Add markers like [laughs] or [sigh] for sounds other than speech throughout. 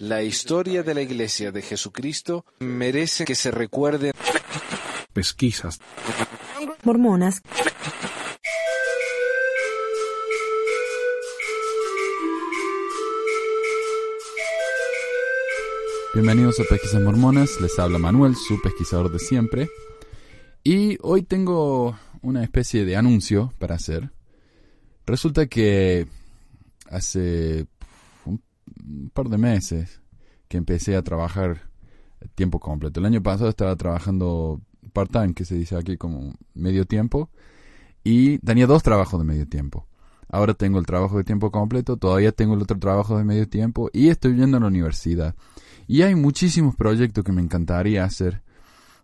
La historia de la Iglesia de Jesucristo merece que se recuerde. Pesquisas. Mormonas. Bienvenidos a Pesquisas Mormonas, les habla Manuel, su pesquisador de siempre. Y hoy tengo una especie de anuncio para hacer. Resulta que hace un par de meses que empecé a trabajar tiempo completo. El año pasado estaba trabajando part-time, que se dice aquí como medio tiempo, y tenía dos trabajos de medio tiempo. Ahora tengo el trabajo de tiempo completo, todavía tengo el otro trabajo de medio tiempo y estoy yendo a la universidad. Y hay muchísimos proyectos que me encantaría hacer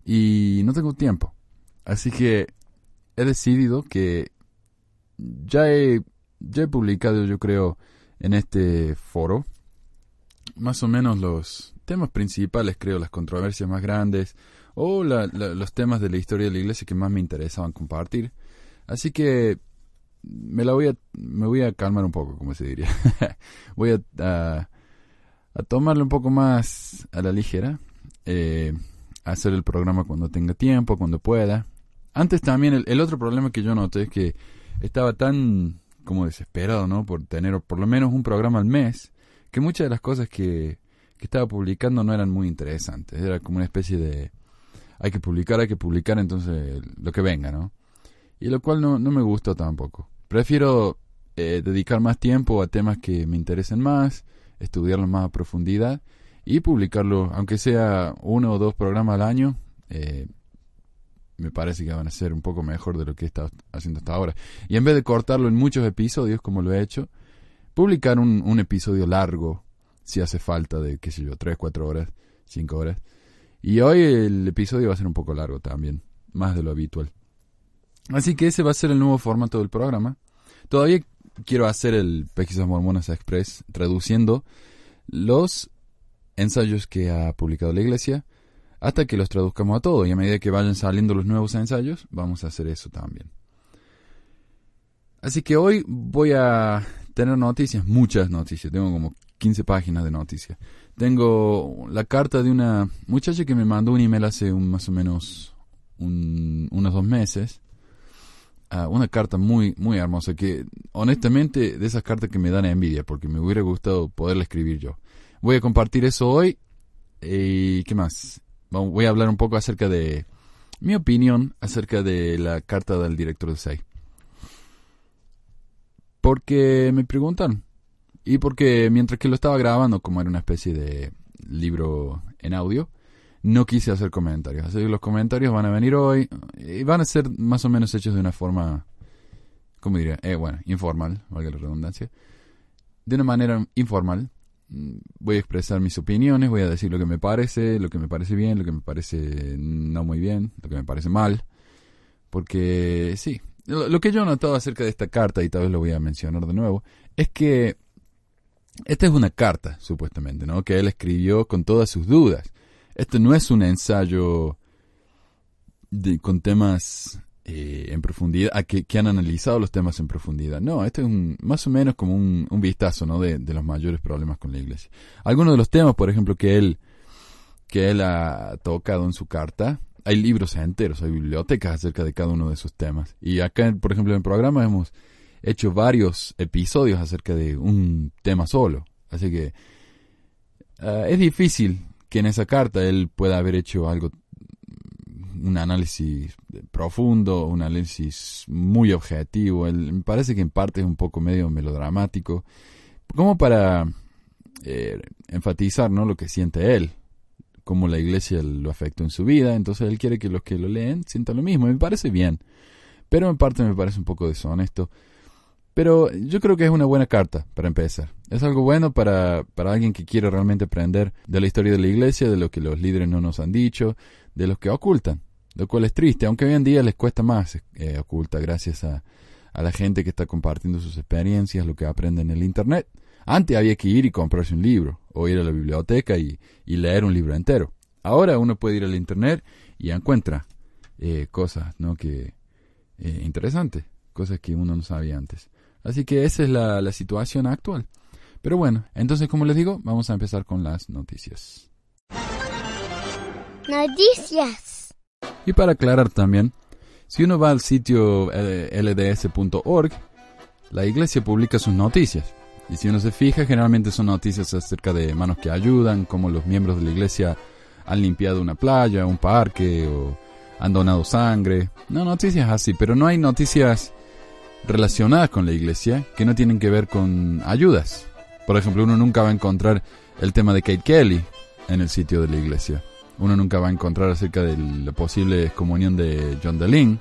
y no tengo tiempo. Así que he decidido que ya he, ya he publicado, yo creo, en este foro más o menos los temas principales, creo, las controversias más grandes o los temas de la historia de la iglesia que más me interesaban compartir. Así que me la voy a me voy a calmar un poco, como se diría. [laughs] voy a, a, tomarle un poco más a la ligera, eh, hacer el programa cuando tenga tiempo, cuando pueda. Antes también el, el otro problema que yo noté es que estaba tan como desesperado, ¿no? Por tener por lo menos un programa al mes que muchas de las cosas que, que estaba publicando no eran muy interesantes. Era como una especie de hay que publicar, hay que publicar, entonces lo que venga, ¿no? Y lo cual no, no me gusta tampoco. Prefiero eh, dedicar más tiempo a temas que me interesen más, estudiarlos más a profundidad y publicarlo, aunque sea uno o dos programas al año, eh, me parece que van a ser un poco mejor de lo que he estado haciendo hasta ahora. Y en vez de cortarlo en muchos episodios, como lo he hecho, publicar un, episodio largo, si hace falta, de, qué sé yo, 3, 4 horas, 5 horas. Y hoy el episodio va a ser un poco largo también, más de lo habitual. Así que ese va a ser el nuevo formato del programa. Todavía quiero hacer el Pesquisas Mormonas Express, traduciendo los ensayos que ha publicado la iglesia, hasta que los traduzcamos a todo. Y a medida que vayan saliendo los nuevos ensayos, vamos a hacer eso también. Así que hoy voy a tener noticias, muchas noticias. Tengo como 15 páginas de noticias. Tengo la carta de una muchacha que me mandó un email hace un, más o menos unos dos meses. Ah, una carta muy, muy hermosa que honestamente de esas cartas que me dan envidia porque me hubiera gustado poderla escribir yo. Voy a compartir eso hoy. ¿Y qué más? Voy a hablar un poco acerca de mi opinión acerca de la carta del director de SEI porque me preguntan. Y porque mientras que lo estaba grabando, como era una especie de libro en audio, no quise hacer comentarios. Así que los comentarios van a venir hoy y van a ser más o menos hechos de una forma, ¿cómo diría? Eh, bueno, informal, valga la redundancia. De una manera informal. Mm, voy a expresar mis opiniones, voy a decir lo que me parece, lo que me parece bien, lo que me parece no muy bien, lo que me parece mal. Porque sí, lo, que yo he notado acerca de esta carta, y tal vez lo voy a mencionar de nuevo, es que esta es una carta, supuestamente, ¿no? Que él escribió con todas sus dudas. Esto no es un ensayo con temas eh, en profundidad, a que, han analizado los temas en profundidad. No, esto es más o menos como un, vistazo, ¿no? De, de, los mayores problemas con la iglesia. Algunos de los temas, por ejemplo, que él, que él ha tocado en su carta, hay libros enteros, hay bibliotecas acerca de cada uno de esos temas. Y acá, por ejemplo, en el programa hemos hecho varios episodios acerca de un tema solo. Así que ah, es difícil que en esa carta él pueda haber hecho algo, un análisis profundo, un análisis muy objetivo. Me parece que en parte es un poco medio melodramático, como para eh, enfatizar ¿no? lo que siente él cómo la iglesia lo afectó en su vida, entonces él quiere que los que lo leen sientan lo mismo, me parece bien, pero en parte me parece un poco deshonesto. Pero yo creo que es una buena carta para empezar. Es algo bueno para, para alguien que quiere realmente aprender de la historia de la iglesia, de lo que los líderes no nos han dicho, de los que ocultan, lo cual es triste, aunque hoy en día les cuesta más eh, oculta gracias a, a la gente que está compartiendo sus experiencias, lo que aprenden en el Internet. Antes había que ir y comprarse un libro, o ir a la biblioteca y, leer un libro entero. Ahora uno puede ir al internet y encuentra eh, cosas, ¿no? Que eh, interesantes, cosas que uno no sabía antes. Así que esa es la, situación actual. Pero bueno, entonces como les digo, vamos a empezar con las noticias. Noticias. Y para aclarar también, si uno va al sitio eh, lds.org, la iglesia publica sus noticias. Y si uno se fija, generalmente son noticias acerca de manos que ayudan, como los miembros de la iglesia han limpiado una playa, un parque, o han donado sangre. No, noticias así, pero no hay noticias relacionadas con la iglesia que no tienen que ver con ayudas. Por ejemplo, uno nunca va a encontrar el tema de Kate Kelly en el sitio de la iglesia. Uno nunca va a encontrar acerca de la posible comunión de John DeLynn.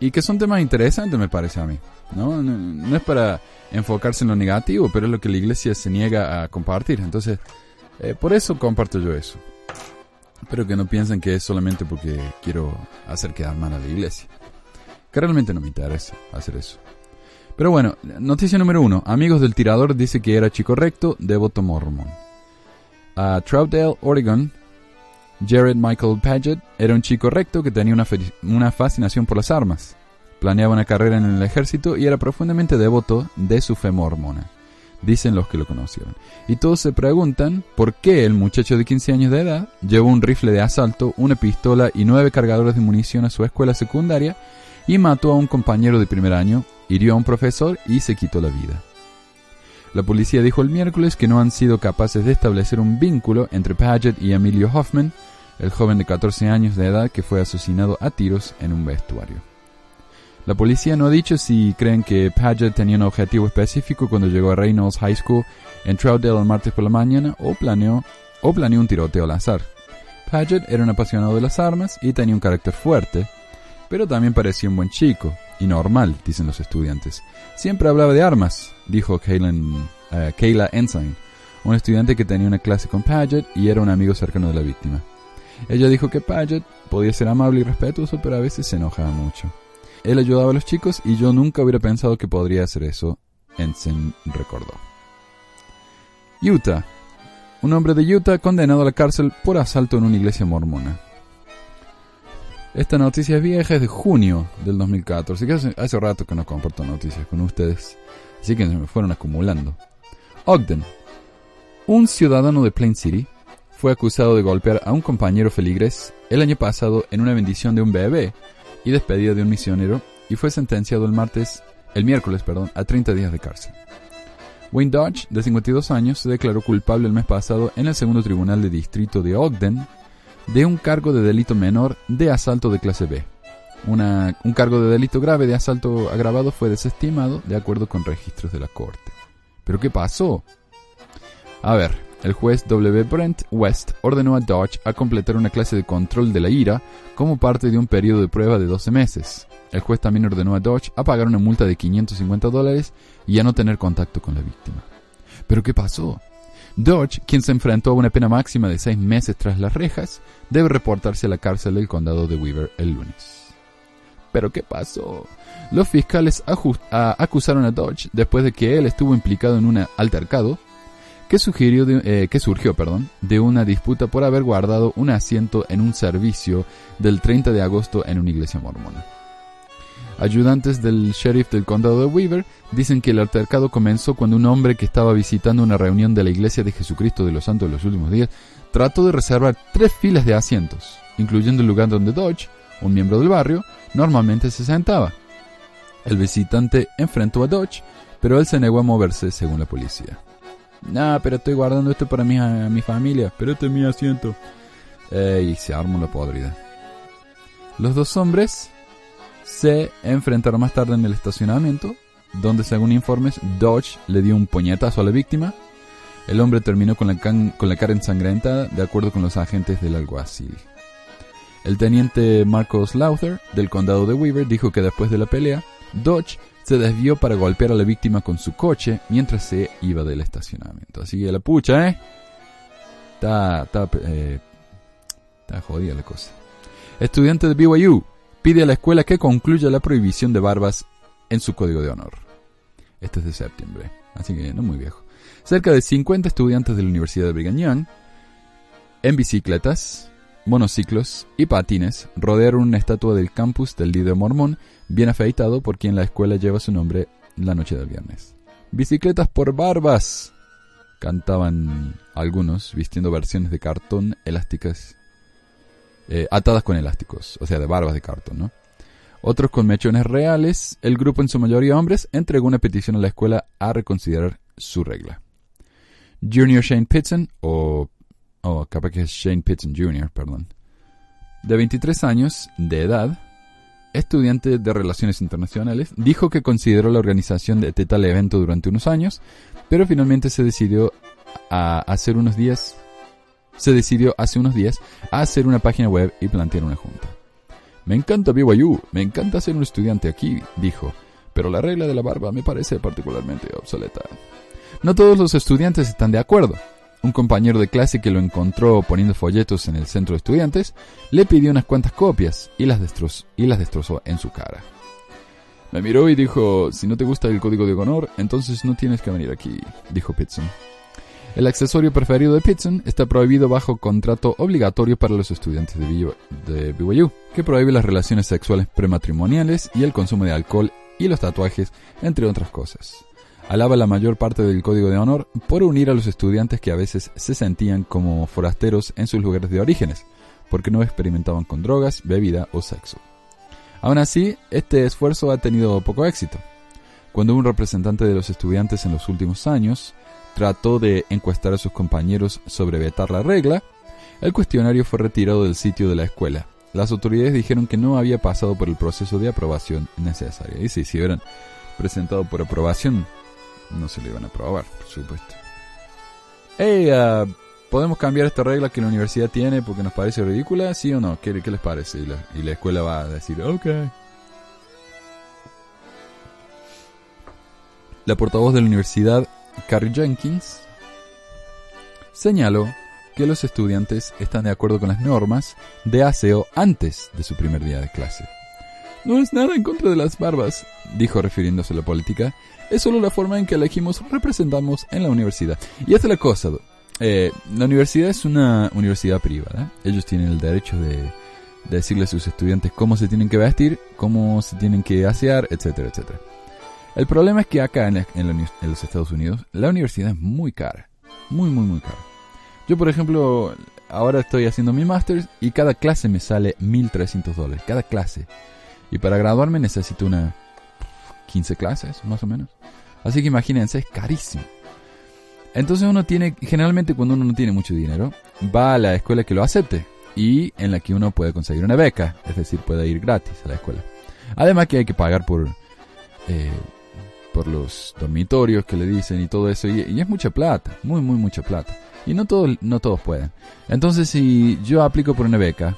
Y que son temas interesantes, me parece a mí. ¿no? No, es para enfocarse en lo negativo, pero es lo que la iglesia se niega a compartir. Entonces, eh, por eso comparto yo eso. Espero que no piensen que es solamente porque quiero hacer quedar mal a la iglesia. Que realmente no me interesa hacer eso. Pero bueno, noticia número uno. Amigos del tirador dice que era chico recto, devoto mormón. A Troutdale, Oregon, Jared Michael Paget era un chico recto que tenía una, una fascinación por las armas. Planeaba una carrera en el ejército y era profundamente devoto de su fe mormona, dicen los que lo conocieron. Y todos se preguntan por qué el muchacho de 15 años de edad llevó un rifle de asalto, una pistola y nueve cargadores de munición a su escuela secundaria y mató a un compañero de primer año, hirió a un profesor y se quitó la vida. La policía dijo el miércoles que no han sido capaces de establecer un vínculo entre Paget y Emilio Hoffman, el joven de 14 años de edad que fue asesinado a tiros en un vestuario. La policía no ha dicho si creen que Paget tenía un objetivo específico cuando llegó a Reynolds High School en Troutdale el martes por la mañana o planeó, o planeó un tiroteo al azar. Paget era un apasionado de las armas y tenía un carácter fuerte, pero también parecía un buen chico, y normal, dicen los estudiantes. Siempre hablaba de armas, dijo eh, Kayla Ensign, un estudiante que tenía una clase con Paget y era un amigo cercano de la víctima. Ella dijo que Paget podía ser amable y respetuoso, pero a veces se enojaba mucho. Él ayudaba a los chicos y yo nunca hubiera pensado que podría hacer eso, Ensign recordó. Utah. Un hombre de Utah condenado a la cárcel por asalto en una iglesia mormona. Esta noticia es vieja, es de junio del 2014, que hace, hace rato que no comparto noticias con ustedes, así que se me fueron acumulando. Ogden. Un ciudadano de Plain City fue acusado de golpear a un compañero feligres el año pasado en una bendición de un bebé y despedida de un misionero y fue sentenciado el martes, el miércoles, perdón, a 30 días de cárcel. Wayne Dodge, de 52 años, se declaró culpable el mes pasado en el segundo tribunal de distrito de Ogden de un cargo de delito menor de asalto de clase B. un cargo de delito grave de asalto agravado fue desestimado de acuerdo con registros de la corte. ¿Pero qué pasó? A ver, el juez W. Brent West ordenó a Dodge a completar una clase de control de la ira como parte de un periodo de prueba de 12 meses. El juez también ordenó a Dodge a pagar una multa de 550 dólares y a no tener contacto con la víctima. ¿Pero qué pasó? Dodge, quien se enfrentó a una pena máxima de 6 meses tras las rejas, debe reportarse a la cárcel del condado de Weaver el lunes. ¿Pero qué pasó? Los fiscales acusaron a Dodge después de que él estuvo implicado en un altercado que, sugirió eh, que surgió perdón, de una disputa por haber guardado un asiento en un servicio del 30 de agosto en una iglesia mormona. Ayudantes del sheriff del condado de Weaver dicen que el altercado comenzó cuando un hombre que estaba visitando una reunión de la Iglesia de Jesucristo de los Santos de los últimos días trató de reservar tres filas de asientos, incluyendo el lugar donde Dodge, un miembro del barrio, normalmente se sentaba. El visitante enfrentó a Dodge, pero él se negó a moverse según la policía. Nah, pero estoy guardando esto para mi, mi familia. Pero este es mi asiento. Eh, y se armó la podrida. Los dos hombres se enfrentaron más tarde en el estacionamiento, donde según informes Dodge le dio un puñetazo a la víctima. El hombre terminó con la, con la cara ensangrentada, de acuerdo con los agentes del alguacil. El teniente Marcos Lauther, del condado de Weaver, dijo que después de la pelea, Dodge se desvió para golpear a la víctima con su coche mientras se iba del estacionamiento. Así que la pucha, ¿eh? Está, está, eh, está jodida la cosa. Estudiante de BYU pide a la escuela que concluya la prohibición de barbas en su código de honor. Este es de septiembre, así que no muy viejo. Cerca de 50 estudiantes de la Universidad de Brigham Young, en bicicletas, monociclos y patines, rodearon una estatua del campus del líder mormón bien afeitado por quien la escuela lleva su nombre la noche del viernes. Bicicletas por barbas, Cantaban algunos vistiendo versiones de cartón elásticas, eh, atadas con elásticos, o sea, de barbas de cartón, ¿no? Otros con mechones reales, el grupo en su mayoría hombres entregó una petición a la escuela a reconsiderar su regla. Junior Shane Pitson, o, o capaz que es Shane Jr., perdón, de 23 años de edad, estudiante de Relaciones Internacionales, dijo que consideró la organización de tal evento durante unos años, pero finalmente se decidió a hacer unos días, se decidió hace unos días a hacer una página web y plantear una junta. Me encanta BYU, me encanta ser un estudiante aquí, dijo, pero la regla de la barba me parece particularmente obsoleta. No todos los estudiantes están de acuerdo. Un compañero de clase que lo encontró poniendo folletos en el centro de estudiantes le pidió unas cuantas copias y las, destrozó, en su cara. Me miró y dijo, si no te gusta el código de honor, entonces no tienes que venir aquí, dijo Pitson. El accesorio preferido de Pitson está prohibido bajo contrato obligatorio para los estudiantes de BYU, que prohíbe las relaciones sexuales prematrimoniales y el consumo de alcohol y los tatuajes, entre otras cosas alaba la mayor parte del código de honor por unir a los estudiantes que a veces se sentían como forasteros en sus lugares de orígenes, porque no experimentaban con drogas, bebida o sexo. Aún así, este esfuerzo ha tenido poco éxito. Cuando un representante de los estudiantes en los últimos años trató de encuestar a sus compañeros sobre vetar la regla, el cuestionario fue retirado del sitio de la escuela. Las autoridades dijeron que no había pasado por el proceso de aprobación necesario. Y si, si hubieran presentado por aprobación, no se le iban a aprobar, por supuesto. Hey, uh, ¿podemos cambiar esta regla que la universidad tiene porque nos parece ridícula? ¿Sí o no? ¿Qué, les parece? Y la, y la escuela va a decir, ok. La portavoz de la universidad, Carrie Jenkins, señaló que los estudiantes están de acuerdo con las normas de aseo antes de su primer día de clase. No es nada en contra de las barbas, dijo refiriéndose a la política, es solo la forma en que elegimos representamos en la universidad. Y esta es la cosa. Eh, la universidad es una universidad privada. Ellos tienen el derecho de, decirle a sus estudiantes cómo se tienen que vestir, cómo se tienen que asear, etcétera, etcétera. El problema es que acá en, los Estados Unidos la universidad es muy cara. Muy, muy, muy cara. Yo, por ejemplo, ahora estoy haciendo mi máster y cada clase me sale 1.300 dólares. Cada clase. Y para graduarme necesito una 15 clases, más o menos. Así que imagínense, es carísimo. Entonces uno tiene, generalmente cuando uno no tiene mucho dinero, va a la escuela que lo acepte y en la que uno puede conseguir una beca, es decir, puede ir gratis a la escuela. Además que hay que pagar por, eh, por los dormitorios que le dicen y todo eso, y, es mucha plata, muy, muy mucha plata. Y no todos, no todos pueden. Entonces si yo aplico por una beca,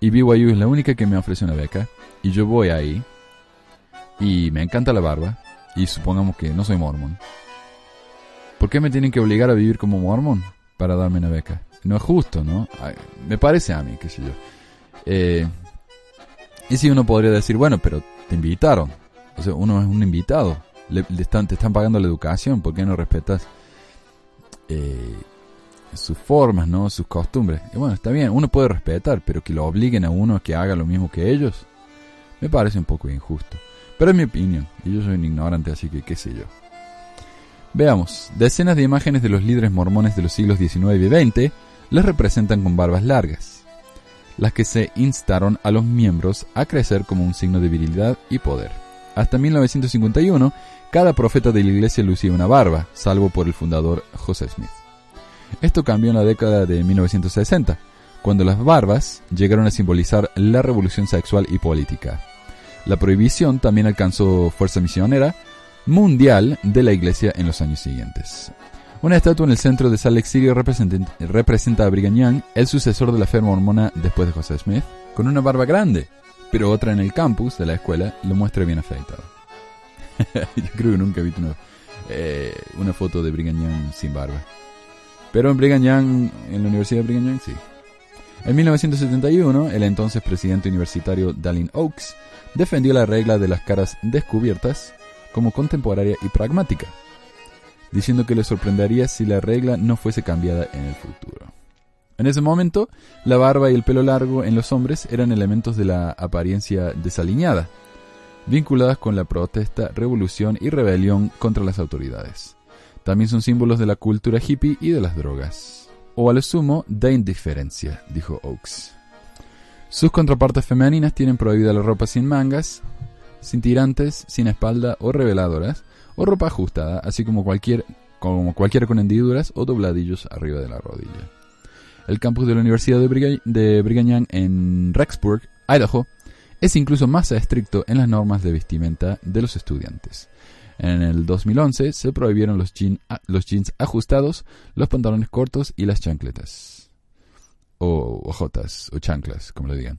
y BYU es la única que me ofrece una beca, y yo voy ahí, y me encanta la barba, y supongamos que no soy mormón, ¿por qué me tienen que obligar a vivir como mormón para darme una beca? No es justo, ¿no? me parece a mí, qué sé yo. Eh, y si uno podría decir, bueno, pero te invitaron. O sea, uno es un invitado. Están, te están pagando la educación, ¿por qué no respetas eh, sus formas, ¿no? Sus costumbres. Y bueno, está bien, uno puede respetar, pero que lo obliguen a uno a que haga lo mismo que ellos, me parece un poco injusto. Pero es mi opinión, y yo soy un ignorante, así que qué sé yo. Veamos, decenas de imágenes de los líderes mormones de los siglos XIX y XX les representan con barbas largas, las que se instaron a los miembros a crecer como un signo de virilidad y poder. Hasta 1951, cada profeta de la iglesia lucía una barba, salvo por el fundador José Smith. Esto cambió en la década de 1960, cuando las barbas llegaron a simbolizar la revolución sexual y política. La prohibición también alcanzó fuerza misionera mundial de la iglesia en los años siguientes. Una estatua en el centro de Salt Lake City representa a Brigham Young, el sucesor de la fe mormona después de José Smith, con una barba grande, pero otra en el campus de la escuela lo muestra bien afeitado. [laughs] Yo creo que nunca he visto una, eh, una foto de Brigham Young sin barba. Pero en Brigham Young, en la Universidad de Brigham Young, sí. En 1971, el entonces presidente universitario Dallin Oaks defendió la regla de las caras descubiertas como contemporánea y pragmática, diciendo que le sorprendería si la regla no fuese cambiada en el futuro. En ese momento, la barba y el pelo largo en los hombres eran elementos de la apariencia desaliñada, vinculadas con la protesta, revolución y rebelión contra las autoridades. También son símbolos de la cultura hippie y de las drogas. O a lo sumo, de indiferencia, dijo Oakes. Sus contrapartes femeninas tienen prohibida la ropa sin mangas, sin tirantes, sin espalda o reveladoras, o ropa ajustada, así como cualquier, cualquiera con hendiduras o dobladillos arriba de la rodilla. El campus de la Universidad de, Briga- en Rexburg, Idaho, es incluso más estricto en las normas de vestimenta de los estudiantes. En el 2011 se prohibieron los, los jeans ajustados, los pantalones cortos y las chancletas. O ojotas, o chanclas, como le digan.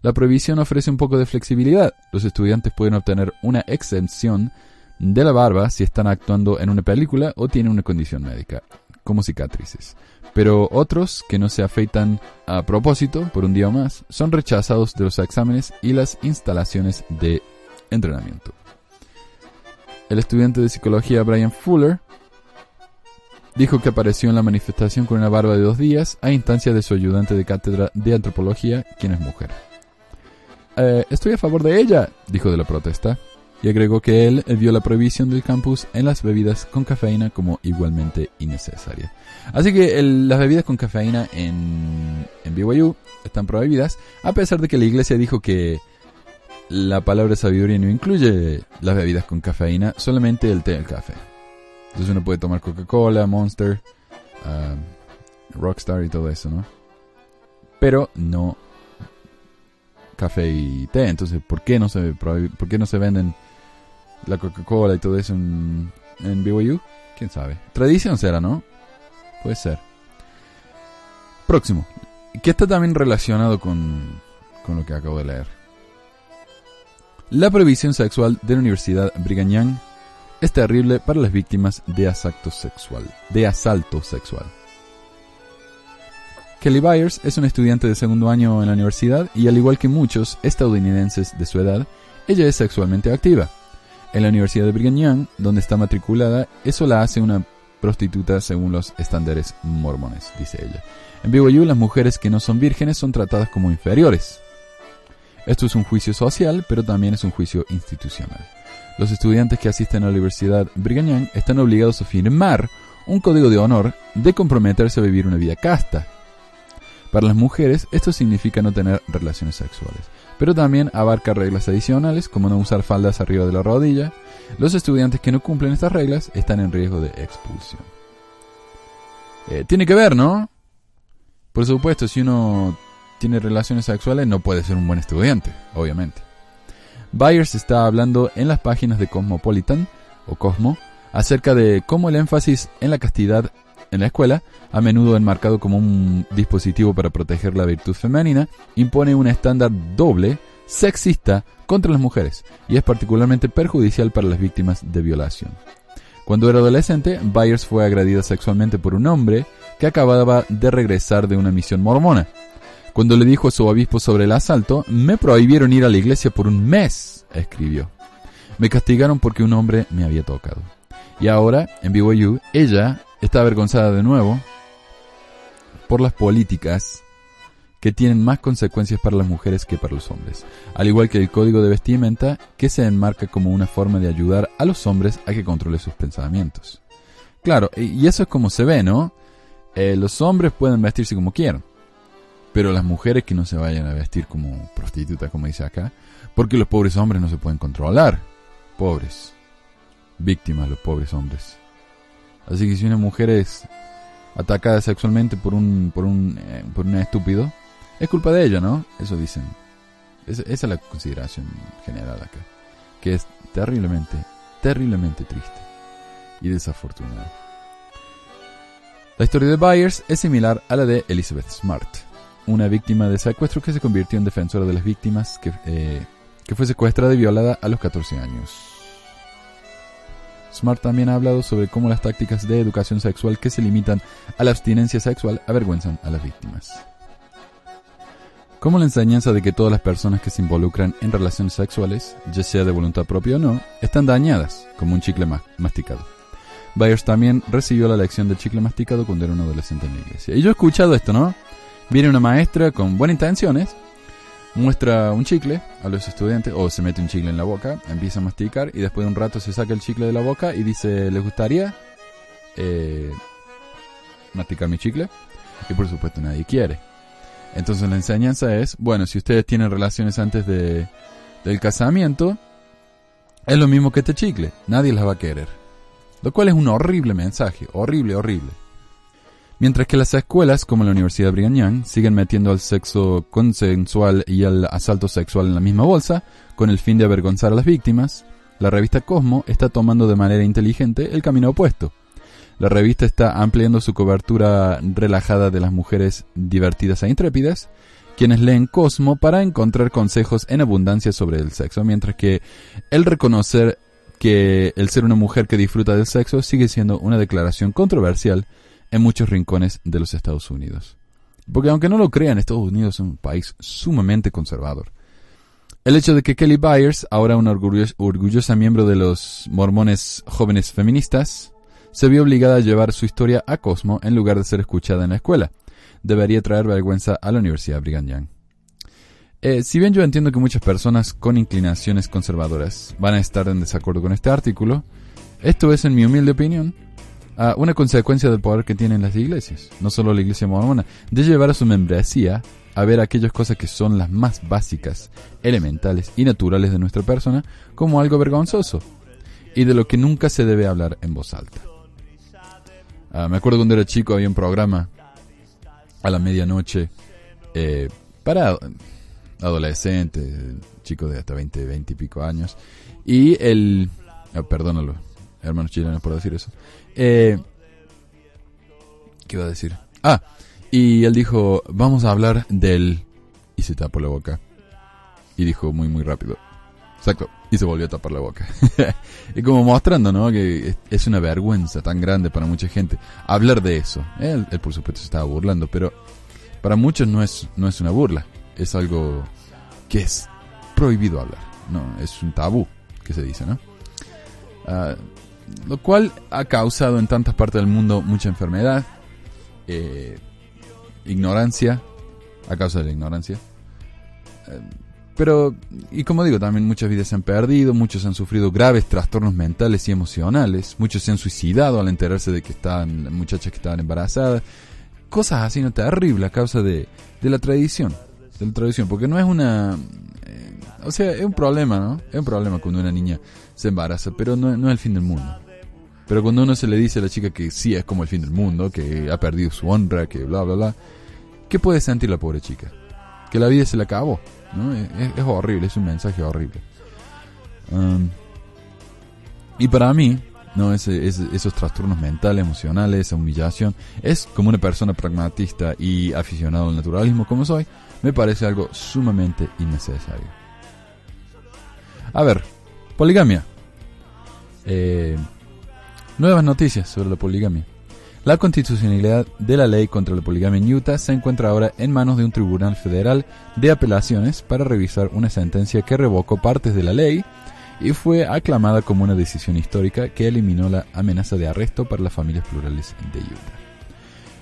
La prohibición ofrece un poco de flexibilidad. Los estudiantes pueden obtener una exención de la barba si están actuando en una película o tienen una condición médica, como cicatrices. Pero otros, que no se afeitan a propósito por un día o más, son rechazados de los exámenes y las instalaciones de entrenamiento. El estudiante de psicología Brian Fuller dijo que apareció en la manifestación con una barba de dos días a instancia de su ayudante de cátedra de antropología, quien es mujer. "Eh, estoy a favor de ella, dijo de la protesta, y agregó que él vio la prohibición del campus en las bebidas con cafeína como igualmente innecesaria. Así que las bebidas con cafeína en, en BYU están prohibidas, a pesar de que la iglesia dijo que la palabra sabiduría no incluye las bebidas con cafeína, solamente el té y el café. Entonces uno puede tomar Coca-Cola, Monster, ah, Rockstar y todo eso, ¿no? Pero no café y té. Entonces, ¿por qué no se, por qué no se venden la Coca-Cola y todo eso en, en BYU? ¿Quién sabe? Tradición será, ¿no? Puede ser. Próximo. Que está también relacionado con, con lo que acabo de leer. La prohibición sexual de la Universidad Brigham Young es terrible para las víctimas de asalto sexual. De asalto sexual. Kelly Byers es una estudiante de segundo año en la universidad y al igual que muchos estadounidenses de su edad, ella es sexualmente activa. En la Universidad de Brigham Young, donde está matriculada, eso la hace una prostituta según los estándares mormones, dice ella. En BYU las mujeres que no son vírgenes son tratadas como inferiores. Esto es un juicio social, pero también es un juicio institucional. Los estudiantes que asisten a la Universidad Brigham están obligados a firmar un código de honor de comprometerse a vivir una vida casta. Para las mujeres esto significa no tener relaciones sexuales, pero también abarca reglas adicionales como no usar faldas arriba de la rodilla. Los estudiantes que no cumplen estas reglas están en riesgo de expulsión. Eh, tiene que ver, ¿no? Por supuesto, si uno tiene relaciones sexuales no puede ser un buen estudiante, obviamente. Byers está hablando en las páginas de Cosmopolitan o Cosmo acerca de cómo el énfasis en la castidad en la escuela, a menudo enmarcado como un dispositivo para proteger la virtud femenina, impone un estándar doble, sexista, contra las mujeres, y es particularmente perjudicial para las víctimas de violación. Cuando era adolescente, Byers fue agredida sexualmente por un hombre que acababa de regresar de una misión mormona. Cuando le dijo a su obispo sobre el asalto, me prohibieron ir a la iglesia por un mes, escribió. Me castigaron porque un hombre me había tocado. Y ahora, en BYU, ella está avergonzada de nuevo por las políticas que tienen más consecuencias para las mujeres que para los hombres, al igual que el código de vestimenta que se enmarca como una forma de ayudar a los hombres a que controle sus pensamientos. Claro, y eso es como se ve, ¿no? Eh, los hombres pueden vestirse como quieran, pero las mujeres que no se vayan a vestir como prostitutas, como dice acá, porque los pobres hombres no se pueden controlar. Pobres. Víctimas los pobres hombres. Así que si una mujer es atacada sexualmente por un, por un, eh, por un estúpido, es culpa de ella, ¿no? Eso dicen. Es- esa es la consideración general acá. Que es terriblemente, terriblemente triste y desafortunada. La historia de Byers es similar a la de Elizabeth Smart, una víctima de secuestro que se convirtió en defensora de las víctimas que, eh, fue secuestrada y violada a los 14 años. Smart también ha hablado sobre cómo las tácticas de educación sexual que se limitan a la abstinencia sexual avergüenzan a las víctimas. Como la enseñanza de que todas las personas que se involucran en relaciones sexuales, ya sea de voluntad propia o no, están dañadas, como un chicle ma- masticado. Byers también recibió la lección del chicle masticado cuando era un adolescente en la iglesia. Y yo he escuchado esto, ¿no? Viene una maestra con buenas intenciones, muestra un chicle a los estudiantes, o se mete un chicle en la boca, empieza a masticar y después de un rato se saca el chicle de la boca y dice, ¿les gustaría? eh, masticar mi chicle y por supuesto nadie quiere. Entonces la enseñanza es, bueno, si ustedes tienen relaciones antes de, del casamiento, es lo mismo que este chicle, nadie las va a querer. Lo cual es un horrible mensaje, horrible, horrible. Mientras que las escuelas, como la Universidad Brigham Young, siguen metiendo al sexo consensual y al asalto sexual en la misma bolsa, con el fin de avergonzar a las víctimas, la revista Cosmo está tomando de manera inteligente el camino opuesto. La revista está ampliando su cobertura relajada de las mujeres divertidas e intrépidas, quienes leen Cosmo para encontrar consejos en abundancia sobre el sexo, mientras que el reconocer que el ser una mujer que disfruta del sexo sigue siendo una declaración controversial en muchos rincones de los Estados Unidos. Porque aunque no lo crean, Estados Unidos es un país sumamente conservador. El hecho de que Kelly Byers, ahora una orgullosa miembro de los mormones jóvenes feministas, se vio obligada a llevar su historia a Cosmo en lugar de ser escuchada en la escuela, debería traer vergüenza a la Universidad Brigham Young. Eh, si bien yo entiendo que muchas personas con inclinaciones conservadoras van a estar en desacuerdo con este artículo, esto es, en mi humilde opinión, ah, una consecuencia del poder que tienen las iglesias, no solo la iglesia mormona, de llevar a su membresía a ver aquellas cosas que son las más básicas, elementales y naturales de nuestra persona como algo vergonzoso y de lo que nunca se debe hablar en voz alta. Ah, me acuerdo cuando era chico había un programa a la medianoche eh, para adolescentes, chicos de hasta 20, 20 y pico años. Y el... Oh, perdónalo, hermanos chilenos por decir eso. Eh, ¿Qué iba a decir? Ah, y él dijo, vamos a hablar del... Y se tapó la boca. Y dijo muy, muy rápido. Exacto. Y se volvió a tapar la boca. [laughs] y como mostrando, ¿no? Que es una vergüenza tan grande para mucha gente hablar de eso. Él, por supuesto se estaba burlando, pero para muchos no es, no es una burla. Es algo que es prohibido hablar. No, es un tabú que se dice, ¿no? Ah, lo cual ha causado en tantas partes del mundo mucha enfermedad, eh, ignorancia, a causa de la ignorancia. Eh, pero, y como digo, también muchas vidas se han perdido, muchos han sufrido graves trastornos mentales y emocionales, muchos se han suicidado al enterarse de que estaban muchachas que estaban embarazadas, cosas así no terrible a causa de, de la tradición, de la tradición, porque no es una, eh, o sea, es un problema, ¿no? Es un problema cuando una niña se embaraza, pero no, no es el fin del mundo. Pero cuando uno se le dice a la chica que sí es como el fin del mundo, que ha perdido su honra, que bla, bla, bla, ¿qué puede sentir la pobre chica? Que la vida se le acabó. Es, horrible, es un mensaje horrible. Y para mí, no esos trastornos mentales, emocionales, esa humillación, es como una persona pragmatista y aficionado al naturalismo como soy, me parece algo sumamente innecesario. A ver, poligamia. Eh, nuevas noticias sobre la poligamia. La constitucionalidad de la ley contra la poligamia en Utah se encuentra ahora en manos de un tribunal federal de apelaciones para revisar una sentencia que revocó partes de la ley y fue aclamada como una decisión histórica que eliminó la amenaza de arresto para las familias plurales de Utah.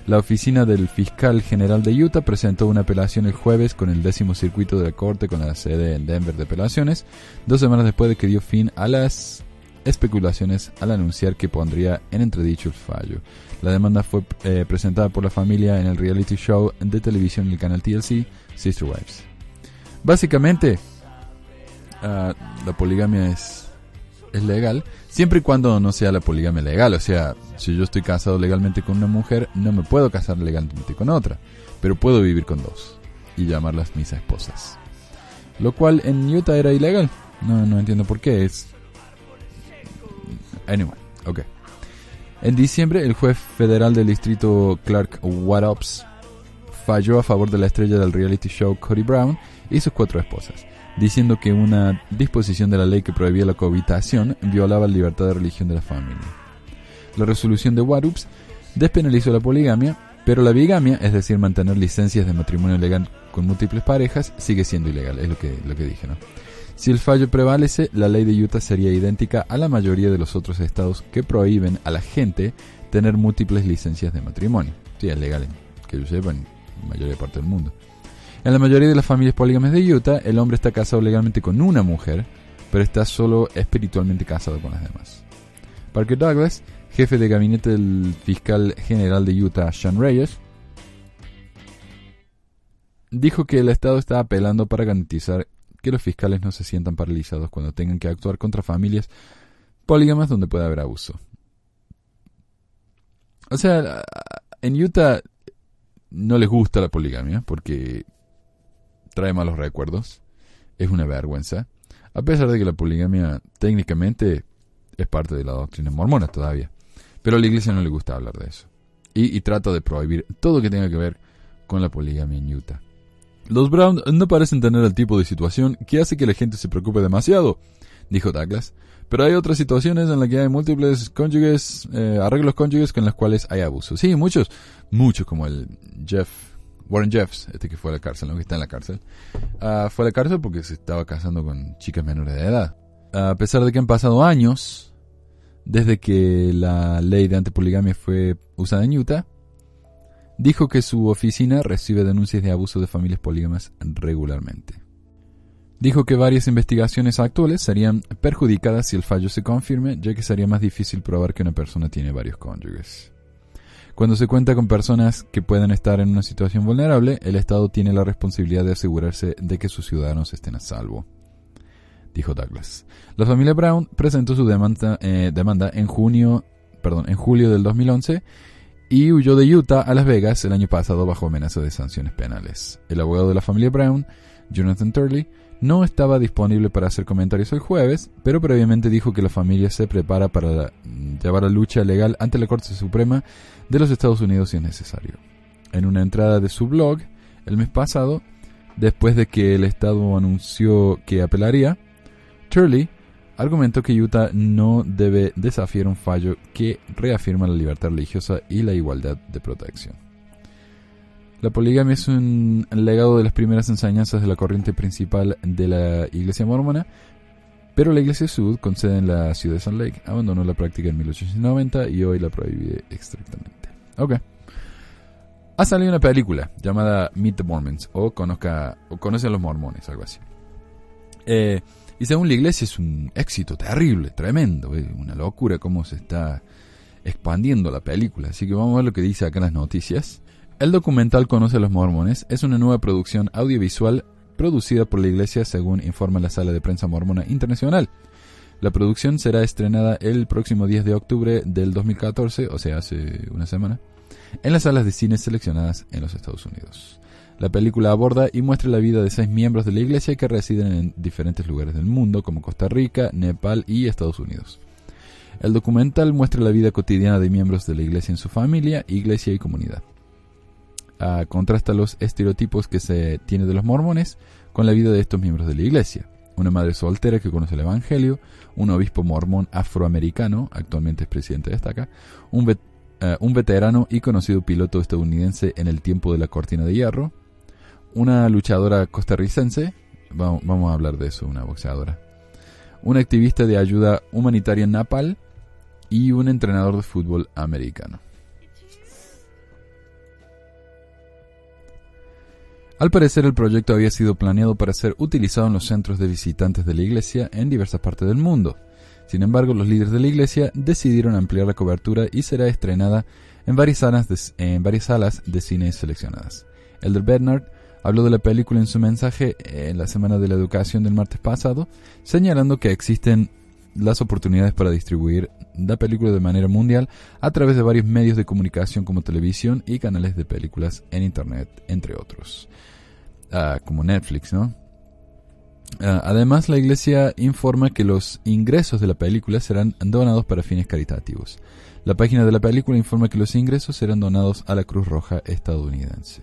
La oficina del fiscal general de Utah presentó una apelación el jueves con el décimo circuito de la corte con la sede en Denver de apelaciones, dos semanas después de que dio fin a las especulaciones al anunciar que pondría en entredicho el fallo. La demanda fue eh, presentada por la familia en el reality show de televisión del canal TLC, Sister Wives. Básicamente, ah, la poligamia es, es legal, siempre y cuando no sea la poligamia legal. O sea, si yo estoy casado legalmente con una mujer, no me puedo casar legalmente con otra, pero puedo vivir con dos y llamarlas mis esposas. Lo cual en Utah era ilegal. No, no entiendo por qué. Es. Anyway, ok. En diciembre, el juez federal del distrito Clark Wattops falló a favor de la estrella del reality show Cody Brown y sus cuatro esposas, diciendo que una disposición de la ley que prohibía la cohabitación violaba la libertad de religión de la familia. La resolución de Wattops despenalizó la poligamia, pero la bigamia, es decir, mantener licencias de matrimonio legal con múltiples parejas, sigue siendo ilegal, es lo que, lo que dije, ¿no? Si el fallo prevalece, la ley de Utah sería idéntica a la mayoría de los otros estados que prohíben a la gente tener múltiples licencias de matrimonio. Sí, es legal, que yo sepa, en la mayoría parte del mundo. En la mayoría de las familias polígamas de Utah, el hombre está casado legalmente con una mujer, pero está solo espiritualmente casado con las demás. Parker Douglas, jefe de gabinete del fiscal general de Utah, Sean Reyes, dijo que el Estado está apelando para garantizar que los fiscales no se sientan paralizados cuando tengan que actuar contra familias polígamas donde puede haber abuso. O sea, en Utah no les gusta la poligamia porque trae malos recuerdos. Es una vergüenza. A pesar de que la poligamia técnicamente es parte de la doctrina mormona todavía. Pero a la iglesia no le gusta hablar de eso. Y, trata de prohibir todo lo que tenga que ver con la poligamia en Utah. Los Brown no parecen tener el tipo de situación que hace que la gente se preocupe demasiado, dijo Douglas. Pero hay otras situaciones en las que hay múltiples cónyuges, eh, arreglos cónyuges con las cuales hay abuso. Sí, muchos, muchos como el Jeff, Warren Jeffs, este que fue a la cárcel, ¿no? que está en la cárcel. Ah, fue a la cárcel porque se estaba casando con chicas menores de edad. A pesar de que han pasado años desde que la ley de antipoligamia fue usada en Utah, dijo que su oficina recibe denuncias de abuso de familias polígamas regularmente. Dijo que varias investigaciones actuales serían perjudicadas si el fallo se confirme, ya que sería más difícil probar que una persona tiene varios cónyuges. Cuando se cuenta con personas que pueden estar en una situación vulnerable, el Estado tiene la responsabilidad de asegurarse de que sus ciudadanos estén a salvo, dijo Douglas. La familia Brown presentó su demanda, eh, demanda en junio, perdón, en julio del 2011 y huyó de Utah a Las Vegas el año pasado bajo amenaza de sanciones penales. El abogado de la familia Brown, Jonathan Turley, no estaba disponible para hacer comentarios el jueves, pero previamente dijo que la familia se prepara para llevar la lucha legal ante la Corte Suprema de los Estados Unidos si es necesario. En una entrada de su blog el mes pasado, después de que el Estado anunció que apelaría, Turley argumentó que Utah no debe desafiar un fallo que reafirma la libertad religiosa y la igualdad de protección. La poligamia es un legado de las primeras enseñanzas de la corriente principal de la Iglesia mormona, pero la Iglesia Sud, con sede en la ciudad de Salt Lake, abandonó la práctica en 1890 y hoy la prohíbe estrictamente. Ok. Ha salido una película llamada Meet the Mormons, o, conozca, o Conoce a los Mormones, algo así. Eh, y según la iglesia es un éxito terrible, tremendo, es una locura cómo se está expandiendo la película. Así que vamos a ver lo que dice acá en las noticias. El documental Conoce a los Mormones es una nueva producción audiovisual producida por la iglesia según informa la Sala de Prensa Mormona Internacional. La producción será estrenada el próximo 10 de octubre del 2014, o sea, hace una semana, en las salas de cine seleccionadas en los Estados Unidos. La película aborda y muestra la vida de seis miembros de la iglesia que residen en diferentes lugares del mundo, como Costa Rica, Nepal y Estados Unidos. El documental muestra la vida cotidiana de miembros de la iglesia en su familia, iglesia y comunidad contrasta los estereotipos que se tiene de los mormones con la vida de estos miembros de la iglesia. Una madre soltera que conoce el Evangelio, un obispo mormón afroamericano, actualmente es presidente de estaca, un, eh, un veterano y conocido piloto estadounidense en el tiempo de la cortina de hierro, una luchadora costarricense, vamos, vamos a hablar de eso, una boxeadora, un activista de ayuda humanitaria en Napal y un entrenador de fútbol americano. Al parecer el proyecto había sido planeado para ser utilizado en los centros de visitantes de la iglesia en diversas partes del mundo. Sin embargo, los líderes de la iglesia decidieron ampliar la cobertura y será estrenada en varias salas de, cine seleccionadas. Elder Bernard habló de la película en su mensaje en la Semana de la Educación del martes pasado, señalando que existen las oportunidades para distribuir la película de manera mundial a través de varios medios de comunicación como televisión y canales de películas en Internet, entre otros, ah, como Netflix, ¿no? Ah, además, la iglesia informa que los ingresos de la película serán donados para fines caritativos. La página de la película informa que los ingresos serán donados a la Cruz Roja estadounidense.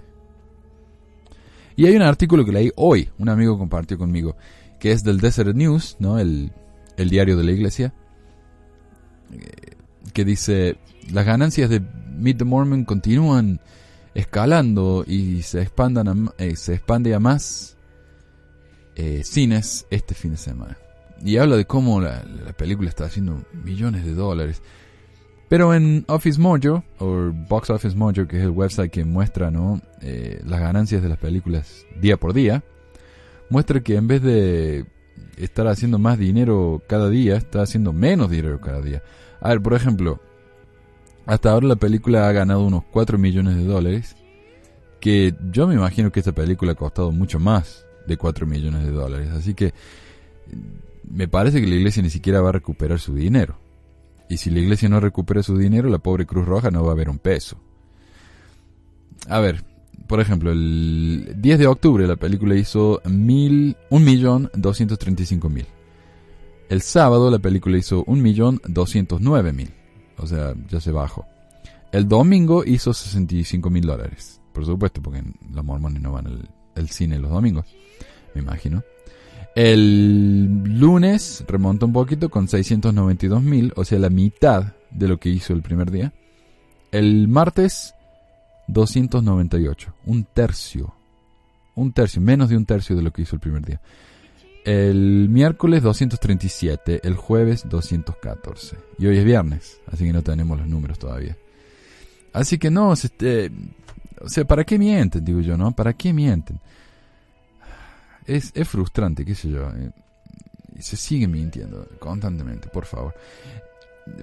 Y hay un artículo que leí hoy, un amigo compartió conmigo, que es del Desert News, ¿no? El el diario de la iglesia, eh, que dice, las ganancias de Meet the Mormon continúan escalando y se, expandan eh, se expande a más eh, cines este fin de semana. Y habla de cómo la, película está haciendo millones de dólares. Pero en Office Mojo, o Box Office Mojo, que es el website que muestra ¿no? las ganancias de las películas día por día, muestra que en vez de estar haciendo más dinero cada día, está haciendo menos dinero cada día. A ver, por ejemplo, Hasta ahora la película ha ganado unos 4 millones de dólares, que yo me imagino que esta película ha costado mucho más de 4 millones de dólares. Así que me parece que la iglesia ni siquiera va a recuperar su dinero. Y si la iglesia no recupera su dinero, la pobre Cruz Roja no va a ver un peso. A ver, por ejemplo, el 10 de octubre la película hizo mil, 1.235.000. El sábado la película hizo 1.209.000. O sea, ya se bajó. El domingo hizo 65.000 dólares. Por supuesto, porque los mormones no van al, cine los domingos. Me imagino. El lunes remontó un poquito con 692.000, o sea, la mitad de lo que hizo el primer día. El martes, 298, un tercio. Un tercio, menos de un tercio de lo que hizo el primer día. El miércoles 237, el jueves 214. Y hoy es viernes, así que no tenemos los números todavía. Así que no, este, o sea, ¿para qué mienten? Digo yo, ¿no? ¿Para qué mienten? Es, es frustrante, qué sé yo. eh, se sigue mintiendo constantemente, por favor.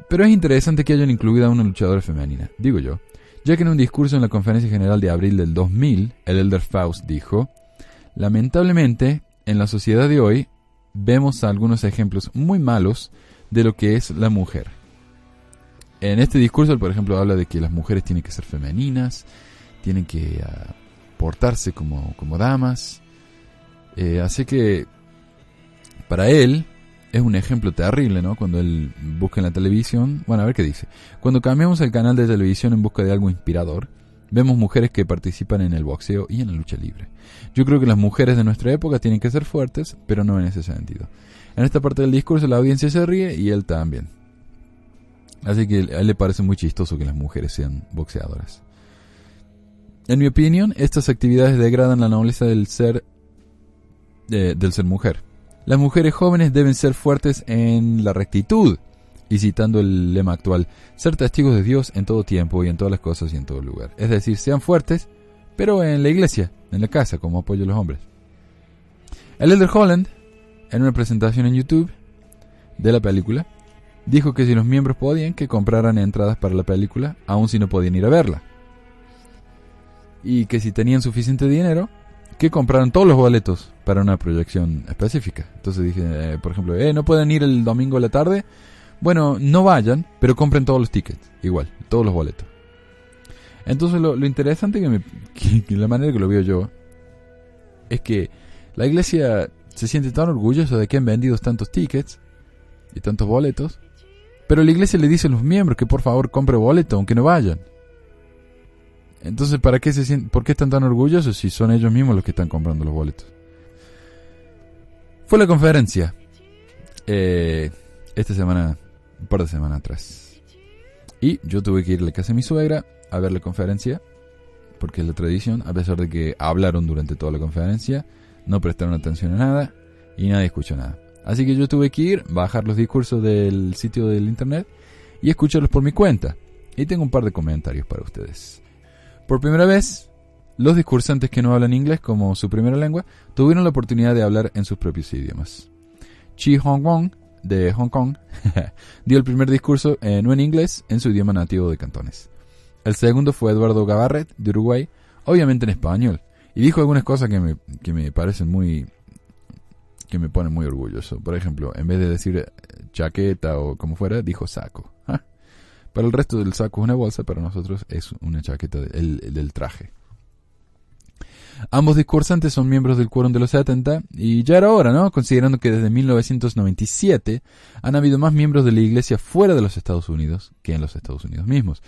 Pero es interesante que hayan incluido a una luchadora femenina, digo yo, ya que en un discurso en la Conferencia General de abril del 2000, el Elder Faust dijo, lamentablemente, en la sociedad de hoy, vemos algunos ejemplos muy malos de lo que es la mujer. En este discurso, él, por ejemplo, habla de que las mujeres tienen que ser femeninas, tienen que ah, portarse como, como damas. Eh, así que, para él, es un ejemplo terrible, ¿no? Cuando él busca en la televisión. Bueno, a ver qué dice. Cuando cambiamos el canal de televisión en busca de algo inspirador, vemos mujeres que participan en el boxeo y en la lucha libre. Yo creo que las mujeres de nuestra época tienen que ser fuertes, pero no en ese sentido. En esta parte del discurso la audiencia se ríe y él también. Así que a él le parece muy chistoso que las mujeres sean boxeadoras. En mi opinión, estas actividades degradan la nobleza del ser eh, del ser mujer. Las mujeres jóvenes deben ser fuertes en la rectitud. Y citando el lema actual, ser testigos de Dios en todo tiempo y en todas las cosas y en todo lugar. Es decir, sean fuertes, pero en la iglesia, en la casa, como apoyo a los hombres. El Elder Holland, en una presentación en YouTube de la película, dijo que si los miembros podían, que compraran entradas para la película, aun si no podían ir a verla. Y que si tenían suficiente dinero, que compraran todos los boletos para una proyección específica. Entonces dije, eh, por ejemplo, eh, no pueden ir el domingo a la tarde. Bueno, no vayan, pero compren todos los tickets, igual, todos los boletos. Entonces lo, lo interesante que, me, [laughs] que, que la manera que lo veo yo es que la iglesia se siente tan orgullosa de que han vendido tantos tickets y tantos boletos, pero la iglesia le dice a los miembros que por favor compre boleto aunque no vayan. Entonces, ¿para qué se sienten, por qué están tan orgullosos si son ellos mismos los que están comprando los boletos? Fue la conferencia eh, esta semana, un par de semanas atrás. Y yo tuve que ir a la casa de mi suegra a ver la conferencia, porque es la tradición, a pesar de que hablaron durante toda la conferencia, no prestaron atención a nada y nadie escuchó nada. Así que yo tuve que ir, bajar los discursos del sitio del internet y escucharlos por mi cuenta. Y tengo un par de comentarios para ustedes. Por primera vez, los discursantes que no hablan inglés como su primera lengua tuvieron la oportunidad de hablar en sus propios idiomas. Chi Hong Wong, de Hong Kong, [laughs] dio el primer discurso eh, no en inglés, en su idioma nativo de Cantones. El segundo fue Eduardo Gabarret, de Uruguay, obviamente en español, y dijo algunas cosas que me, que me parecen muy... que me ponen muy orgulloso. Por ejemplo, en vez de decir eh, chaqueta o como fuera, dijo saco. ¿Ah? Para el resto del saco es una bolsa, para nosotros es una chaqueta de- el- el del traje. Ambos discursantes son miembros del quórum de los 70 y ya era hora, ¿no? Considerando que desde 1997 han habido más miembros de la iglesia fuera de los Estados Unidos que en los Estados Unidos mismos.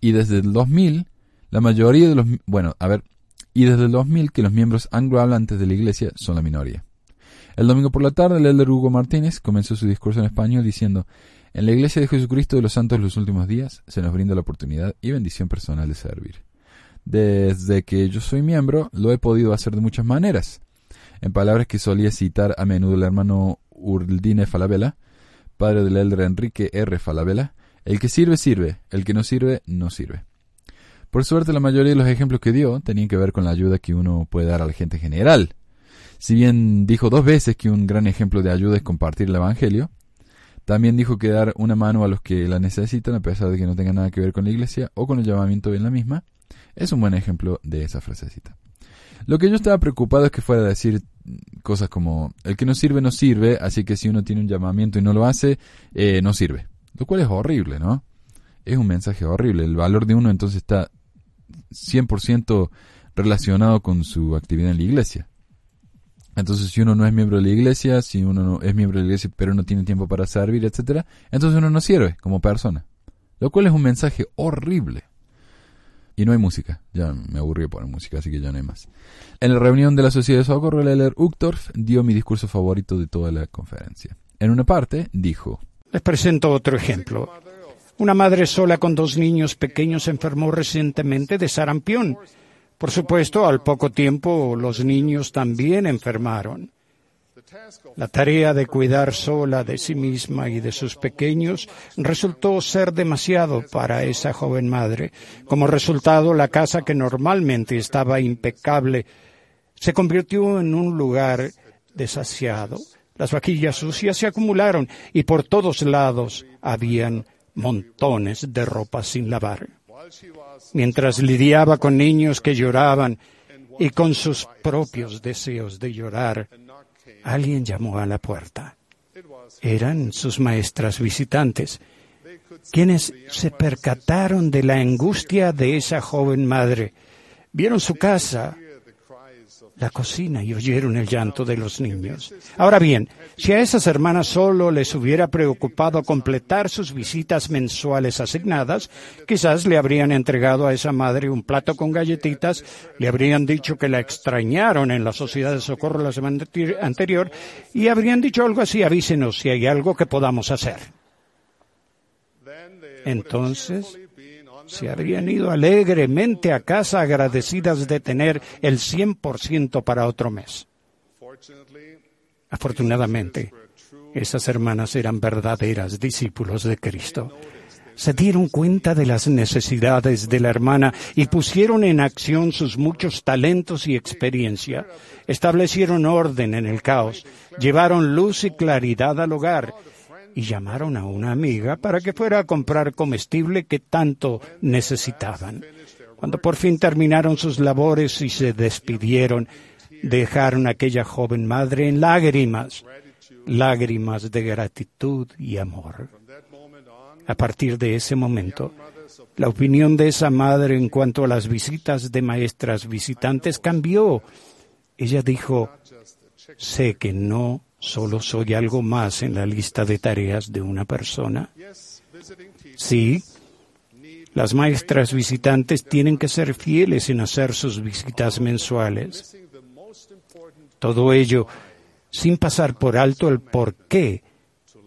Y desde el 2000, la mayoría de los... Bueno, a ver, y desde el 2000 que los miembros anglohablantes de la iglesia son la minoría. El domingo por la tarde, el elder Hugo Martínez comenzó su discurso en español diciendo, en la iglesia de Jesucristo de los Santos de los últimos días se nos brinda la oportunidad y bendición personal de servir. Desde que yo soy miembro, lo he podido hacer de muchas maneras. En palabras que solía citar a menudo el hermano Urdine Falabella, padre del elder Enrique R. Falabella, el que sirve, sirve, el que no sirve, no sirve. Por suerte, la mayoría de los ejemplos que dio tenían que ver con la ayuda que uno puede dar a la gente en general. Si bien dijo dos veces que un gran ejemplo de ayuda es compartir el Evangelio, También dijo que dar una mano a los que la necesitan, a pesar de que no tenga nada que ver con la iglesia o con el llamamiento en la misma, es un buen ejemplo de esa frasecita. Lo que yo estaba preocupado es que fuera a decir cosas como, el que no sirve no sirve, así que si uno tiene un llamamiento y no lo hace, eh, no sirve. Lo cual es horrible, ¿no? Es un mensaje horrible. El valor de uno entonces está 100% relacionado con su actividad en la iglesia. Entonces, si uno no es miembro de la iglesia, si uno no es miembro de la iglesia pero no tiene tiempo para servir, etcétera, entonces uno no sirve como persona. Lo cual es un mensaje horrible. Y no hay música. Ya me aburrí poner música, así que ya no hay más. En la reunión de la Sociedad de Socorro, Leller Uchtdorf dio mi discurso favorito de toda la conferencia. En una parte dijo: Les presento otro ejemplo. Una madre sola con dos niños pequeños enfermó recientemente de sarampión por supuesto, al poco tiempo los niños también enfermaron. La tarea de cuidar sola de sí misma y de sus pequeños resultó ser demasiado para esa joven madre. Como resultado, la casa que normalmente estaba impecable se convirtió en un lugar desasiado. Las vaquillas sucias se acumularon y por todos lados habían montones de ropa sin lavar mientras lidiaba con niños que lloraban y con sus propios deseos de llorar, alguien llamó a la puerta. Eran sus maestras visitantes, quienes se percataron de la angustia de esa joven madre. Vieron su casa, la cocina y oyeron el llanto de los niños. Ahora bien, si a esas hermanas solo les hubiera preocupado completar sus visitas mensuales asignadas, quizás le habrían entregado a esa madre un plato con galletitas, le habrían dicho que la extrañaron en la sociedad de socorro la semana anterior y habrían dicho algo así, avísenos si hay algo que podamos hacer. Entonces, se habrían ido alegremente a casa agradecidas de tener el 100% para otro mes. Afortunadamente, esas hermanas eran verdaderas discípulos de Cristo. Se dieron cuenta de las necesidades de la hermana y pusieron en acción sus muchos talentos y experiencia. Establecieron orden en el caos, llevaron luz y claridad al hogar y llamaron a una amiga para que fuera a comprar comestible que tanto necesitaban. Cuando por fin terminaron sus labores y se despidieron, dejaron a aquella joven madre en lágrimas, lágrimas de gratitud y amor. A partir de ese momento, la opinión de esa madre en cuanto a las visitas de maestras visitantes cambió. Ella dijo, sé que no Solo soy algo más en la lista de tareas de una persona. Sí, las maestras visitantes tienen que ser fieles en hacer sus visitas mensuales. Todo ello sin pasar por alto el porqué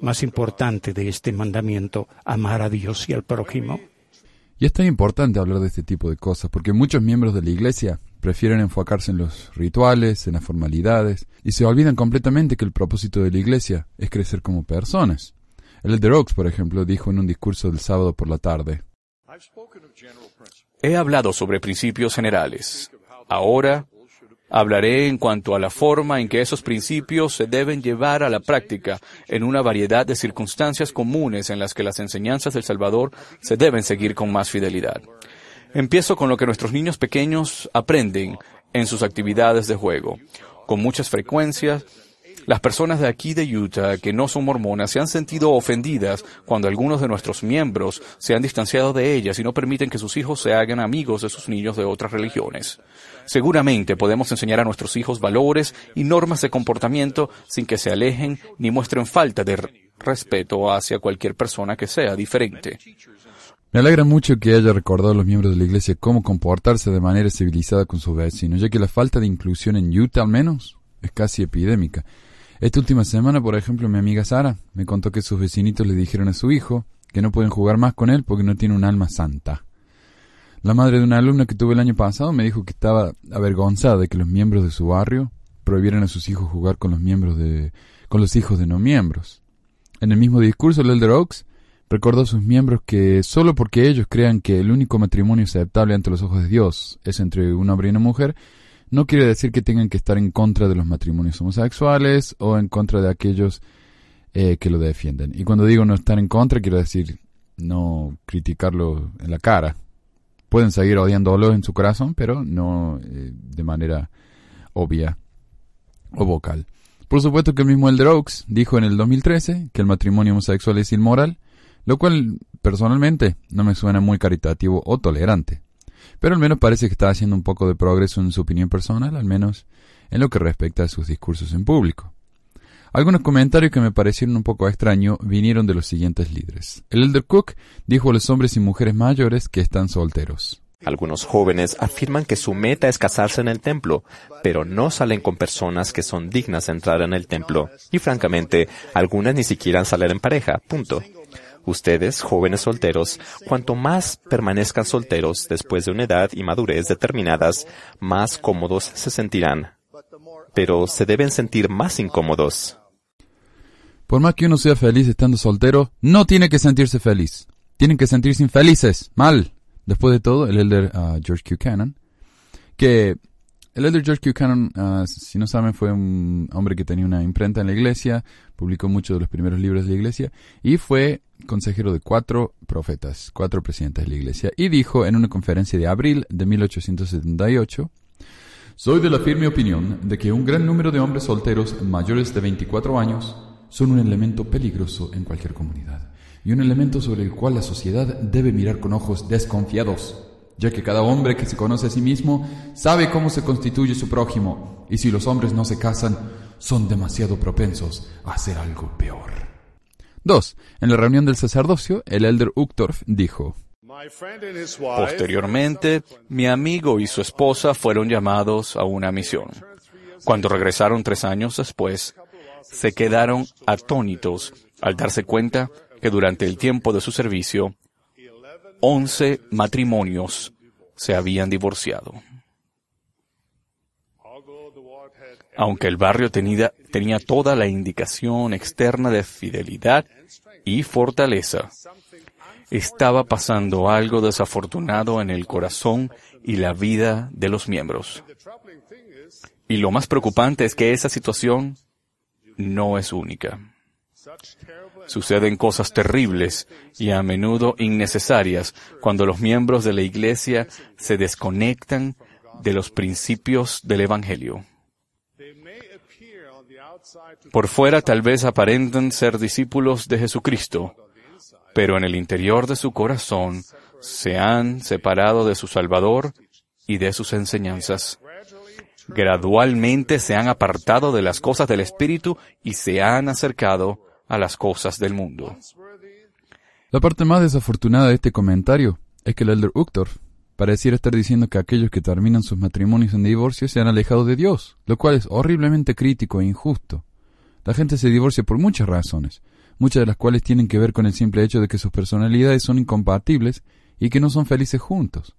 más importante de este mandamiento, amar a Dios y al prójimo. Y es tan importante hablar de este tipo de cosas, porque muchos miembros de la Iglesia prefieren enfocarse en los rituales, en las formalidades, y se olvidan completamente que el propósito de la Iglesia es crecer como personas. El Elder Oaks, por ejemplo, dijo en un discurso del sábado por la tarde, He hablado sobre principios generales. Ahora Hablaré en cuanto a la forma en que esos principios se deben llevar a la práctica en una variedad de circunstancias comunes en las que las enseñanzas del Salvador se deben seguir con más fidelidad. Empiezo con lo que nuestros niños pequeños aprenden en sus actividades de juego. Con muchas frecuencias, las personas de aquí de Utah que no son mormonas se han sentido ofendidas cuando algunos de nuestros miembros se han distanciado de ellas y no permiten que sus hijos se hagan amigos de sus niños de otras religiones. Seguramente podemos enseñar a nuestros hijos valores y normas de comportamiento sin que se alejen ni muestren falta de respeto hacia cualquier persona que sea diferente. Me alegra mucho que haya recordado a los miembros de la iglesia cómo comportarse de manera civilizada con sus vecinos, ya que la falta de inclusión en Utah al menos es casi epidémica. Esta última semana, por ejemplo, mi amiga Sara me contó que sus vecinitos le dijeron a su hijo que no pueden jugar más con él porque no tiene un alma santa. La madre de una alumna que tuve el año pasado me dijo que estaba avergonzada de que los miembros de su barrio prohibieran a sus hijos jugar con los miembros de con los hijos de no miembros. En el mismo discurso, el Elder Oaks recordó a sus miembros que solo porque ellos crean que el único matrimonio aceptable ante los ojos de Dios es entre un hombre y una mujer, no quiere decir que tengan que estar en contra de los matrimonios homosexuales o en contra de aquellos eh, que lo defienden. Y cuando digo no estar en contra, quiero decir no criticarlo en la cara. Pueden seguir odiándolo en su corazón, pero no eh, de manera obvia o vocal. Por supuesto que el mismo Elder Oaks dijo en el 2013 que el matrimonio homosexual es inmoral, lo cual personalmente no me suena muy caritativo o tolerante. Pero al menos parece que está haciendo un poco de progreso en su opinión personal, al menos en lo que respecta a sus discursos en público. Algunos comentarios que me parecieron un poco extraños vinieron de los siguientes líderes. El Elder Cook dijo a los hombres y mujeres mayores que están solteros. Algunos jóvenes afirman que su meta es casarse en el templo, pero no salen con personas que son dignas de entrar en el templo. Y francamente, algunas ni siquiera salen en pareja. Punto. Ustedes, jóvenes solteros, cuanto más permanezcan solteros después de una edad y madurez determinadas, más cómodos se sentirán. Pero se deben sentir más incómodos. Por más que uno sea feliz estando soltero, no tiene que sentirse feliz. Tienen que sentirse infelices. Mal. Después de todo, el elder uh, George Q. Cannon, que el elder George. Cannon, uh, si no saben, fue un hombre que tenía una imprenta en la iglesia, publicó muchos de los primeros libros de la iglesia y fue consejero de cuatro profetas, cuatro presidentes de la iglesia, y dijo en una conferencia de abril de 1878, soy de la firme opinión de que un gran número de hombres solteros mayores de 24 años son un elemento peligroso en cualquier comunidad y un elemento sobre el cual la sociedad debe mirar con ojos desconfiados, ya que cada hombre que se conoce a sí mismo sabe cómo se constituye su prójimo, y si los hombres no se casan, son demasiado propensos a hacer algo peor. 2. En la reunión del sacerdocio, el elder Uchtdorf dijo, Posteriormente, mi amigo y su esposa fueron llamados a una misión. Cuando regresaron tres años después, se quedaron atónitos al darse cuenta que durante el tiempo de su servicio, once matrimonios se habían divorciado. Aunque el barrio tenía, tenía toda la indicación externa de fidelidad y fortaleza, estaba pasando algo desafortunado en el corazón y la vida de los miembros. Y lo más preocupante es que esa situación no es única. Suceden cosas terribles y a menudo innecesarias cuando los miembros de la Iglesia se desconectan de los principios del Evangelio. Por fuera tal vez aparentan ser discípulos de Jesucristo, pero en el interior de su corazón se han separado de su Salvador y de sus enseñanzas. Gradualmente se han apartado de las cosas del Espíritu y se han acercado las cosas del mundo. La parte más desafortunada de este comentario es que el elder Uchtdorf pareciera estar diciendo que aquellos que terminan sus matrimonios en divorcio se han alejado de Dios, lo cual es horriblemente crítico e injusto. La gente se divorcia por muchas razones, muchas de las cuales tienen que ver con el simple hecho de que sus personalidades son incompatibles y que no son felices juntos.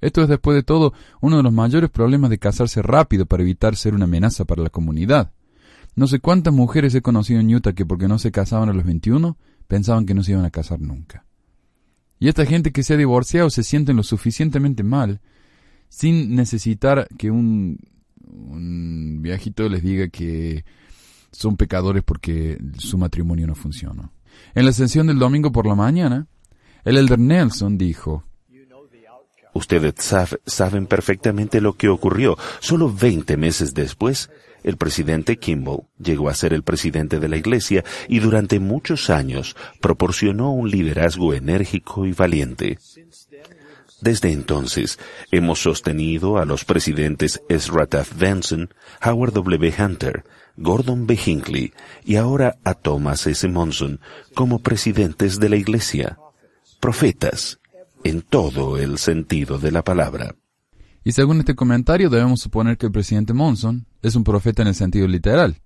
Esto es, después de todo, uno de los mayores problemas de casarse rápido para evitar ser una amenaza para la comunidad. No sé cuántas mujeres he conocido en Utah que porque no se casaban a los 21 pensaban que no se iban a casar nunca. Y esta gente que se ha divorciado se sienten lo suficientemente mal sin necesitar que un, un viejito les diga que son pecadores porque su matrimonio no funcionó. En la sesión del domingo por la mañana, el elder Nelson dijo, Ustedes saben perfectamente lo que ocurrió. Solo 20 meses después, el presidente Kimball llegó a ser el presidente de la Iglesia y durante muchos años proporcionó un liderazgo enérgico y valiente. Desde entonces, hemos sostenido a los presidentes Ezra Taft Benson, Howard W. Hunter, Gordon B. Hinckley y ahora a Thomas S. Monson como presidentes de la Iglesia, profetas, en todo el sentido de la palabra. Y según este comentario debemos suponer que el presidente Monson es un profeta en el sentido literal.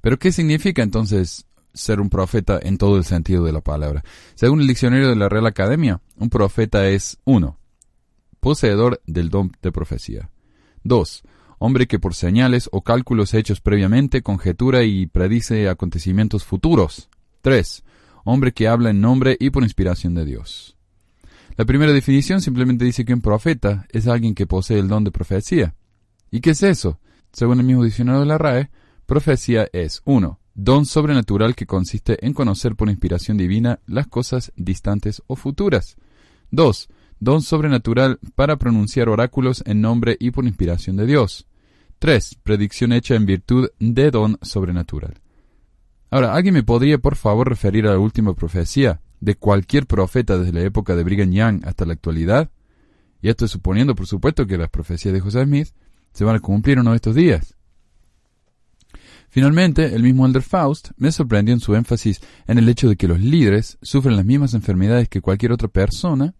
Pero ¿qué significa entonces ser un profeta en todo el sentido de la palabra? Según el diccionario de la Real Academia, un profeta es uno, Poseedor del don de profecía. 2. Hombre que por señales o cálculos hechos previamente conjetura y predice acontecimientos futuros. 3. Hombre que habla en nombre y por inspiración de Dios. La primera definición simplemente dice que un profeta es alguien que posee el don de profecía. ¿Y qué es eso? Según el mismo diccionario de la RAE, profecía es 1. don sobrenatural que consiste en conocer por inspiración divina las cosas distantes o futuras. 2. Don sobrenatural para pronunciar oráculos en nombre y por inspiración de Dios. 3. Predicción hecha en virtud de don sobrenatural. Ahora, ¿alguien me podría por favor referir a la última profecía de cualquier profeta desde la época de Brigham Young hasta la actualidad? Y esto es suponiendo, por supuesto, que las profecías de José Smith se van a cumplir uno de estos días. Finalmente, el mismo Elder Faust me sorprendió en su énfasis en el hecho de que los líderes sufren las mismas enfermedades que cualquier otra persona,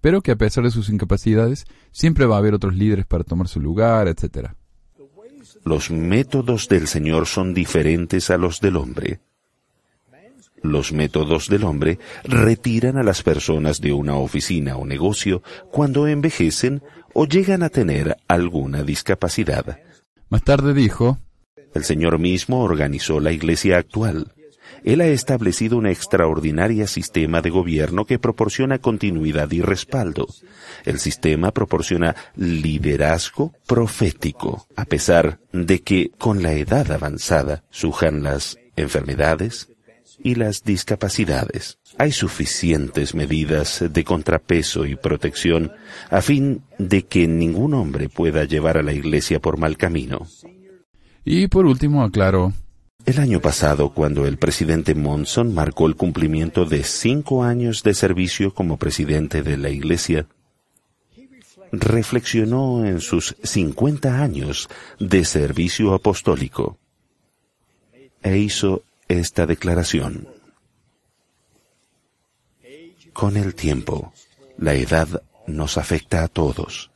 pero que a pesar de sus incapacidades, siempre va a haber otros líderes para tomar su lugar, etc. Los métodos del Señor son diferentes a los del hombre. Los métodos del hombre retiran a las personas de una oficina o negocio cuando envejecen o llegan a tener alguna discapacidad. Más tarde dijo, El Señor mismo organizó la iglesia actual. Él ha establecido un extraordinario sistema de gobierno que proporciona continuidad y respaldo. El sistema proporciona liderazgo profético, a pesar de que con la edad avanzada surjan las enfermedades y las discapacidades. Hay suficientes medidas de contrapeso y protección a fin de que ningún hombre pueda llevar a la iglesia por mal camino. y por último aclaró, El año pasado, cuando el presidente Monson marcó el cumplimiento de cinco años de servicio como presidente de la Iglesia, reflexionó en sus 50 años de servicio apostólico e hizo esta declaración. Con el tiempo, la edad nos afecta a todos.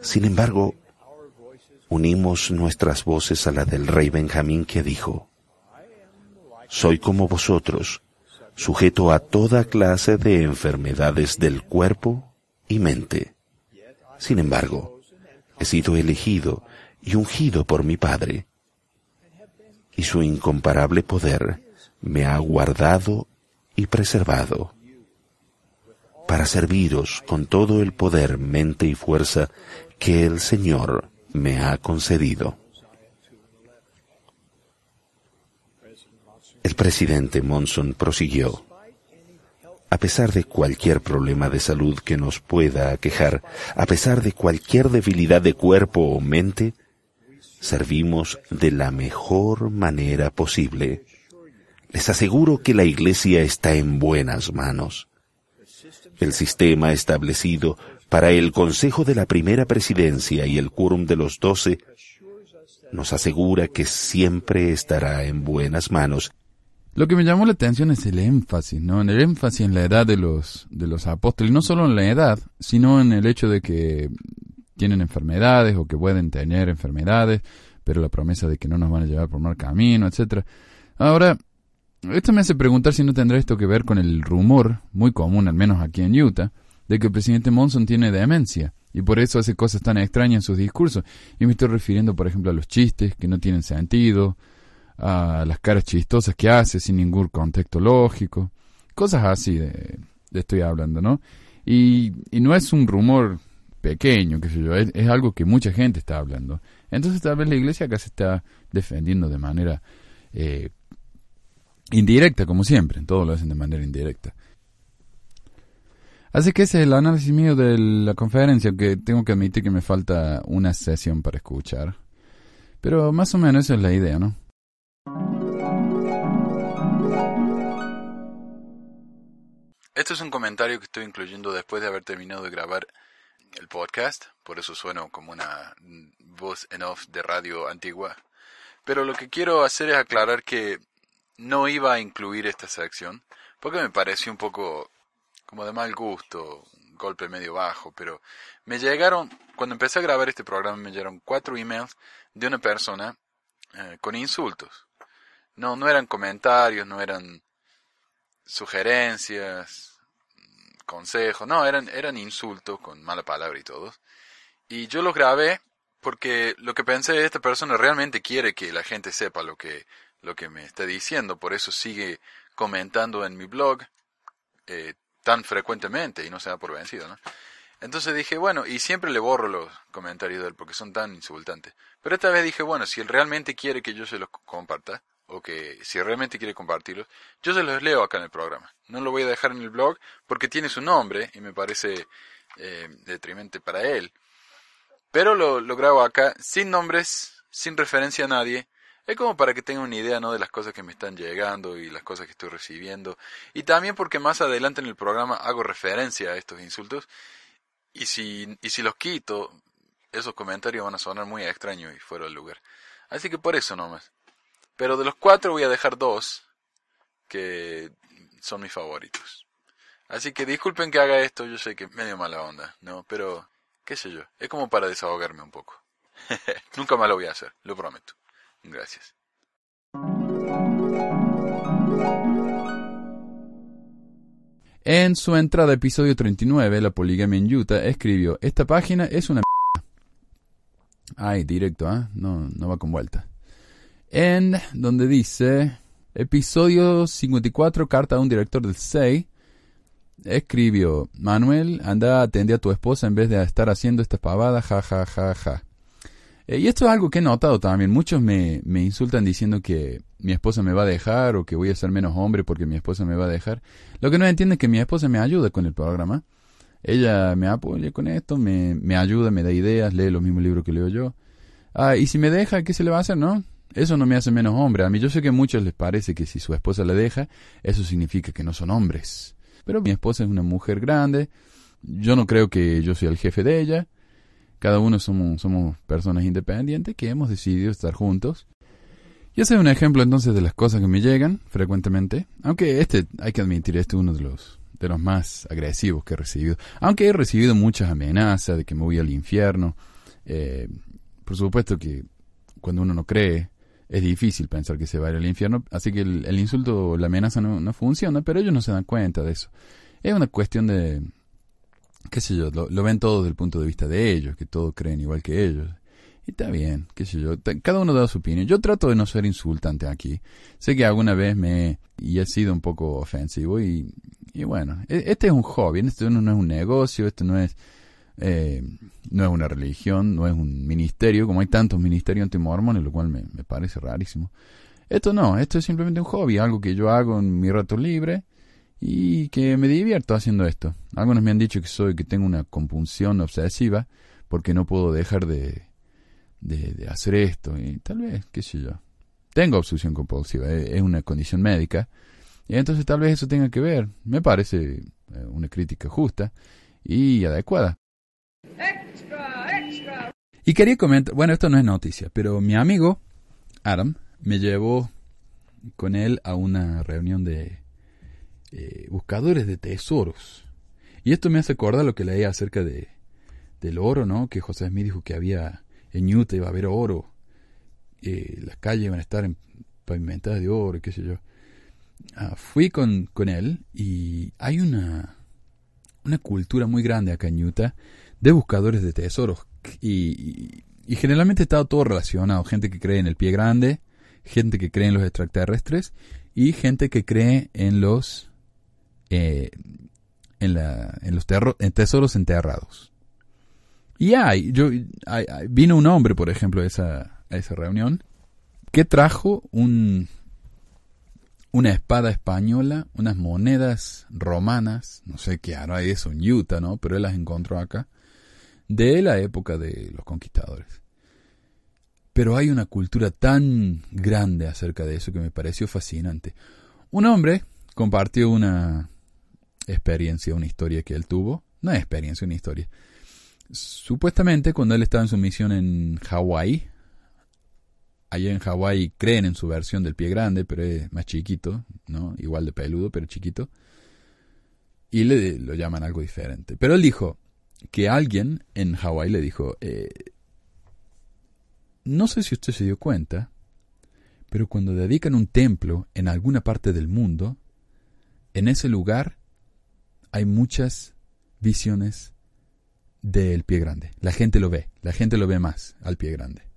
Sin embargo, unimos nuestras voces a la del rey Benjamín que dijo, Soy como vosotros, sujeto a toda clase de enfermedades del cuerpo y mente. Sin embargo, he sido elegido y ungido por mi Padre, y su incomparable poder me ha guardado y preservado para serviros con todo el poder, mente y fuerza que el Señor me ha concedido. El presidente Monson prosiguió. A pesar de cualquier problema de salud que nos pueda aquejar, a pesar de cualquier debilidad de cuerpo o mente, servimos de la mejor manera posible. Les aseguro que la Iglesia está en buenas manos. El sistema establecido para el Consejo de la Primera Presidencia y el Quórum de los Doce nos asegura que siempre estará en buenas manos. Lo que me llamó la atención es el énfasis, ¿no? En el énfasis en la edad de los, de los apóstoles, no solo en la edad, sino en el hecho de que tienen enfermedades o que pueden tener enfermedades, pero la promesa de que no nos van a llevar por mal camino, etcétera. Ahora, esto me hace preguntar si no tendrá esto que ver con el rumor, muy común al menos aquí en Utah, de que el presidente Monson tiene demencia y por eso hace cosas tan extrañas en sus discursos. Y me estoy refiriendo, por ejemplo, a los chistes que no tienen sentido, a las caras chistosas que hace sin ningún contexto lógico, cosas así de, estoy hablando, ¿no? Y no es un rumor pequeño, qué sé yo, es, algo que mucha gente está hablando. Entonces tal vez la iglesia acá se está defendiendo de manera eh, indirecta, como siempre, todos lo hacen de manera indirecta. Así que ese es el análisis mío de la conferencia, que tengo que admitir que me falta una sesión para escuchar. Pero más o menos esa es la idea, ¿no? Este es un comentario que estoy incluyendo después de haber terminado de grabar el podcast, por eso sueno como una voz en off de radio antigua. Pero lo que quiero hacer es aclarar que no iba a incluir esta sección, porque me pareció un poco como de mal gusto, un golpe medio bajo, pero me llegaron, cuando empecé a grabar este programa, me llegaron cuatro emails de una persona eh, con insultos. No, no eran comentarios, no eran sugerencias, consejos, no, eran, eran insultos con mala palabra y todo. Y yo los grabé porque lo que pensé, esta persona realmente quiere que la gente sepa lo que, lo que me está diciendo, por eso sigue comentando en mi blog eh, tan frecuentemente y no se da por vencido, ¿no? Entonces dije, bueno, y siempre le borro los comentarios de él porque son tan insultantes. Pero esta vez dije, bueno, si él realmente quiere que yo se los comparta, o que si realmente quiere compartirlos, yo se los leo acá en el programa. No lo voy a dejar en el blog porque tiene su nombre y me parece eh, detrimente para él. Pero lo, lo grabo acá sin nombres, sin referencia a nadie. Es como para que tenga una idea ¿no? de las cosas que me están llegando y las cosas que estoy recibiendo. Y también porque más adelante en el programa hago referencia a estos insultos. Y si, y si los quito, esos comentarios van a sonar muy extraños y fuera del lugar. Así que por eso nomás. Pero de los cuatro voy a dejar dos que son mis favoritos. Así que disculpen que haga esto, yo sé que medio mala onda, ¿no? Pero, qué sé yo, es como para desahogarme un poco. [laughs] Nunca más lo voy a hacer, lo prometo. Gracias. En su entrada episodio 39, La poligamia en Utah, escribió, esta página es una... Ay, directo, ¿ah? No, no va con vuelta en donde dice, episodio 54, carta a un director del SEI, escribió, Manuel, anda, atende a tu esposa en vez de estar haciendo esta pavada, ja, ja, ja, ja. Eh, y esto es algo que he notado también. Muchos me, me insultan diciendo que mi esposa me va a dejar o que voy a ser menos hombre porque mi esposa me va a dejar. Lo que no entiende es que mi esposa me ayuda con el programa. Ella me apoya con esto, me, me ayuda, me da ideas, lee los mismos libros que leo yo. Ah, y si me deja, ¿qué se le va a hacer, no? Eso no me hace menos hombre. A mí yo sé que a muchos les parece que si su esposa le deja, eso significa que no son hombres. Pero mi esposa es una mujer grande. Yo no creo que yo soy el jefe de ella. Cada uno somos, somos personas independientes que hemos decidido estar juntos. Y ese es un ejemplo entonces de las cosas que me llegan frecuentemente. Aunque este, hay que admitir, este es uno de los, de los más agresivos que he recibido. Aunque he recibido muchas amenazas de que me voy al infierno. Eh, por supuesto que cuando uno no cree es difícil pensar que se va a ir al infierno, así que el, insulto o la amenaza no, funciona, pero ellos no se dan cuenta de eso. Es una cuestión de, qué sé yo, lo, ven todo desde el punto de vista de ellos, que todos creen igual que ellos. Y está bien, qué sé yo, cada uno da su opinión. Yo trato de no ser insultante aquí. Sé que alguna vez me y he sido un poco ofensivo y, y bueno, e, este es un hobby, esto no es un negocio, esto no es eh, no es una religión, no es un ministerio, como hay tantos ministerios antimormones, lo cual me, parece rarísimo. Esto no, esto es simplemente un hobby, algo que yo hago en mi rato libre y que me divierto haciendo esto. Algunos me han dicho que soy, que tengo una compulsión obsesiva porque no puedo dejar de, de, hacer esto y tal vez, qué sé yo. Tengo obsesión compulsiva, es, es una condición médica y entonces tal vez eso tenga que ver. Me parece eh, una crítica justa y adecuada. Y quería comentar, bueno, esto no es noticia, pero mi amigo Adam me llevó con él a una reunión de eh, buscadores de tesoros. Y esto me hace acordar lo que leí acerca de, del oro, ¿no? Que José Smith dijo que había en Utah iba a haber oro. Eh, las calles iban a estar pavimentadas de oro, qué sé yo. Ah, fui con, con él y hay una, una cultura muy grande acá en Utah de buscadores de tesoros. Y, generalmente está todo relacionado. Gente que cree en el pie grande, gente que cree en los extraterrestres y gente que cree en los, eh, en, la, en los tesoros enterrados. Y hay, yo, vino un hombre, por ejemplo, a esa, a esa reunión que trajo un, una espada española, unas monedas romanas, no sé qué hará eso en Utah, ¿no? Pero él las encontró acá de la época de los conquistadores. Pero hay una cultura tan grande acerca de eso que me pareció fascinante. Un hombre compartió una experiencia, una historia que él tuvo. No es experiencia, una historia. Supuestamente cuando él estaba en su misión en Hawái, allá en Hawái creen en su versión del pie grande, pero es más chiquito, ¿no? Igual de peludo, pero chiquito. Y le lo llaman algo diferente. Pero él dijo, que alguien en Hawái le dijo, eh, no sé si usted se dio cuenta, pero cuando dedican un templo en alguna parte del mundo, en ese lugar hay muchas visiones del pie grande. La gente lo ve, la gente lo ve más al pie grande.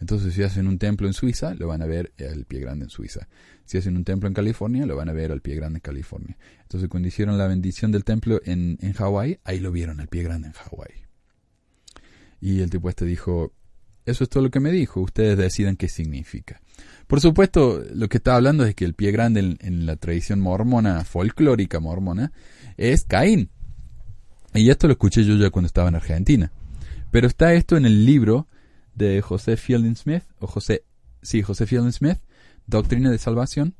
Entonces, si hacen un templo en Suiza, lo van a ver al pie grande en Suiza. Si hacen un templo en California, lo van a ver al pie grande en California. Entonces, cuando hicieron la bendición del templo en, en Hawái, ahí lo vieron al pie grande en Hawái. Y el tipo este dijo, eso es todo lo que me dijo, ustedes decidan qué significa. Por supuesto, lo que está hablando es que el pie grande en, en la tradición mormona, folclórica mormona, es Caín. Y esto lo escuché yo ya cuando estaba en Argentina. Pero está esto en el libro de José Fielding Smith, o José, sí, José Fielding Smith, Doctrina de Salvación.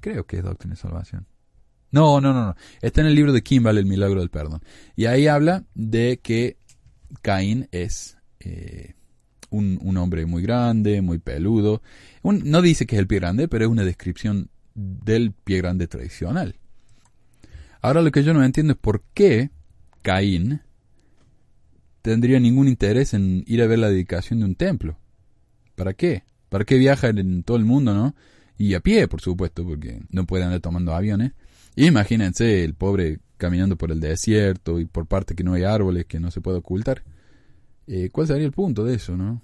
Creo que es Doctrina de Salvación. No, no, no, no. Está en el libro de Kimball, El Milagro del Perdón. Y ahí habla de que Caín es eh, un, un, hombre muy grande, muy peludo. No dice que es el pie grande, pero es una descripción del pie grande tradicional. Ahora lo que yo no entiendo es por qué Caín tendría ningún interés en ir a ver la dedicación de un templo. ¿Para qué? ¿Para qué viaja en todo el mundo, no? Y a pie, por supuesto, porque no puede andar tomando aviones. Imagínense el pobre caminando por el desierto y por parte que no hay árboles que no se puede ocultar. Eh, ¿Cuál sería el punto de eso, no?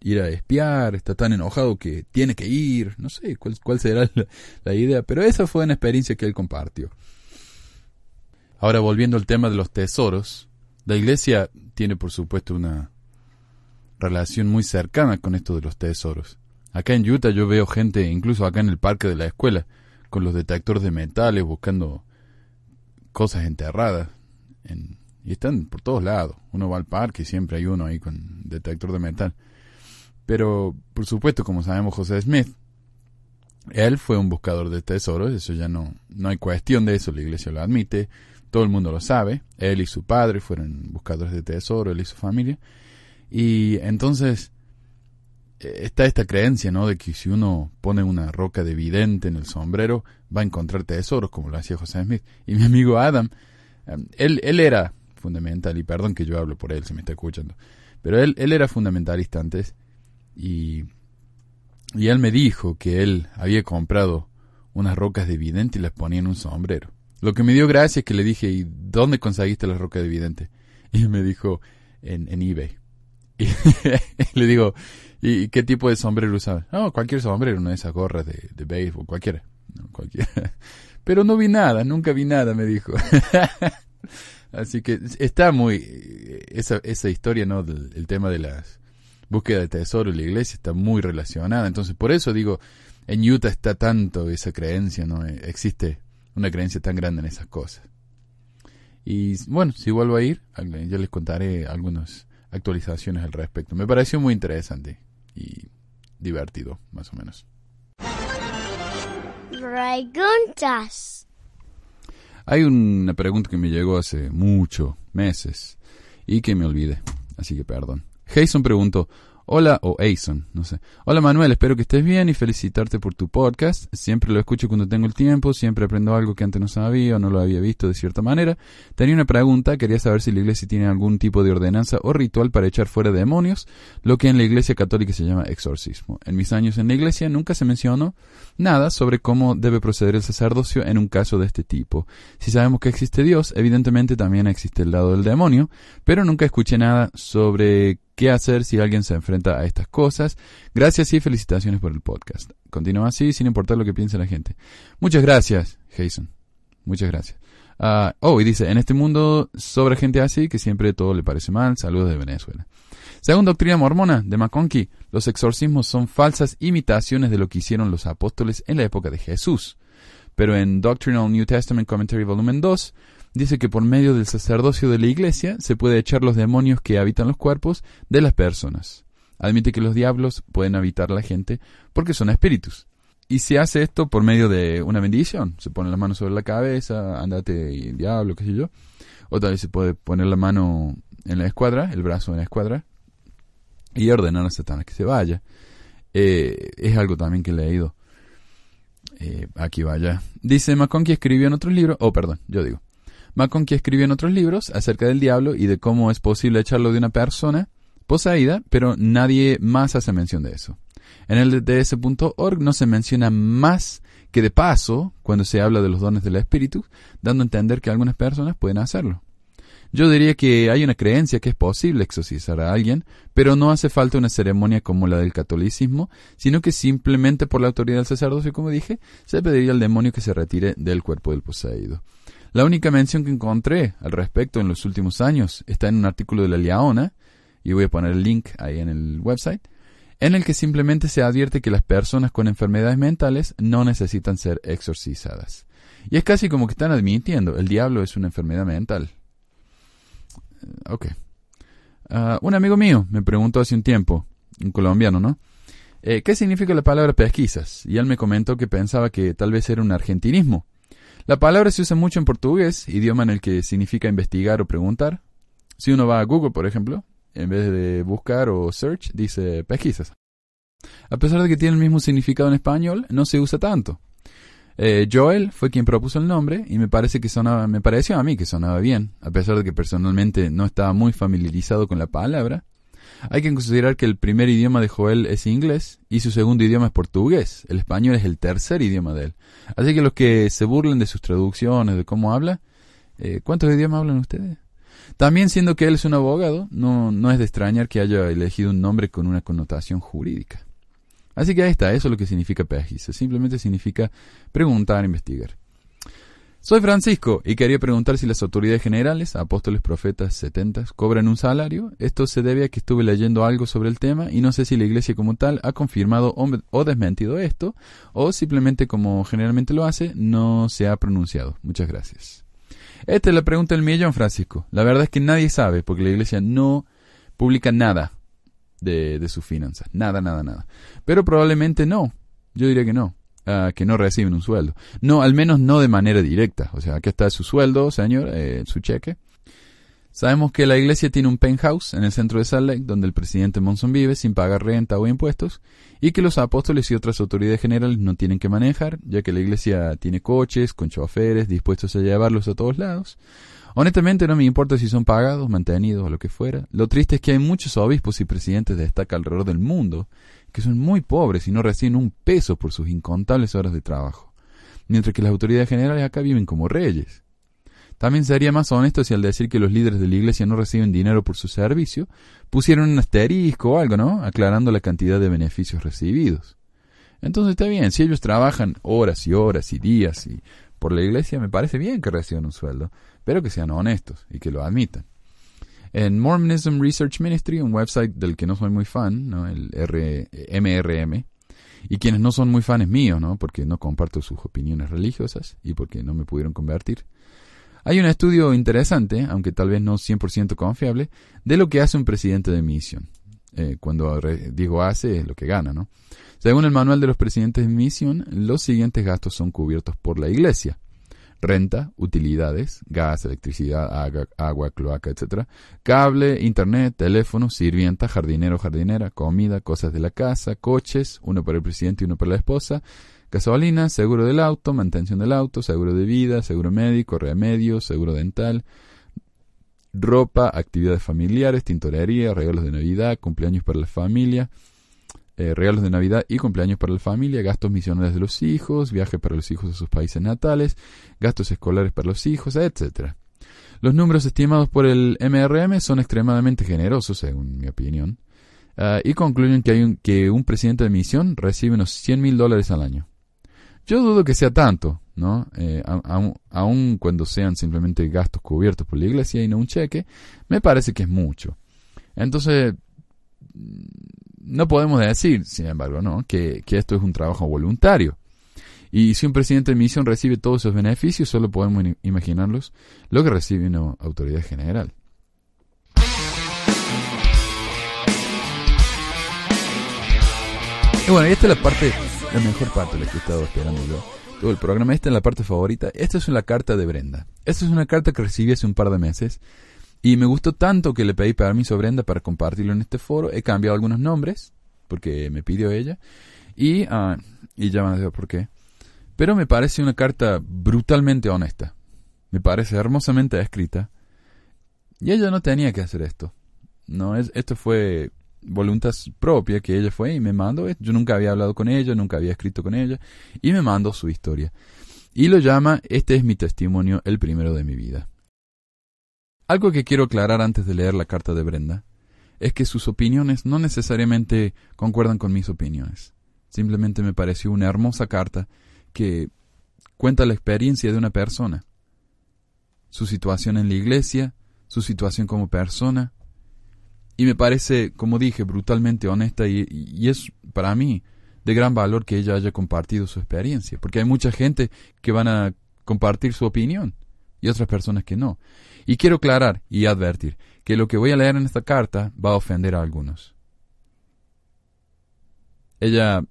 Ir a espiar, está tan enojado que tiene que ir, no sé cuál, cuál será la, la idea, pero esa fue una experiencia que él compartió. Ahora volviendo al tema de los tesoros, la iglesia tiene por supuesto una relación muy cercana con esto de los tesoros. Acá en Utah yo veo gente, incluso acá en el parque de la escuela, con los detectores de metales buscando cosas enterradas. En, y están por todos lados. Uno va al parque y siempre hay uno ahí con detector de metal. Pero, por supuesto, como sabemos, José Smith, él fue un buscador de tesoros, eso ya no, no hay cuestión de eso, la iglesia lo admite. Todo el mundo lo sabe. Él y su padre fueron buscadores de tesoro, él y su familia. Y entonces está esta creencia, ¿no? De que si uno pone una roca de vidente en el sombrero, va a encontrar tesoros, como lo hacía José Smith. Y mi amigo Adam, él, él era fundamental, y perdón que yo hablo por él, si me está escuchando, pero él, él era fundamentalista antes, y, y él me dijo que él había comprado unas rocas de vidente y las ponía en un sombrero. Lo que me dio gracia es que le dije, ¿y dónde conseguiste las rocas de vidente? [laughs] Y me dijo, en, en eBay. [laughs] Y le digo, ¿y qué tipo de sombrero usaba? No, cualquier sombrero, de esas gorras de, de béisbol, cualquiera. No, cualquiera. [laughs] Pero no vi nada, nunca vi nada, me dijo. Así que está muy, esa, esa historia, ¿no? El tema de las búsquedas de tesoro y la iglesia está muy relacionada. Entonces, por eso digo, en Utah está tanto esa creencia, ¿no? Existe una creencia tan grande en esas cosas. Y bueno, si vuelvo a ir, yo les contaré algunas actualizaciones al respecto. Me pareció muy interesante y divertido, más o menos. Preguntas. Hay una pregunta que me llegó hace muchos meses y que me olvidé, así que perdón. Jason preguntó, Hola, o Ason, no sé. Hola Manuel, espero que estés bien y felicitarte por tu podcast. Siempre lo escucho cuando tengo el tiempo, siempre aprendo algo que antes no sabía o no lo había visto de cierta manera. Tenía una pregunta, quería saber si la iglesia tiene algún tipo de ordenanza o ritual para echar fuera demonios, lo que en la iglesia católica se llama exorcismo. En mis años en la iglesia nunca se mencionó nada sobre cómo debe proceder el sacerdocio en un caso de este tipo. Si sabemos que existe Dios, evidentemente también existe el lado del demonio, pero nunca escuché nada sobre qué hacer si alguien se enfrenta a estas cosas. Gracias y felicitaciones por el podcast. Continúa así sin importar lo que piense la gente. Muchas gracias, Jason. Muchas gracias. Uh, oh, y dice, en este mundo sobra gente así que siempre todo le parece mal. Saludos de Venezuela. Según doctrina mormona de McConkie, los exorcismos son falsas imitaciones de lo que hicieron los apóstoles en la época de Jesús. Pero en Doctrinal New Testament Commentary Volumen 2, dice que por medio del sacerdocio de la iglesia se puede echar los demonios que habitan los cuerpos de las personas. Admite que los diablos pueden habitar la gente porque son espíritus. Y se hace esto por medio de una bendición. Se pone la mano sobre la cabeza, andate diablo, qué sé yo. Otra vez se puede poner la mano en la escuadra, el brazo en la escuadra, y ordenar a Satanás que se vaya. Eh, es algo también que he leído. Eh, aquí vaya. Dice McConkie escribió en otros libros, oh perdón, yo digo. McConkie escribió en otros libros acerca del diablo y de cómo es posible echarlo de una persona poseída, pero nadie más hace mención de eso. En el ds.org no se menciona más que de paso cuando se habla de los dones del Espíritu, dando a entender que algunas personas pueden hacerlo. Yo diría que hay una creencia que es posible exorcizar a alguien, pero no hace falta una ceremonia como la del catolicismo, sino que simplemente por la autoridad del sacerdocio, como dije, se pediría al demonio que se retire del cuerpo del poseído. La única mención que encontré al respecto en los últimos años está en un artículo de la Liaona, y voy a poner el link ahí en el website, en el que simplemente se advierte que las personas con enfermedades mentales no necesitan ser exorcizadas. Y es casi como que están admitiendo, el diablo es una enfermedad mental. Eh, ok. Ah, un amigo mío me preguntó hace un tiempo, un colombiano, ¿no? Eh, ¿Qué significa la palabra pesquisas? Y él me comentó que pensaba que tal vez era un argentinismo. La palabra se usa mucho en portugués, idioma en el que significa investigar o preguntar. Si uno va a Google, por ejemplo, en vez de buscar o search, dice pesquisas. A pesar de que tiene el mismo significado en español, no se usa tanto. Eh, Joel fue quien propuso el nombre y me parece que sonaba, me pareció a mí que sonaba bien, a pesar de que personalmente no estaba muy familiarizado con la palabra. Hay que considerar que el primer idioma de Joel es inglés y su segundo idioma es portugués. El español es el tercer idioma de él. Así que los que se burlen de sus traducciones, de cómo habla, eh, ¿cuántos idiomas hablan ustedes? También siendo que él es un abogado, no, no es de extrañar que haya elegido un nombre con una connotación jurídica. Así que ahí está, eso es lo que significa pesquisa. Simplemente significa preguntar, investigar. Soy Francisco y quería preguntar si las autoridades generales, apóstoles, profetas, setentas, cobran un salario. Esto se debe a que estuve leyendo algo sobre el tema y no sé si la iglesia como tal ha confirmado o desmentido esto o simplemente como generalmente lo hace, no se ha pronunciado. Muchas gracias. Esta es la pregunta del millón, Francisco. La verdad es que nadie sabe porque la iglesia no publica nada de, sus finanzas. Nada, nada, nada. Pero probablemente no. Yo diría que no. Ah, que no reciben un sueldo. No, al menos no de manera directa. O sea, aquí está su sueldo, señor, eh, su cheque. Sabemos que la iglesia tiene un penthouse en el centro de Salt Lake, donde el presidente Monson vive sin pagar renta o impuestos, y que los apóstoles y otras autoridades generales no tienen que manejar, ya que la iglesia tiene coches con choferes dispuestos a llevarlos a todos lados. Honestamente no me importa si son pagados, mantenidos o lo que fuera. Lo triste es que hay muchos obispos y presidentes de estaca alrededor del mundo que son muy pobres y no reciben un peso por sus incontables horas de trabajo, mientras que las autoridades generales acá viven como reyes. También sería más honesto si al decir que los líderes de la iglesia no reciben dinero por su servicio, pusieron un asterisco o algo, ¿no? Aclarando la cantidad de beneficios recibidos. Entonces está bien, si ellos trabajan horas y horas y días y por la iglesia, me parece bien que reciban un sueldo pero que sean honestos y que lo admitan. En Mormonism Research Ministry, un website del que no soy muy fan, el MRM, y quienes no son muy fans míos, ¿no? porque no comparto sus opiniones religiosas y porque no me pudieron convertir, hay un estudio interesante, aunque tal vez no 100% confiable, de lo que hace un presidente de misión. Eh, cuando digo hace, es lo que gana, ¿no? Según el manual de los presidentes de misión, los siguientes gastos son cubiertos por la iglesia renta, utilidades, gas, electricidad, agua, cloaca, etc. Cable, internet, teléfono, sirvienta, jardinero, jardinera, comida, cosas de la casa, coches, uno para el presidente y uno para la esposa, gasolina, seguro del auto, mantención del auto, seguro de vida, seguro médico, remedio, seguro dental, ropa, actividades familiares, tintorería, regalos de Navidad, cumpleaños para la familia, eh, regalos de Navidad y cumpleaños para la familia, gastos misionales de los hijos, viajes para los hijos a sus países natales, gastos escolares para los hijos, etc. Los números estimados por el MRM son extremadamente generosos, según mi opinión, ah, y concluyen que, hay un, que un presidente de misión recibe unos 100 mil dólares al año. Yo dudo que sea tanto, ¿no? Eh, aun cuando sean simplemente gastos cubiertos por la iglesia y no un cheque, me parece que es mucho. Entonces, no podemos decir, sin embargo, ¿no? que, esto es un trabajo voluntario. Y si un presidente de misión recibe todos esos beneficios, solo podemos imaginarlos lo que recibe una autoridad general. Y bueno, y esta es la parte, la mejor parte, la que he estado esperando yo. Todo el programa, esta es la parte favorita. Esta es una carta de Brenda. Esta es una carta que recibí hace un par de meses y me gustó tanto que le pedí permiso a Brenda para compartirlo en este foro. He cambiado algunos nombres, porque me pidió ella. Y, uh, y ya van a por qué. Pero me parece una carta brutalmente honesta. Me parece hermosamente escrita. Y ella no tenía que hacer esto. No, es, esto fue voluntad propia que ella fue y me mandó. Yo nunca había hablado con ella, nunca había escrito con ella. Y me mandó su historia. Y lo llama Este es mi testimonio, el primero de mi vida. Algo que quiero aclarar antes de leer la carta de Brenda es que sus opiniones no necesariamente concuerdan con mis opiniones. Simplemente me pareció una hermosa carta que cuenta la experiencia de una persona, su situación en la iglesia, su situación como persona, Y me parece, como dije, brutalmente honesta y, es para mí de gran valor que ella haya compartido su experiencia, porque hay mucha gente que van a compartir su opinión y otras personas que no. Y quiero aclarar y advertir que lo que voy a leer en esta carta va a ofender a algunos. Ella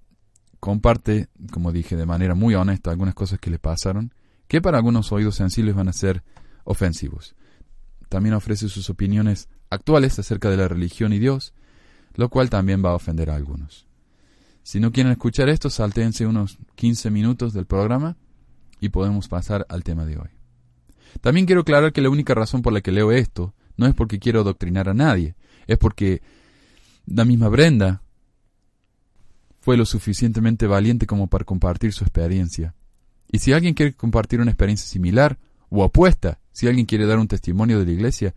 comparte, como dije, de manera muy honesta algunas cosas que le pasaron, que para algunos oídos sensibles van a ser ofensivos. También ofrece sus opiniones actuales acerca de la religión y Dios, lo cual también va a ofender a algunos. Si no quieren escuchar esto, saltense unos 15 minutos del programa y podemos pasar al tema de hoy. También quiero aclarar que la única razón por la que leo esto no es porque quiero adoctrinar a nadie, es porque la misma Brenda fue lo suficientemente valiente como para compartir su experiencia. Y si alguien quiere compartir una experiencia similar o opuesta, si alguien quiere dar un testimonio de la iglesia,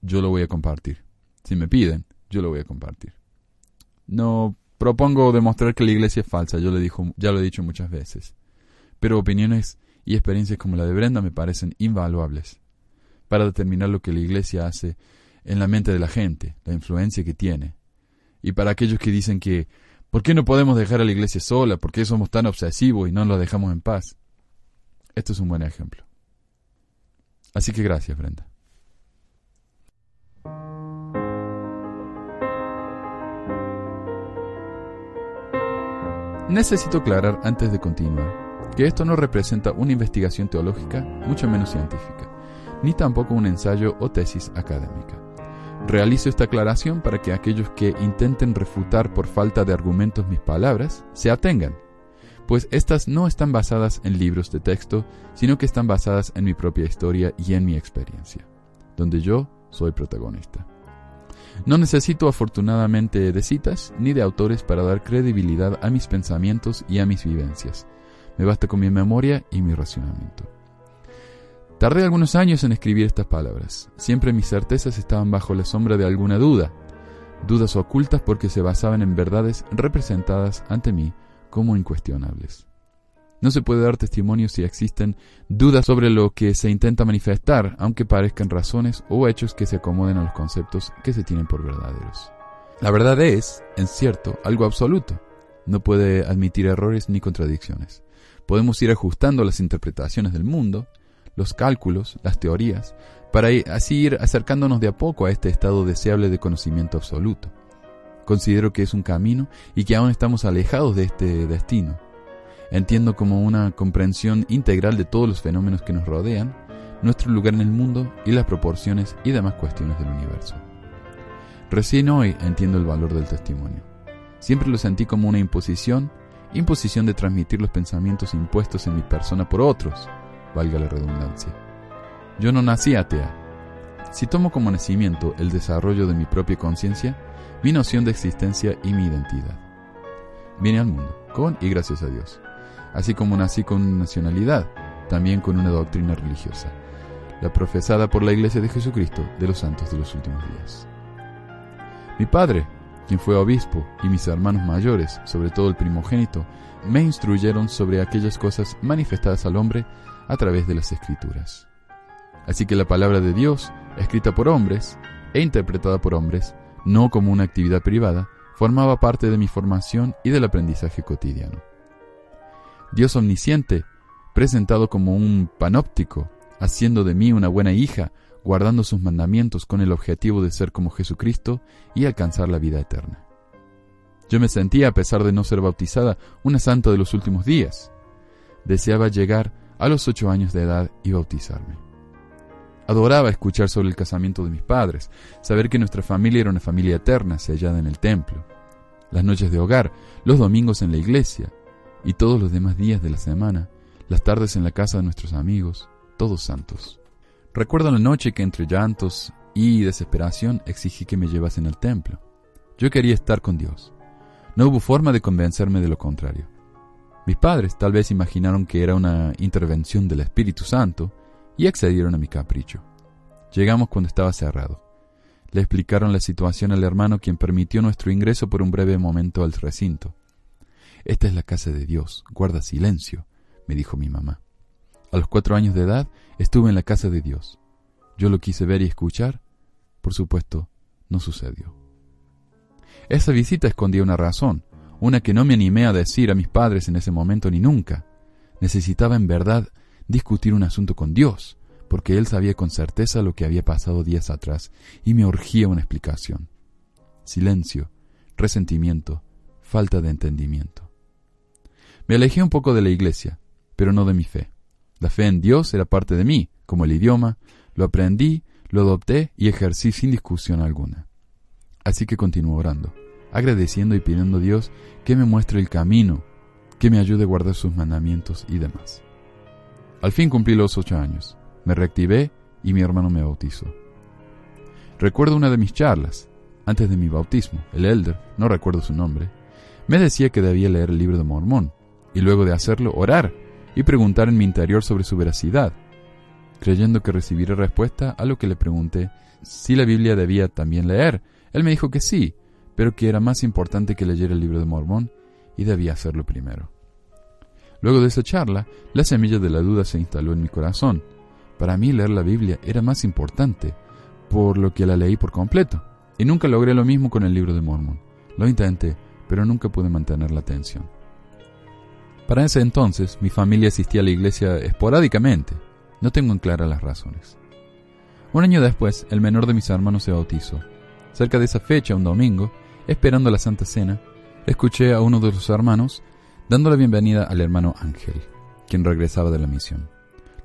yo lo voy a compartir. Si me piden, yo lo voy a compartir. No propongo demostrar que la iglesia es falsa, yo le dijo, ya lo he dicho muchas veces. Pero opiniones y experiencias como la de Brenda me parecen invaluables para determinar lo que la iglesia hace en la mente de la gente, la influencia que tiene. Y para aquellos que dicen que, ¿por qué no podemos dejar a la iglesia sola? ¿Por qué somos tan obsesivos y no la dejamos en paz? Esto es un buen ejemplo. Así que gracias, Brenda. Necesito aclarar antes de continuar que esto no representa una investigación teológica, mucho menos científica, ni tampoco un ensayo o tesis académica. Realizo esta aclaración para que aquellos que intenten refutar por falta de argumentos mis palabras se atengan, pues estas no están basadas en libros de texto, sino que están basadas en mi propia historia y en mi experiencia, donde yo soy protagonista. No necesito afortunadamente de citas ni de autores para dar credibilidad a mis pensamientos y a mis vivencias. Me basta con mi memoria y mi racionamiento. Tardé algunos años en escribir estas palabras. Siempre mis certezas estaban bajo la sombra de alguna duda, dudas ocultas porque se basaban en verdades representadas ante mí como incuestionables. No se puede dar testimonio si existen dudas sobre lo que se intenta manifestar, aunque parezcan razones o hechos que se acomoden a los conceptos que se tienen por verdaderos. La verdad es, en cierto, algo absoluto. No puede admitir errores ni contradicciones. Podemos ir ajustando las interpretaciones del mundo, los cálculos, las teorías, para así ir acercándonos de a poco a este estado deseable de conocimiento absoluto. Considero que es un camino y que aún estamos alejados de este destino Entiendo como una comprensión integral de todos los fenómenos que nos rodean, nuestro lugar en el mundo y las proporciones y demás cuestiones del universo. Recién hoy entiendo el valor del testimonio. Siempre lo sentí como una imposición, imposición de transmitir los pensamientos impuestos en mi persona por otros, valga la redundancia. Yo no nací atea. Si tomo como nacimiento el desarrollo de mi propia conciencia, mi noción de existencia y mi identidad. Vine al mundo, con y gracias a Dios así como nací con una nacionalidad, también con una doctrina religiosa, la profesada por la Iglesia de Jesucristo de los Santos de los Últimos Días. Mi padre, quien fue obispo, y mis hermanos mayores, sobre todo el primogénito, me instruyeron sobre aquellas cosas manifestadas al hombre a través de las Escrituras. Así que la palabra de Dios, escrita por hombres e interpretada por hombres, no como una actividad privada, formaba parte de mi formación y del aprendizaje cotidiano. Dios omnisciente, presentado como un panóptico, haciendo de mí una buena hija, guardando sus mandamientos con el objetivo de ser como Jesucristo y alcanzar la vida eterna. Yo me sentía, a pesar de no ser bautizada, una santa de los últimos días. Deseaba llegar a los ocho años de edad y bautizarme. Adoraba escuchar sobre el casamiento de mis padres, saber que nuestra familia era una familia eterna sellada en el templo. Las noches de hogar, los domingos en la iglesia, y todos los demás días de la semana, las tardes en la casa de nuestros amigos, todos santos. Recuerdo la noche que entre llantos y desesperación exigí que me llevasen al templo. Yo quería estar con Dios. No hubo forma de convencerme de lo contrario. Mis padres tal vez imaginaron que era una intervención del Espíritu Santo y accedieron a mi capricho. Llegamos cuando estaba cerrado. Le explicaron la situación al hermano quien permitió nuestro ingreso por un breve momento al recinto. Esta es la casa de Dios, guarda silencio, me dijo mi mamá. A los cuatro años de edad estuve en la casa de Dios. Yo lo quise ver y escuchar. Por supuesto, no sucedió. Esa visita escondía una razón, una que no me animé a decir a mis padres en ese momento ni nunca. Necesitaba en verdad discutir un asunto con Dios, porque Él sabía con certeza lo que había pasado días atrás y me urgía una explicación. Silencio, resentimiento, falta de entendimiento. Me alejé un poco de la iglesia, pero no de mi fe. La fe en Dios era parte de mí, como el idioma, lo aprendí, lo adopté y ejercí sin discusión alguna. Así que continúo orando, agradeciendo y pidiendo a Dios que me muestre el camino, que me ayude a guardar sus mandamientos y demás. Al fin cumplí los ocho años, me reactivé y mi hermano me bautizó. Recuerdo una de mis charlas, antes de mi bautismo, el elder, no recuerdo su nombre, me decía que debía leer el libro de Mormón, y luego de hacerlo orar y preguntar en mi interior sobre su veracidad, creyendo que recibiría respuesta a lo que le pregunté si la Biblia debía también leer. Él me dijo que sí, pero que era más importante que leyera el libro de Mormón y debía hacerlo primero. Luego de esa charla, la semilla de la duda se instaló en mi corazón. Para mí leer la Biblia era más importante, por lo que la leí por completo. Y nunca logré lo mismo con el libro de Mormón. Lo intenté, pero nunca pude mantener la atención. Para ese entonces, mi familia asistía a la iglesia esporádicamente. No tengo en clara las razones. Un año después, el menor de mis hermanos se bautizó. Cerca de esa fecha, un domingo, esperando la Santa Cena, escuché a uno de los hermanos dando la bienvenida al hermano Ángel, quien regresaba de la misión.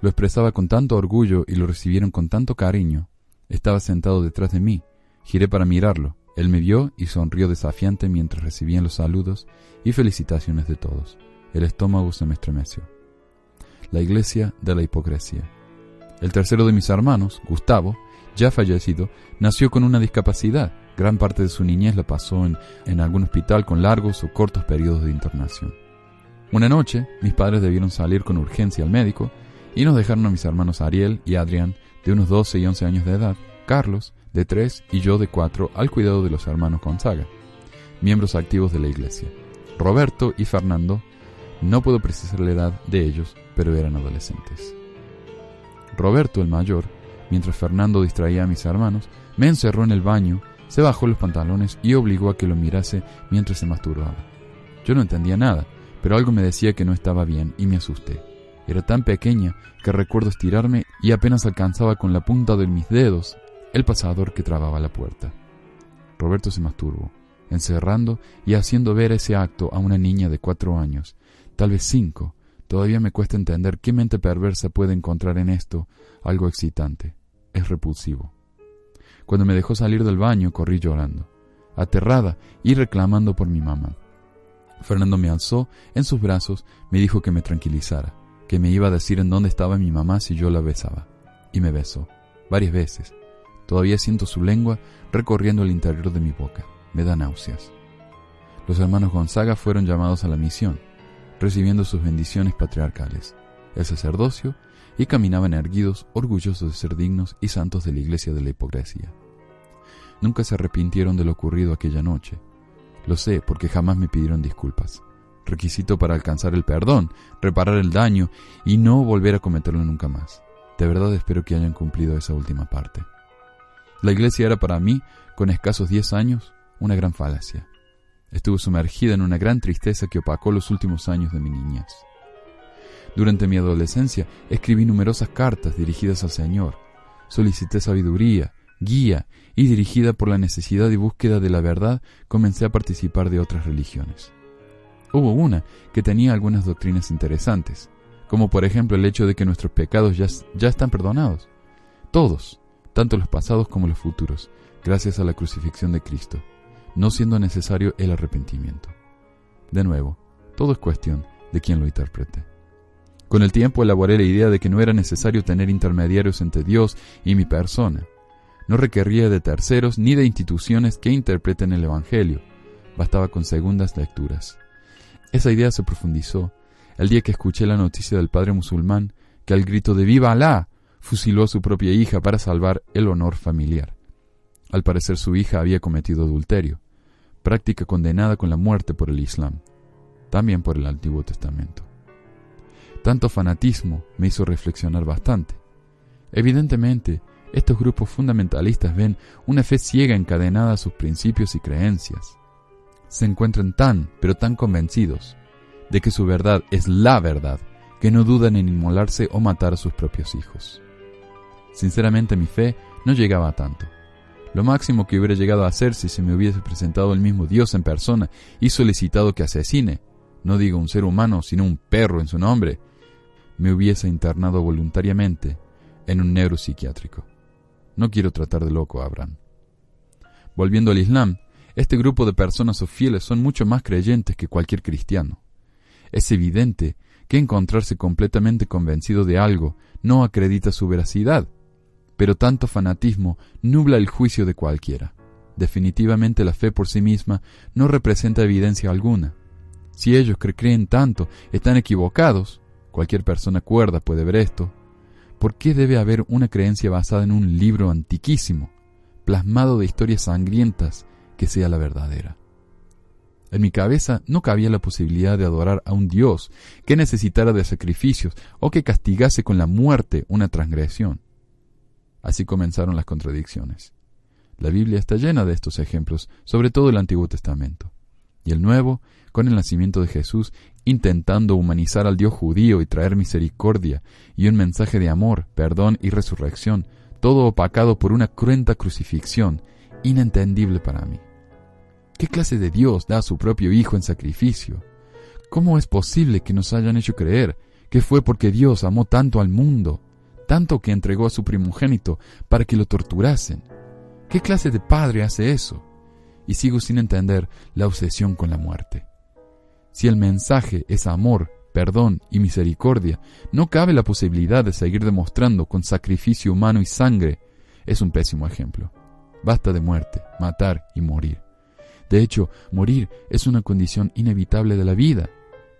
Lo expresaba con tanto orgullo y lo recibieron con tanto cariño. Estaba sentado detrás de mí. Giré para mirarlo. Él me vio y sonrió desafiante mientras recibían los saludos y felicitaciones de todos. El estómago se me estremeció. La iglesia de la hipocresía. El tercero de mis hermanos, Gustavo, ya fallecido, nació con una discapacidad. Gran parte de su niñez la pasó en, en algún hospital con largos o cortos periodos de internación. Una noche, mis padres debieron salir con urgencia al médico y nos dejaron a mis hermanos Ariel y Adrián, de unos 12 y 11 años de edad, Carlos, de 3 y yo de 4, al cuidado de los hermanos Gonzaga, miembros activos de la iglesia. Roberto y Fernando, no puedo precisar la edad de ellos, pero eran adolescentes. Roberto, el mayor, mientras Fernando distraía a mis hermanos, me encerró en el baño, se bajó los pantalones y obligó a que lo mirase mientras se masturbaba. Yo no entendía nada, pero algo me decía que no estaba bien y me asusté. Era tan pequeña que recuerdo estirarme y apenas alcanzaba con la punta de mis dedos el pasador que trababa la puerta. Roberto se masturbó, encerrando y haciendo ver ese acto a una niña de cuatro años, tal vez cinco. Todavía me cuesta entender qué mente perversa puede encontrar en esto algo excitante. Es repulsivo. Cuando me dejó salir del baño, corrí llorando, aterrada y reclamando por mi mamá. Fernando me alzó en sus brazos, me dijo que me tranquilizara, que me iba a decir en dónde estaba mi mamá si yo la besaba. Y me besó, varias veces. Todavía siento su lengua recorriendo el interior de mi boca. Me da náuseas. Los hermanos Gonzaga fueron llamados a la misión, recibiendo sus bendiciones patriarcales, el sacerdocio, y caminaban erguidos, orgullosos de ser dignos y santos de la iglesia de la hipocresía. Nunca se arrepintieron de lo ocurrido aquella noche, lo sé porque jamás me pidieron disculpas. Requisito para alcanzar el perdón, reparar el daño y no volver a cometerlo nunca más. De verdad espero que hayan cumplido esa última parte. La iglesia era para mí, con escasos diez años, una gran falacia. Estuve sumergida en una gran tristeza que opacó los últimos años de mi niñez. Durante mi adolescencia escribí numerosas cartas dirigidas al Señor. Solicité sabiduría, guía y dirigida por la necesidad y búsqueda de la verdad, comencé a participar de otras religiones. Hubo una que tenía algunas doctrinas interesantes, como por ejemplo el hecho de que nuestros pecados ya, ya están perdonados. Todos, tanto los pasados como los futuros, gracias a la crucifixión de Cristo, no siendo necesario el arrepentimiento. De nuevo, todo es cuestión de quien lo interprete. Con el tiempo elaboré la idea de que no era necesario tener intermediarios entre Dios y mi persona, no requería de terceros ni de instituciones que interpreten el Evangelio. Bastaba con segundas lecturas. Esa idea se profundizó el día que escuché la noticia del padre musulmán que al grito de ¡Viva Alá! fusiló a su propia hija para salvar el honor familiar. Al parecer su hija había cometido adulterio, práctica condenada con la muerte por el Islam, también por el Antiguo Testamento. Tanto fanatismo me hizo reflexionar bastante. Evidentemente, Estos grupos fundamentalistas ven una fe ciega encadenada a sus principios y creencias. Se encuentran tan, pero tan convencidos de que su verdad es la verdad, que no dudan en inmolarse o matar a sus propios hijos. Sinceramente mi fe no llegaba a tanto. Lo máximo que hubiera llegado a hacer si se me hubiese presentado el mismo Dios en persona y solicitado que asesine, no digo un ser humano, sino un perro en su nombre, me hubiese internado voluntariamente en un neuropsiquiátrico. No quiero tratar de loco Abraham. Volviendo al Islam, este grupo de personas o fieles son mucho más creyentes que cualquier cristiano. Es evidente que encontrarse completamente convencido de algo no acredita su veracidad, pero tanto fanatismo nubla el juicio de cualquiera. Definitivamente la fe por sí misma no representa evidencia alguna. Si ellos que creen tanto están equivocados, cualquier persona cuerda puede ver esto, ¿por qué debe haber una creencia basada en un libro antiquísimo, plasmado de historias sangrientas, que sea la verdadera? En mi cabeza no cabía la posibilidad de adorar a un Dios que necesitara de sacrificios o que castigase con la muerte una transgresión. Así comenzaron las contradicciones. La Biblia está llena de estos ejemplos, sobre todo el Antiguo Testamento. Y el Nuevo, con el nacimiento de Jesús, intentando humanizar al Dios judío y traer misericordia y un mensaje de amor, perdón y resurrección, todo opacado por una cruenta crucifixión, inentendible para mí. ¿Qué clase de Dios da a su propio Hijo en sacrificio? ¿Cómo es posible que nos hayan hecho creer que fue porque Dios amó tanto al mundo, tanto que entregó a su primogénito para que lo torturasen? ¿Qué clase de padre hace eso? Y sigo sin entender la obsesión con la muerte. Si el mensaje es amor, perdón y misericordia, no cabe la posibilidad de seguir demostrando con sacrificio humano y sangre. Es un pésimo ejemplo. Basta de muerte, matar y morir. De hecho, morir es una condición inevitable de la vida.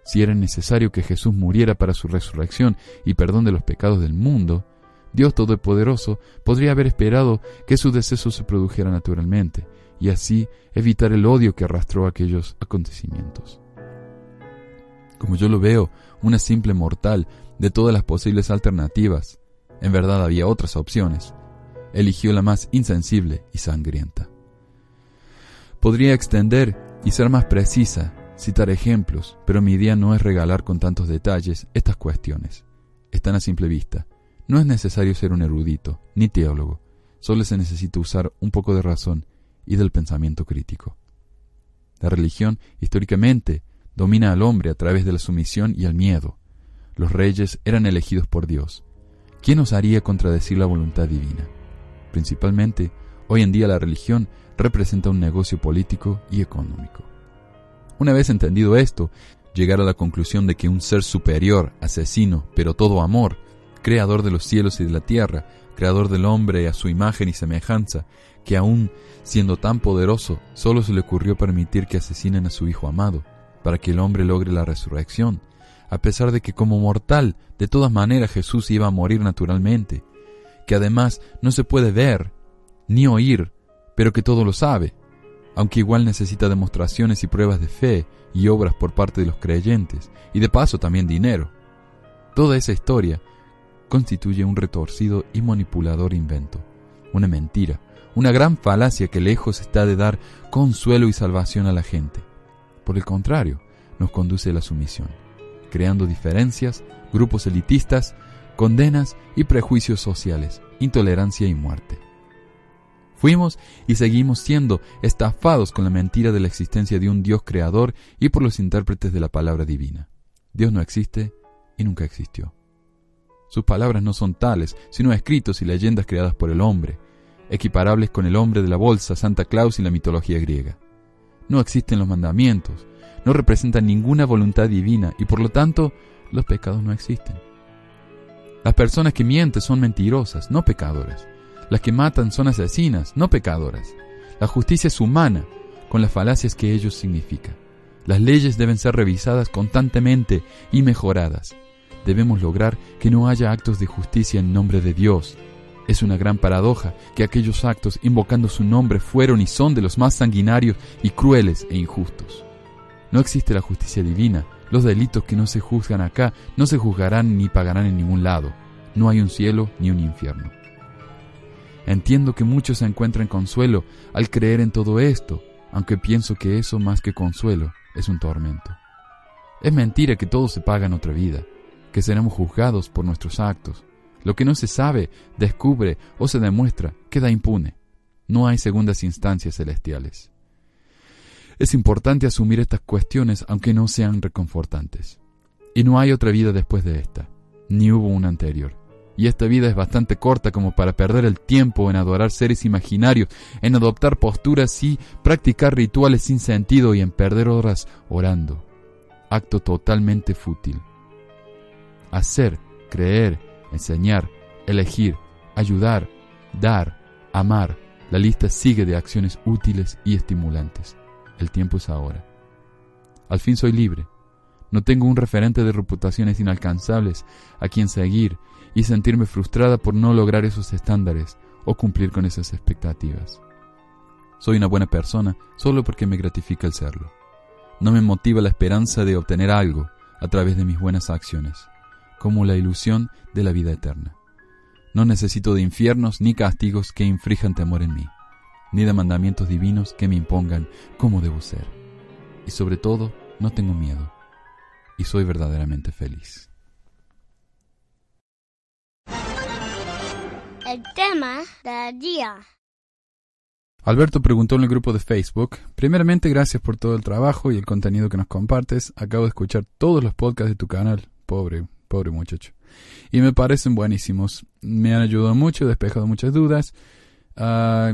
Si era necesario que Jesús muriera para su resurrección y perdón de los pecados del mundo, Dios Todopoderoso podría haber esperado que su deceso se produjera naturalmente, y así evitar el odio que arrastró aquellos acontecimientos. Como yo lo veo, una simple mortal de todas las posibles alternativas, en verdad había otras opciones, eligió la más insensible y sangrienta. Podría extender y ser más precisa, citar ejemplos, pero mi idea no es regalar con tantos detalles estas cuestiones. Están a simple vista. No es necesario ser un erudito, ni teólogo. Solo se necesita usar un poco de razón y del pensamiento crítico. La religión, históricamente, domina al hombre a través de la sumisión y el miedo. Los reyes eran elegidos por Dios. ¿Quién osaría contradecir la voluntad divina? Principalmente, hoy en día la religión representa un negocio político y económico. Una vez entendido esto, llegar a la conclusión de que un ser superior, asesino, pero todo amor, creador de los cielos y de la tierra, creador del hombre a su imagen y semejanza, que aún siendo tan poderoso, solo se le ocurrió permitir que asesinen a su Hijo amado, para que el hombre logre la resurrección, a pesar de que como mortal, de todas maneras Jesús iba a morir naturalmente, que además no se puede ver, ni oír, pero que todo lo sabe, aunque igual necesita demostraciones y pruebas de fe y obras por parte de los creyentes, y de paso también dinero. Toda esa historia constituye un retorcido y manipulador invento, una mentira, una gran falacia que lejos está de dar consuelo y salvación a la gente. Por el contrario, nos conduce a la sumisión, creando diferencias, grupos elitistas, condenas y prejuicios sociales, intolerancia y muerte. Fuimos y seguimos siendo estafados con la mentira de la existencia de un Dios creador y por los intérpretes de la palabra divina. Dios no existe y nunca existió. Sus palabras no son tales, sino escritos y leyendas creadas por el hombre, equiparables con el hombre de la bolsa, Santa Claus y la mitología griega. No existen los mandamientos, no representan ninguna voluntad divina y por lo tanto los pecados no existen. Las personas que mienten son mentirosas, no pecadoras. Las que matan son asesinas, no pecadoras. La justicia es humana, con las falacias que ello significa. Las leyes deben ser revisadas constantemente y mejoradas. Debemos lograr que no haya actos de justicia en nombre de Dios. Es una gran paradoja que aquellos actos invocando su nombre fueron y son de los más sanguinarios y crueles e injustos. No existe la justicia divina. Los delitos que no se juzgan acá no se juzgarán ni pagarán en ningún lado. No hay un cielo ni un infierno. Entiendo que muchos encuentran consuelo al creer en todo esto, aunque pienso que eso más que consuelo es un tormento. Es mentira que todo se paga en otra vida, que seremos juzgados por nuestros actos. Lo que no se sabe, descubre o se demuestra queda impune. No hay segundas instancias celestiales. Es importante asumir estas cuestiones aunque no sean reconfortantes. Y no hay otra vida después de esta, ni hubo una anterior. Y esta vida es bastante corta como para perder el tiempo en adorar seres imaginarios, en adoptar posturas y practicar rituales sin sentido y en perder horas orando. Acto totalmente fútil. Hacer, creer, enseñar, elegir, ayudar, dar, amar. La lista sigue de acciones útiles y estimulantes. El tiempo es ahora. Al fin soy libre. No tengo un referente de reputaciones inalcanzables a quien seguir y sentirme frustrada por no lograr esos estándares o cumplir con esas expectativas. Soy una buena persona solo porque me gratifica el serlo. No me motiva la esperanza de obtener algo a través de mis buenas acciones, como la ilusión de la vida eterna. No necesito de infiernos ni castigos que infrijan temor en mí ni de mandamientos divinos que me impongan cómo debo ser. Y sobre todo, no tengo miedo. Y soy verdaderamente feliz. El tema del día. Alberto preguntó en el grupo de Facebook, primeramente gracias por todo el trabajo y el contenido que nos compartes. Acabo de escuchar todos los podcasts de tu canal. Pobre, pobre muchacho. Y me parecen buenísimos. Me han ayudado mucho, despejado muchas dudas. Ah,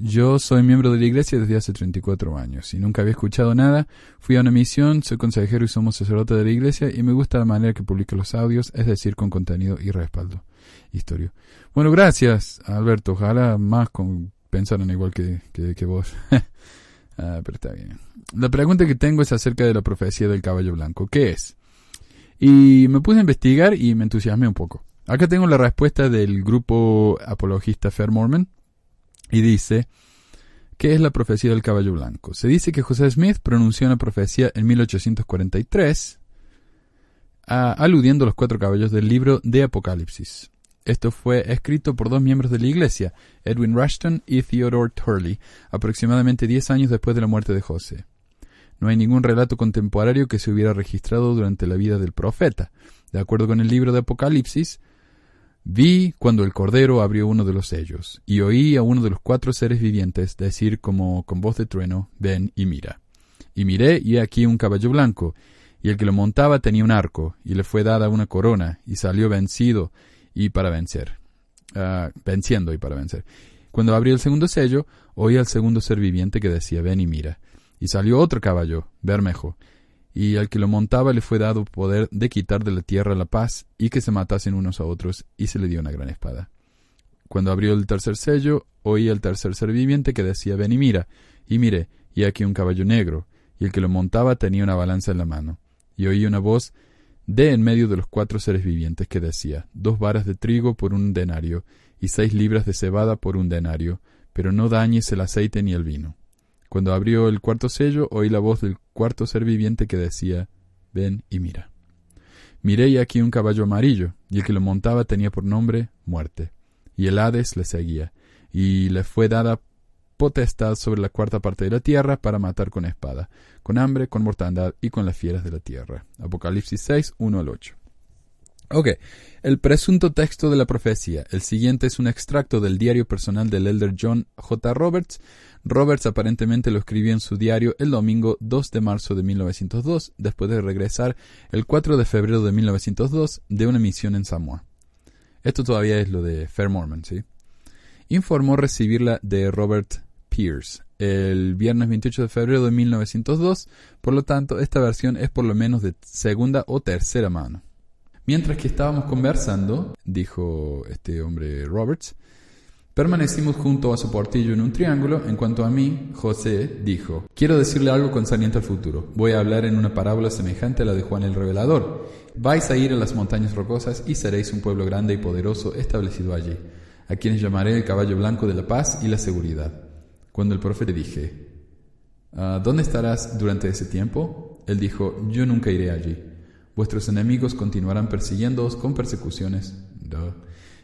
yo soy miembro de la iglesia desde hace 34 años y nunca había escuchado nada. Fui a una misión, soy consejero y somos sacerdote de la iglesia y me gusta la manera que publica los audios, es decir, con contenido y respaldo. Bueno, gracias, Alberto. Ojalá más con, pensaran igual que, que, vos. [laughs] ah, pero está bien. La pregunta que tengo es acerca de la profecía del caballo blanco. ¿Qué es? Y me puse a investigar y me entusiasmé un poco. Acá tengo la respuesta del grupo apologista Fair Mormon y dice, ¿qué es la profecía del caballo blanco? Se dice que José Smith pronunció una profecía en 1843 aludiendo a los cuatro caballos del libro de Apocalipsis. Esto fue escrito por dos miembros de la Iglesia, Edwin Rushton y Theodore Turley, aproximadamente diez años después de la muerte de José. No hay ningún relato contemporáneo que se hubiera registrado durante la vida del profeta. De acuerdo con el libro de Apocalipsis, Vi cuando el Cordero abrió uno de los sellos, y oí a uno de los cuatro seres vivientes decir como con voz de trueno, ven y mira. Y miré, y aquí un caballo blanco, y el que lo montaba tenía un arco, y le fue dada una corona, y salió vencido y para vencer. Ah, venciendo y para vencer. Cuando abrió el segundo sello, oí al segundo ser viviente que decía, ven y mira. Y salió otro caballo, Bermejo, y al que lo montaba le fue dado poder de quitar de la tierra la paz y que se matasen unos a otros, y se le dio una gran espada. Cuando abrió el tercer sello, oí al tercer ser viviente que decía ven y mira, y miré, y aquí un caballo negro, y el que lo montaba tenía una balanza en la mano, y oí una voz de en medio de los cuatro seres vivientes que decía dos varas de trigo por un denario, y seis libras de cebada por un denario, pero no dañes el aceite ni el vino. Cuando abrió el cuarto sello, oí la voz del cuarto ser viviente que decía, ven y mira. Miré y aquí un caballo amarillo, y el que lo montaba tenía por nombre muerte, y el Hades le seguía, y le fue dada potestad sobre la cuarta parte de la tierra para matar con espada, con hambre, con mortandad y con las fieras de la tierra. Apocalipsis 6, 1 al 8. Ok, el presunto texto de la profecía. El siguiente es un extracto del diario personal del elder John J. Roberts. Roberts aparentemente lo escribió en su diario el domingo 2 de marzo de 1902, después de regresar el 4 de febrero de 1902 de una misión en Samoa. Esto todavía es lo de Fair Mormon, ¿sí? Informó recibirla de Robert El viernes 28 de febrero de 1902, por lo tanto, esta versión es por lo menos de segunda o tercera mano. Mientras que estábamos conversando, dijo este hombre Roberts, permanecimos junto a su portillo en un triángulo. En cuanto a mí, José dijo, quiero decirle algo concerniente al futuro. Voy a hablar en una parábola semejante a la de Juan el Revelador. Vais a ir a las montañas rocosas y seréis un pueblo grande y poderoso establecido allí, a quienes llamaré el caballo blanco de la paz y la seguridad. Cuando el profeta dije, ah, ¿dónde estarás durante ese tiempo? Él dijo, yo nunca iré allí. Vuestros enemigos continuarán persiguiéndoos con persecuciones.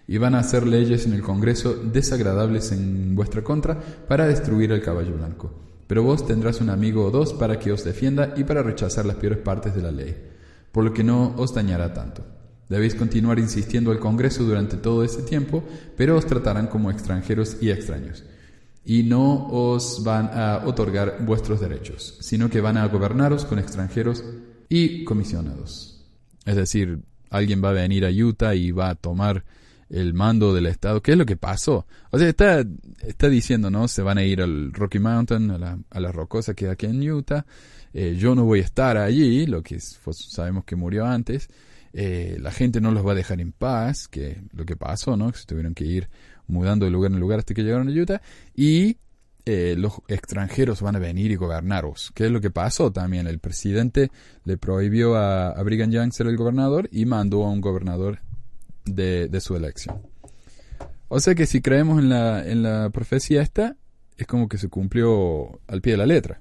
y van a hacer leyes en el Congreso desagradables en vuestra contra para destruir el caballo blanco. Pero vos tendrás un amigo o dos para que os defienda y para rechazar las peores partes de la ley, por lo que no os dañará tanto. Debéis continuar insistiendo al Congreso durante todo ese tiempo, pero os tratarán como extranjeros y extraños. Y no os van a otorgar vuestros derechos, sino que van a gobernaros con extranjeros y comisionados. Es decir, alguien va a venir a Utah y va a tomar el mando del Estado. ¿Qué es lo que pasó? O sea, está, está diciendo, ¿no? Se van a ir al Rocky Mountain, a la, a rocosa que hay aquí en Utah. Eh, yo no voy a estar allí, lo que sabemos que murió antes. Eh, la gente no los va a dejar en paz, que lo que pasó, ¿no? Que se tuvieron que ir mudando de lugar en lugar hasta que llegaron a Utah. Y eh, los extranjeros van a venir y gobernaros. ¿Qué es lo que pasó también? El presidente le prohibió a, Brigham Young ser el gobernador y mandó a un gobernador de, de, su elección. O sea que si creemos en la, en la profecía esta, es como que se cumplió al pie de la letra.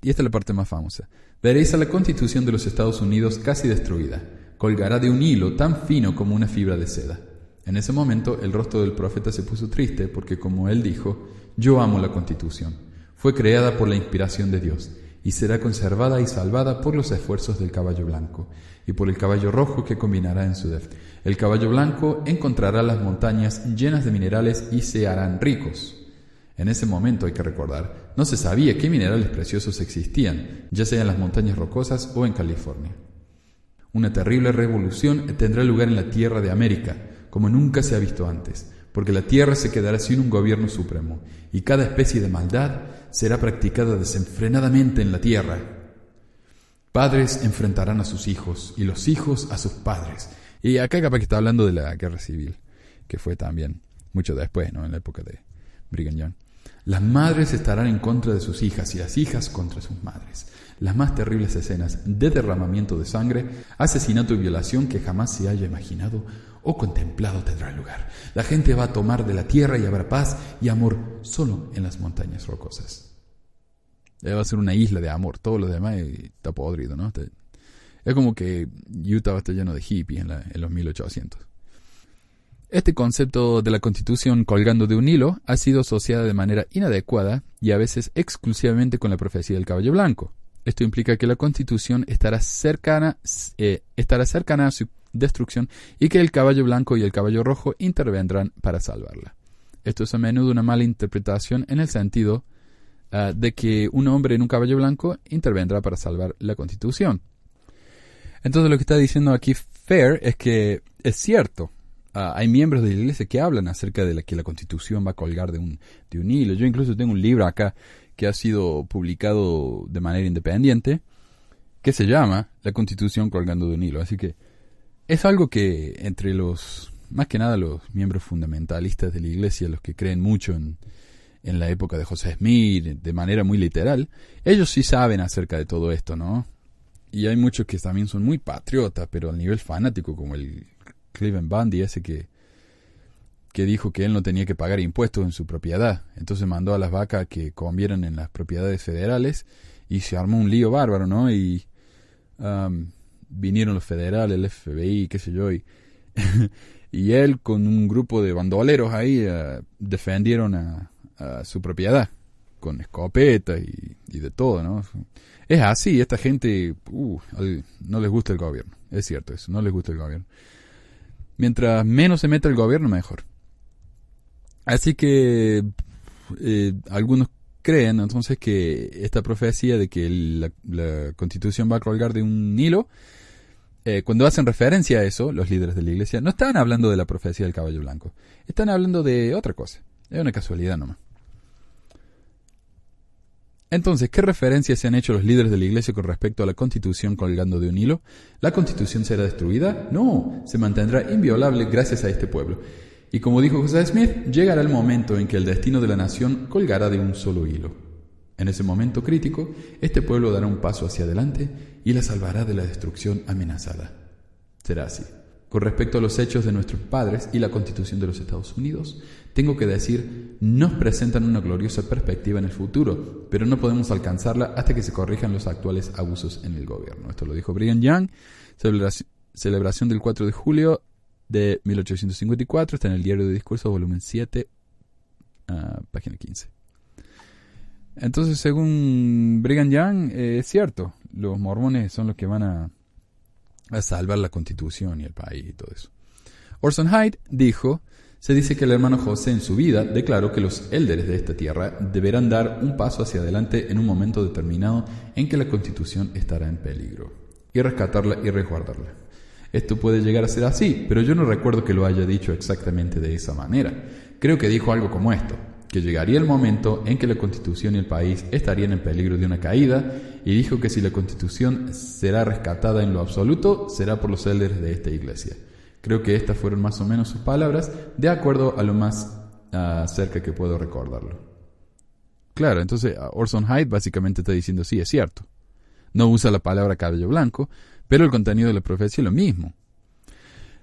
Y esta es la parte más famosa. Veréis a la constitución de los Estados Unidos casi destruida. Colgará de un hilo tan fino como una fibra de seda. En ese momento el rostro del profeta se puso triste porque, como él dijo, yo amo la constitución. Fue creada por la inspiración de Dios y será conservada y salvada por los esfuerzos del caballo blanco y por el caballo rojo que combinará en su def. El caballo blanco encontrará las montañas llenas de minerales y se harán ricos. En ese momento hay que recordar, no se sabía qué minerales preciosos existían, ya sea en las montañas rocosas o en California. Una terrible revolución tendrá lugar en la tierra de América, como nunca se ha visto antes, porque la tierra se quedará sin un gobierno supremo, y cada especie de maldad será practicada desenfrenadamente en la tierra. Padres enfrentarán a sus hijos, y los hijos a sus padres. Y acá capaz que está hablando de la guerra civil, que fue también mucho después, ¿no? En la época de Brigham Young. Las madres estarán en contra de sus hijas y las hijas contra sus madres. Las más terribles escenas de derramamiento de sangre, asesinato y violación que jamás se haya imaginado o contemplado tendrán lugar. La gente va a tomar de la tierra y habrá paz y amor solo en las montañas rocosas. Va a ser una isla de amor, todo lo demás está podrido, ¿no? Es como que Utah estar lleno de hippies en, en los 1800. Este concepto de la constitución colgando de un hilo ha sido asociada de manera inadecuada y a veces exclusivamente con la profecía del caballo blanco. Esto implica que la constitución estará cercana, eh, estará cercana a su destrucción y que el caballo blanco y el caballo rojo intervendrán para salvarla. Esto es a menudo una mala interpretación en el sentido uh, de que un hombre en un caballo blanco intervendrá para salvar la constitución. Entonces lo que está diciendo aquí Fair es que es cierto, Uh, hay miembros de la iglesia que hablan acerca de la, que la constitución va a colgar de un, de un hilo. Yo incluso tengo un libro acá que ha sido publicado de manera independiente que se llama La constitución colgando de un hilo. Así que es algo que entre los, más que nada los miembros fundamentalistas de la iglesia, los que creen mucho en, en la época de José Smith, de manera muy literal, ellos sí saben acerca de todo esto, ¿no? Y hay muchos que también son muy patriotas, pero a nivel fanático, como el Cleveland Bundy, ese que, que dijo que él no tenía que pagar impuestos en su propiedad. Entonces mandó a las vacas que convieran en las propiedades federales y se armó un lío bárbaro, ¿no? Y um, vinieron los federales, el FBI, qué sé yo, y, [laughs] y él con un grupo de bandoleros ahí uh, defendieron a, su propiedad con escopeta y, y, de todo, ¿no? Es así, esta gente uh, no les gusta el gobierno, es cierto eso, no les gusta el gobierno. Mientras menos se meta el gobierno, mejor. Así que eh, algunos creen entonces que esta profecía de que la, la constitución va a colgar de un hilo, eh, cuando hacen referencia a eso, los líderes de la iglesia, no están hablando de la profecía del caballo blanco, están hablando de otra cosa. Es una casualidad nomás. Entonces, ¿qué referencias se han hecho los líderes de la Iglesia con respecto a la Constitución colgando de un hilo? ¿La Constitución será destruida? No, se mantendrá inviolable gracias a este pueblo. Y como dijo José Smith, llegará el momento en que el destino de la nación colgará de un solo hilo. En ese momento crítico, este pueblo dará un paso hacia adelante y la salvará de la destrucción amenazada. Será así. Con respecto a los hechos de nuestros padres y la Constitución de los Estados Unidos, tengo que decir, nos presentan una gloriosa perspectiva en el futuro, pero no podemos alcanzarla hasta que se corrijan los actuales abusos en el gobierno. Esto lo dijo Brigham Young, celebración del 4 de julio de 1854, está en el Diario de Discursos, volumen 7, ah, página 15. Entonces, según Brigham Young, eh, es cierto, los mormones son los que van a, a salvar la constitución y el país y todo eso. Orson Hyde dijo, se dice que el hermano José en su vida declaró que los élderes de esta tierra deberán dar un paso hacia adelante en un momento determinado en que la constitución estará en peligro, y rescatarla y resguardarla. Esto puede llegar a ser así, pero yo no recuerdo que lo haya dicho exactamente de esa manera. Creo que dijo algo como esto que llegaría el momento en que la Constitución y el país estarían en peligro de una caída, y dijo que si la Constitución será rescatada en lo absoluto, será por los líderes de esta iglesia. Creo que estas fueron más o menos sus palabras, de acuerdo a lo más uh, cerca que puedo recordarlo. Claro, entonces Orson Hyde básicamente está diciendo, sí, es cierto. No usa la palabra cabello blanco, pero el contenido de la profecía es lo mismo.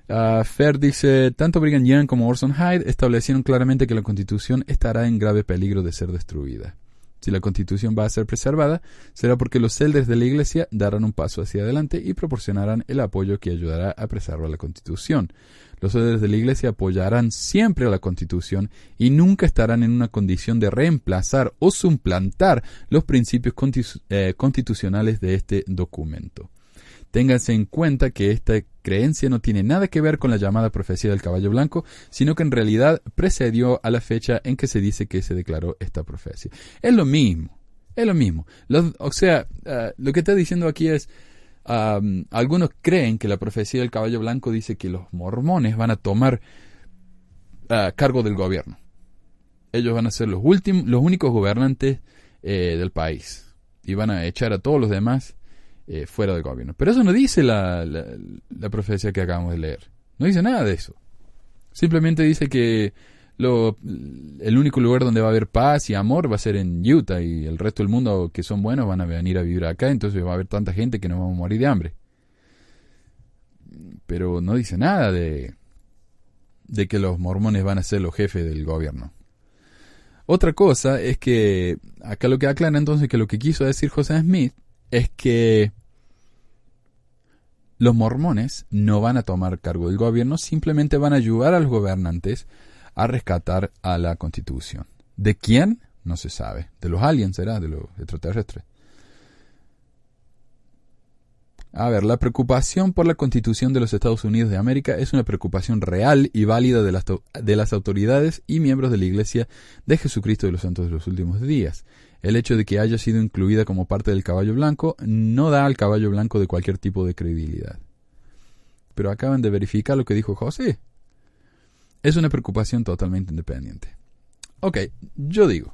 Uh, Fer dice, tanto Brigham Young como Orson Hyde establecieron claramente que la Constitución estará en grave peligro de ser destruida. Si la Constitución va a ser preservada, será porque los elders de la Iglesia darán un paso hacia adelante y proporcionarán el apoyo que ayudará a preservar la Constitución. Los elders de la Iglesia apoyarán siempre a la Constitución y nunca estarán en una condición de reemplazar o suplantar los principios eh, constitucionales de este documento. Ténganse en cuenta que esta creencia no tiene nada que ver con la llamada profecía del caballo blanco, sino que en realidad precedió a la fecha en que se dice que se declaró esta profecía. Es lo mismo, es lo mismo. o sea, ah, lo que está diciendo aquí es, algunos creen que la profecía del caballo blanco dice que los mormones van a tomar ah, cargo del gobierno. Ellos van a ser los últimos, los únicos gobernantes eh, del país y van a echar a todos los demás eh, fuera del gobierno. Pero eso no dice la, la, profecía que acabamos de leer. No dice nada de eso. Simplemente dice que lo, el único lugar donde va a haber paz y amor va a ser en Utah y el resto del mundo que son buenos van a venir a vivir acá, entonces va a haber tanta gente que no vamos a morir de hambre. Pero no dice nada de, de que los mormones van a ser los jefes del gobierno. Otra cosa es que acá lo que aclara entonces que lo que quiso decir José Smith es que los mormones no van a tomar cargo del gobierno, simplemente van a ayudar a los gobernantes a rescatar a la constitución. ¿De quién? No se sabe. De los aliens será, de los extraterrestres. A ver, la preocupación por la constitución de los Estados Unidos de América es una preocupación real y válida de las, de las autoridades y miembros de la Iglesia de Jesucristo de los Santos de los Últimos Días. El hecho de que haya sido incluida como parte del caballo blanco no da al caballo blanco de cualquier tipo de credibilidad. Pero acaban de verificar lo que dijo José. Es una preocupación totalmente independiente. Ok, yo digo,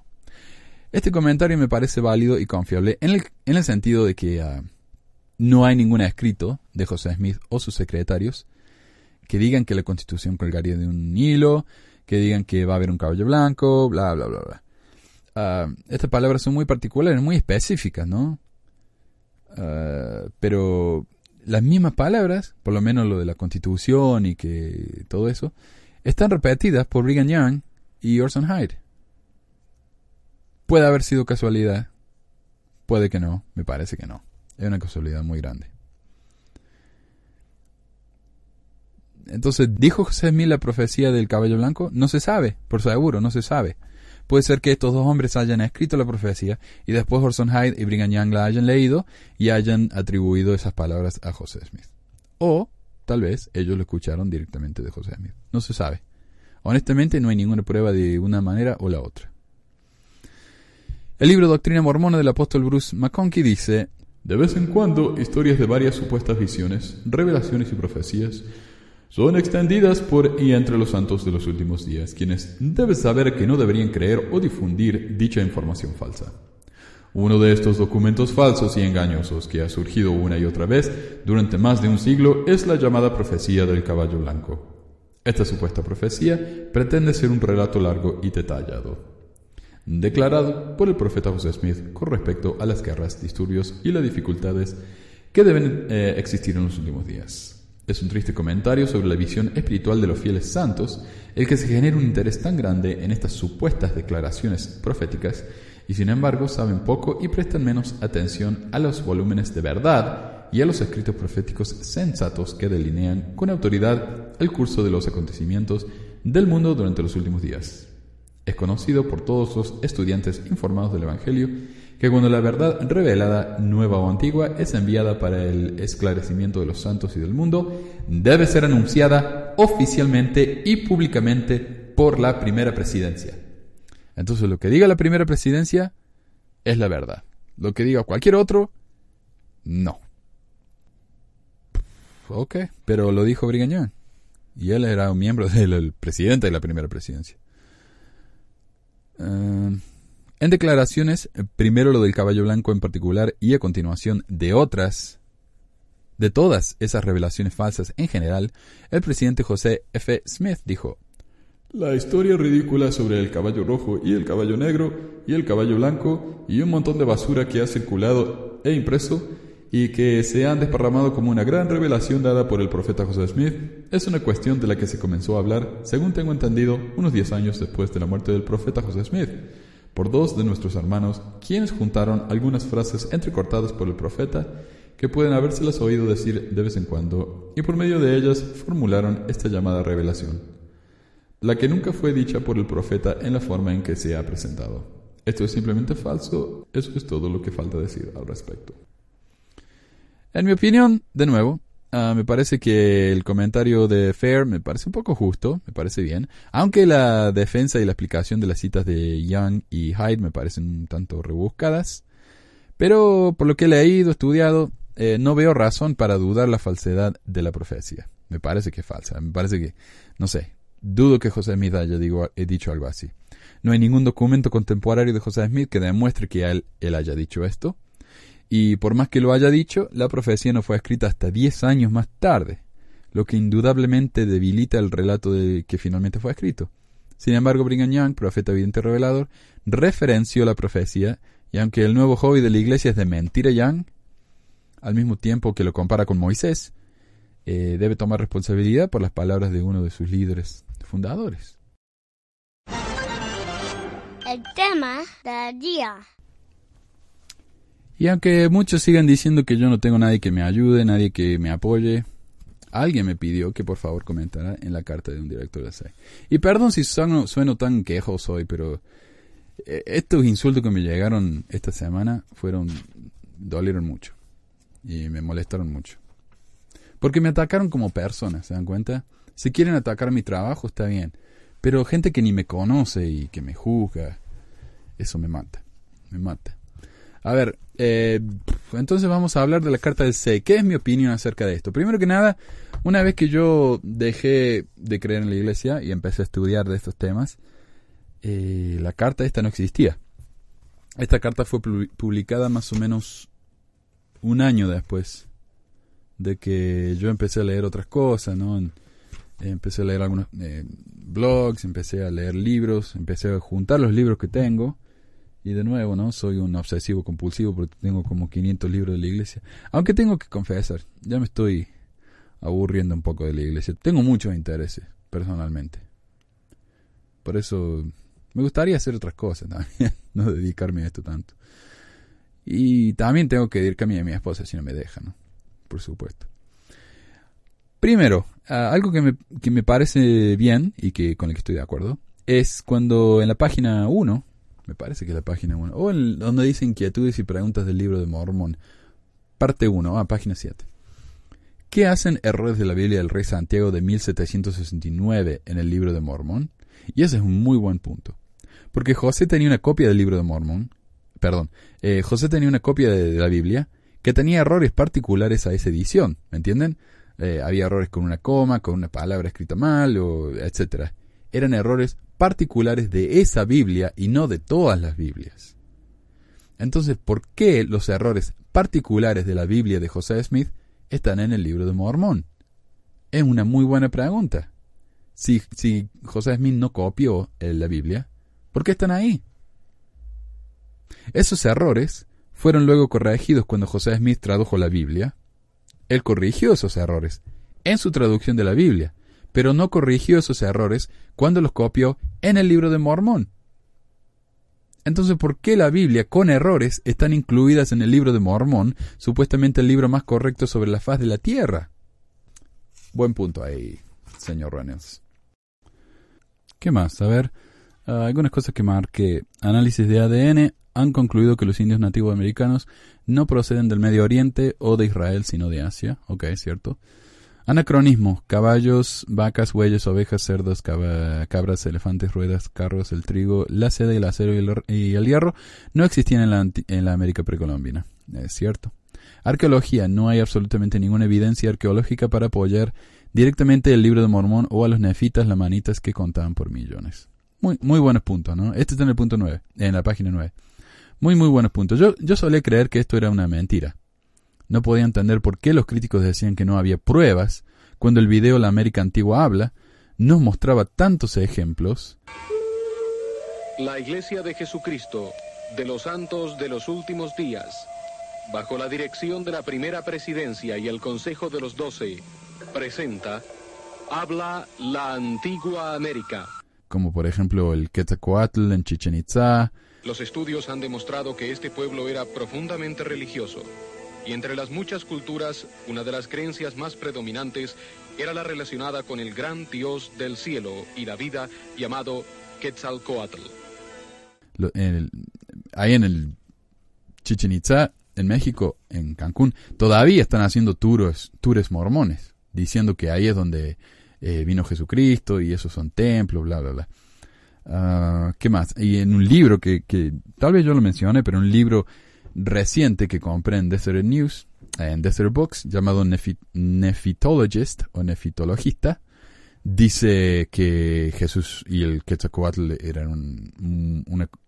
este comentario me parece válido y confiable en el, en el sentido de que ah, no hay ningún escrito de José Smith o sus secretarios que digan que la constitución colgaría de un hilo, que digan que va a haber un caballo blanco, bla, bla, bla, bla. Ah, estas palabras son muy particulares, muy específicas, ¿no? Ah, pero las mismas palabras, por lo menos lo de la constitución y que todo eso, están repetidas por Brigham Young y Orson Hyde. Puede haber sido casualidad, puede que no, me parece que no. Es una casualidad muy grande. Entonces, ¿dijo José Smith la profecía del caballo blanco? No se sabe, por seguro, no se sabe. Puede ser que estos dos hombres hayan escrito la profecía y después Orson Hyde y Brigham Young la hayan leído y hayan atribuido esas palabras a José Smith. O tal vez ellos lo escucharon directamente de José Smith. No se sabe. Honestamente no hay ninguna prueba de una manera o la otra. El libro Doctrina Mormona del apóstol Bruce McConkie dice, de vez en cuando, historias de varias supuestas visiones, revelaciones y profecías son extendidas por y entre los santos de los últimos días, quienes deben saber que no deberían creer o difundir dicha información falsa. Uno de estos documentos falsos y engañosos que ha surgido una y otra vez durante más de un siglo es la llamada profecía del caballo blanco. Esta supuesta profecía pretende ser un relato largo y detallado, declarado por el profeta José Smith con respecto a las guerras, disturbios y las dificultades que deben eh, existir en los últimos días. Es un triste comentario sobre la visión espiritual de los fieles santos el que se genere un interés tan grande en estas supuestas declaraciones proféticas y sin embargo saben poco y prestan menos atención a los volúmenes de verdad y a los escritos proféticos sensatos que delinean con autoridad el curso de los acontecimientos del mundo durante los últimos días. Es conocido por todos los estudiantes informados del Evangelio que cuando la verdad revelada, nueva o antigua, es enviada para el esclarecimiento de los santos y del mundo, debe ser anunciada oficialmente y públicamente por la primera presidencia. Entonces lo que diga la primera presidencia es la verdad. Lo que diga cualquier otro, no. Ok, pero lo dijo Brigañón. Y él era un miembro del presidente de la primera presidencia. Uh, en declaraciones, primero lo del caballo blanco en particular y a continuación de otras, de todas esas revelaciones falsas en general, el presidente José F. Smith dijo, la historia ridícula sobre el caballo rojo y el caballo negro y el caballo blanco y un montón de basura que ha circulado e impreso y que se han desparramado como una gran revelación dada por el profeta José Smith es una cuestión de la que se comenzó a hablar, según tengo entendido, unos 10 años después de la muerte del profeta José Smith por dos de nuestros hermanos, quienes juntaron algunas frases entrecortadas por el profeta que pueden habérselas oído decir de vez en cuando, y por medio de ellas formularon esta llamada revelación, la que nunca fue dicha por el profeta en la forma en que se ha presentado. Esto es simplemente falso, eso es todo lo que falta decir al respecto. En mi opinión, de nuevo, Ah, me parece que el comentario de Fair me parece un poco justo, me parece bien, aunque la defensa y la explicación de las citas de Young y Hyde me parecen un tanto rebuscadas, pero por lo que he leído, estudiado, eh, no veo razón para dudar la falsedad de la profecía. Me parece que es falsa, me parece que, no sé, dudo que José Smith haya he dicho algo así. No hay ningún documento contemporáneo de José Smith que demuestre que él haya dicho esto. Y por más que lo haya dicho, la profecía no fue escrita hasta diez años más tarde, lo que indudablemente debilita el relato de que finalmente fue escrito. Sin embargo, Brigham Young, profeta evidente revelador, referenció la profecía, y aunque el nuevo hobby de la iglesia es de mentira Young, al mismo tiempo que lo compara con Moisés, eh, debe tomar responsabilidad por las palabras de uno de sus líderes fundadores. El tema del día. Y aunque muchos sigan diciendo que yo no tengo nadie que me ayude, nadie que me apoye, alguien me pidió que por favor comentara en la carta de un director de SAI. Y perdón si sueno, sueno tan quejoso hoy, pero eh, estos insultos que me llegaron esta semana fueron, dolieron mucho. Y me molestaron mucho. Porque me atacaron como persona, ¿se dan cuenta? Si quieren atacar mi trabajo, está bien. Pero gente que ni me conoce y que me juzga, eso me mata. Me mata. A ver, eh, entonces vamos a hablar de la carta del 6. ¿Qué es mi opinión acerca de esto? Primero que nada, una vez que yo dejé de creer en la iglesia y empecé a estudiar de estos temas, eh, la carta esta no existía. Esta carta fue publicada más o menos un año después de que yo empecé a leer otras cosas, ¿no? Empecé a leer algunos eh, blogs, empecé a leer libros, empecé a juntar los libros que tengo y de nuevo, ¿no? Soy un obsesivo compulsivo porque tengo como 500 libros de la iglesia. Aunque tengo que confesar, ya me estoy aburriendo un poco de la iglesia. Tengo muchos intereses, personalmente. Por eso me gustaría hacer otras cosas también, [laughs] no dedicarme a esto tanto. Y también tengo que dedicarme a mi esposa si no me deja, ¿no? Por supuesto. Primero, ah, algo que me, que me parece bien y que con el que estoy de acuerdo es cuando en la página 1 me parece que la página 1, o donde dice inquietudes y preguntas del libro de Mormón, parte 1, a página 7. ¿Qué hacen errores de la Biblia del rey Santiago de 1769 en el libro de Mormón? Y ese es un muy buen punto. Porque José tenía una copia del libro de Mormón, perdón, eh, José tenía una copia de, la Biblia que tenía errores particulares a esa edición, ¿me entienden? Eh, había errores con una coma, con una palabra escrita mal, o. Eran errores particulares de esa Biblia y no de todas las Biblias. Entonces, ¿por qué los errores particulares de la Biblia de José Smith están en el libro de Mormón? Es una muy buena pregunta. Si, si José Smith no copió la Biblia, ¿por qué están ahí? Esos errores fueron luego corregidos cuando José Smith tradujo la Biblia. Él corrigió esos errores en su traducción de la Biblia pero no corrigió esos errores cuando los copió en el libro de Mormón. Entonces, ¿por qué la Biblia con errores están incluidas en el libro de Mormón, supuestamente el libro más correcto sobre la faz de la tierra? Buen punto ahí. señor Reynolds. ¿Qué más? A ver, ah, algunas cosas que marque. Análisis de ADN han concluido que los indios nativos americanos no proceden del Medio Oriente o de Israel, sino de Asia. Ok, cierto. Anacronismo. Caballos, vacas, bueyes, ovejas, cerdos, cabras, elefantes, ruedas, carros, el trigo, la seda, el acero y el, hierro no existían en la, en la América precolombina. Es cierto. Arqueología. No hay absolutamente ninguna evidencia arqueológica para apoyar directamente el libro de Mormón o a los nefitas lamanitas que contaban por millones. Muy, muy buenos puntos, ¿no? Este está en el punto 9, en la página 9. Muy, muy buenos puntos. Yo, yo solía creer que esto era una mentira. No podía entender por qué los críticos decían que no había pruebas cuando el video La América Antigua habla nos mostraba tantos ejemplos. La Iglesia de Jesucristo de los Santos de los Últimos Días, bajo la dirección de la Primera Presidencia y el Consejo de los Doce, presenta Habla la Antigua América. como por ejemplo el Quetzalcoatl en Chichen Itzá, Los estudios han demostrado que este pueblo era profundamente religioso. Y entre las muchas culturas, una de las creencias más predominantes era la relacionada con el gran dios del cielo y la vida llamado Quetzalcoatl. lo- en ahí en el Chichen Itzá, en México, en Cancún, todavía están haciendo tours, tours mormones, diciendo que ahí es donde eh, vino Jesucristo y esos son templos, bla, bla, bla. Ah, ¿Qué más? Y en un libro que, que tal vez yo lo mencioné, pero un libro reciente que compré en Desert News, eh, en Desert Books, llamado Nephi- Nephitologist o Nefitologista, dice que Jesús y el Quetzalcoatl eran,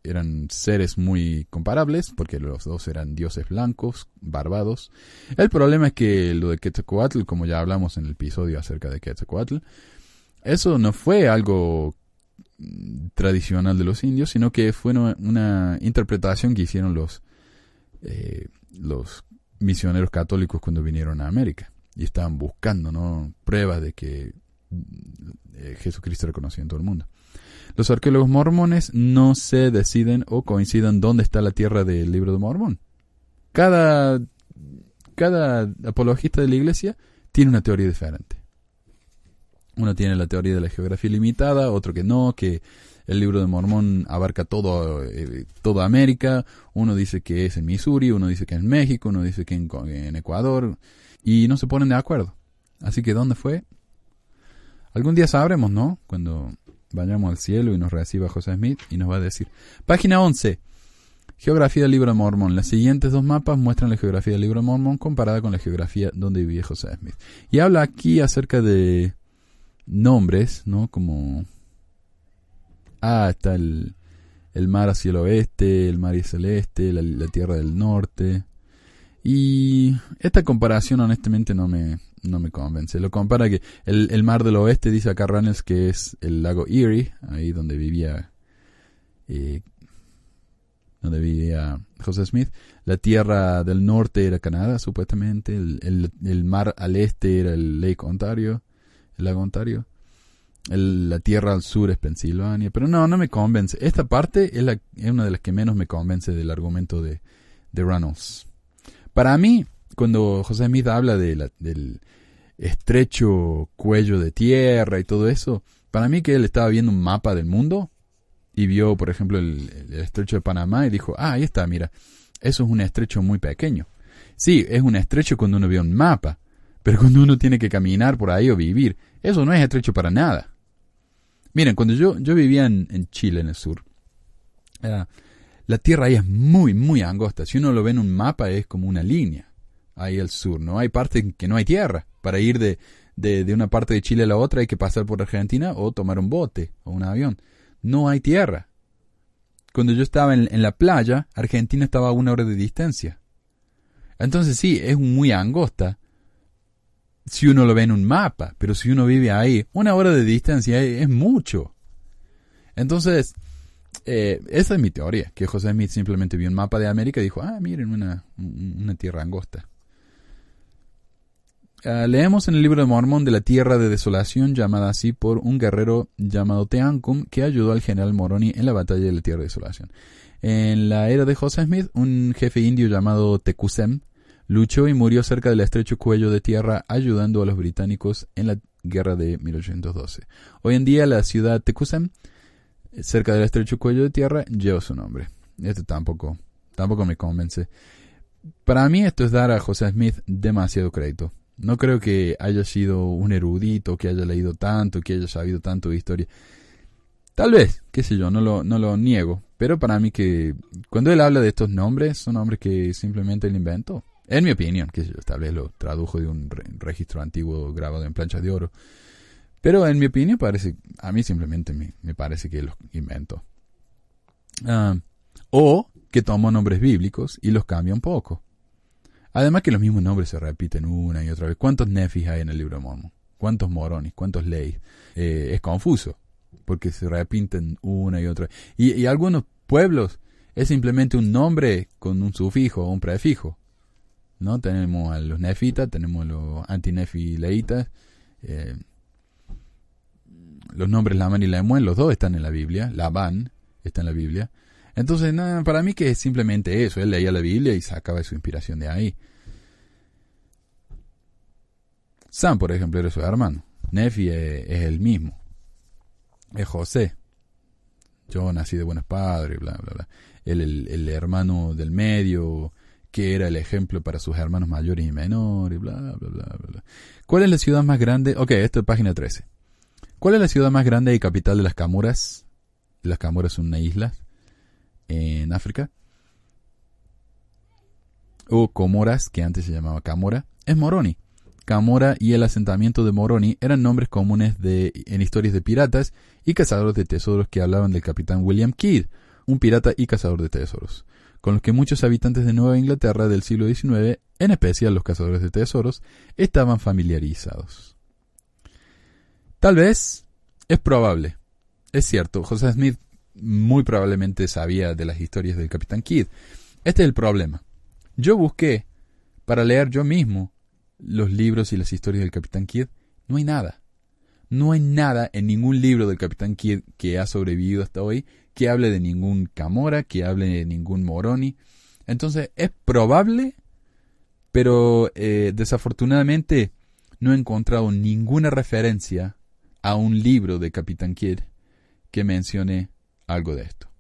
eran seres muy comparables, porque los dos eran dioses blancos, barbados. El problema es que lo de Quetzalcoatl, como ya hablamos en el episodio acerca de Quetzalcoatl, eso no fue algo mm, tradicional de los indios, sino que fue una interpretación que hicieron los, eh, los misioneros católicos cuando vinieron a América y estaban buscando ¿no? pruebas de que eh, Jesucristo era conocido en todo el mundo. Los arqueólogos mormones no se deciden o coinciden dónde está la tierra del libro de Mormón. Cada, cada apologista de la iglesia tiene una teoría diferente. Uno tiene la teoría de la geografía limitada, otro que no, que el libro de Mormón abarca todo, eh, toda América. Uno dice que es en Missouri, uno dice que es en México, uno dice que en, en Ecuador. Y no se ponen de acuerdo. Así que, ¿dónde fue? Algún día sabremos, ¿no? Cuando vayamos al cielo y nos reciba José Smith y nos va a decir. Página 11. Geografía del libro de Mormón. Las siguientes dos mapas muestran la geografía del libro de Mormón comparada con la geografía donde vivía José Smith. Y habla aquí acerca de nombres, ¿no? Como... Ah, está el, el mar hacia el oeste, el mar hacia el este, la, la tierra del norte. Y esta comparación honestamente no me, no me convence. Lo compara que el, el mar del oeste dice acá Reynolds que es el lago Erie, ahí donde vivía eh, donde vivía José Smith. La tierra del norte era Canadá, supuestamente. El, el, el mar al este era el Lake Ontario, el lago Ontario. El- la tierra al sur es Pensilvania. Pero no, no me convence. Esta parte es, la, una de las que menos me convence del argumento de, de Reynolds. Para mí, cuando José Smith habla de la- del estrecho cuello de tierra y todo eso, para mí que él estaba viendo un mapa del mundo y vio, por ejemplo, el, el estrecho de Panamá y dijo, ah, ahí está, mira, eso es un estrecho muy pequeño. Sí, es un estrecho cuando uno ve un mapa, pero cuando uno tiene que caminar por ahí o vivir, eso no es estrecho para nada. Miren, cuando yo, yo vivía en, Chile, en el sur, la tierra ahí es muy, muy angosta. Si uno lo ve en un mapa es como una línea ahí al sur, ¿no? Hay partes en que no hay tierra. Para ir de, de, de una parte de Chile a la otra hay que pasar por Argentina o tomar un bote o un avión. No hay tierra. Cuando yo estaba en, en la playa, Argentina estaba a una hora de distancia. Entonces sí, es muy angosta si uno lo ve en un mapa, pero si uno vive ahí, una hora de distancia es, mucho. Entonces, eh, esa es mi teoría, que José Smith simplemente vio un mapa de América y dijo, ah, miren, una, un- una tierra angosta. Ah, leemos en el libro de Mormón de la tierra de desolación, llamada así por un guerrero llamado Teancum, que ayudó al general Moroni en la batalla de la tierra de desolación. En la era de José Smith, un jefe indio llamado Tecusem luchó y murió cerca del estrecho cuello de tierra ayudando a los británicos en la guerra de 1812. Hoy en día la ciudad Tecusem, cerca del estrecho cuello de tierra, lleva su nombre. Esto tampoco, tampoco me convence. Para mí esto es dar a José Smith demasiado crédito. No creo que haya sido un erudito, que haya leído tanto, que haya sabido tanto de historia. Tal vez, qué sé yo, no lo, no lo niego. Pero para mí que cuando él habla de estos nombres, son nombres que simplemente él inventó. En mi opinión, yo, tal vez lo tradujo de un registro antiguo grabado en planchas de oro. Pero en mi opinión parece, a mí simplemente me, parece que los inventó. Ah, o que tomó nombres bíblicos y los cambia un poco. Además que los mismos nombres se repiten una y otra vez. ¿Cuántos nefis hay en el libro de Mormon? ¿Cuántos moronis? ¿Cuántos leyes? Eh, es confuso, porque se repiten una y otra vez. Y, algunos pueblos es simplemente un nombre con un sufijo o un prefijo. ¿No? Tenemos a los nefitas, tenemos a los antinefileitas. Eh, los nombres Laman y Lemuel, los dos están en la Biblia. Labán está en la Biblia. Entonces, nada, para mí que es simplemente eso. Él leía la Biblia y sacaba su inspiración de ahí. Sam, por ejemplo, era su hermano. Nefi es, el mismo. Es José. Yo nací de buenos padres, bla, bla, bla. Él, el, el, hermano del medio, que era el ejemplo para sus hermanos mayores y menores, bla, bla, bla, bla. ¿Cuál es la ciudad más grande? Ok, esto es página 13. ¿Cuál es la ciudad más grande y capital de las Camuras? Las Camuras son una isla en África, o Comoras, que antes se llamaba Camora, es Moroni. Camora y el asentamiento de Moroni eran nombres comunes de, en historias de piratas y cazadores de tesoros que hablaban del capitán William Kidd, un pirata y cazador de tesoros, con los que muchos habitantes de Nueva Inglaterra del siglo XIX, en especial los cazadores de tesoros, estaban familiarizados. Tal vez, es probable, es cierto, José Smith muy probablemente sabía de las historias del Capitán Kidd. Este es el problema. Yo busqué para leer yo mismo los libros y las historias del Capitán Kidd. No hay nada. No hay nada en ningún libro del Capitán Kidd que ha sobrevivido hasta hoy que hable de ningún Camora, que hable de ningún Moroni. Entonces es probable, pero eh, desafortunadamente no he encontrado ninguna referencia a un libro de Capitán Kidd que mencione algo de esto.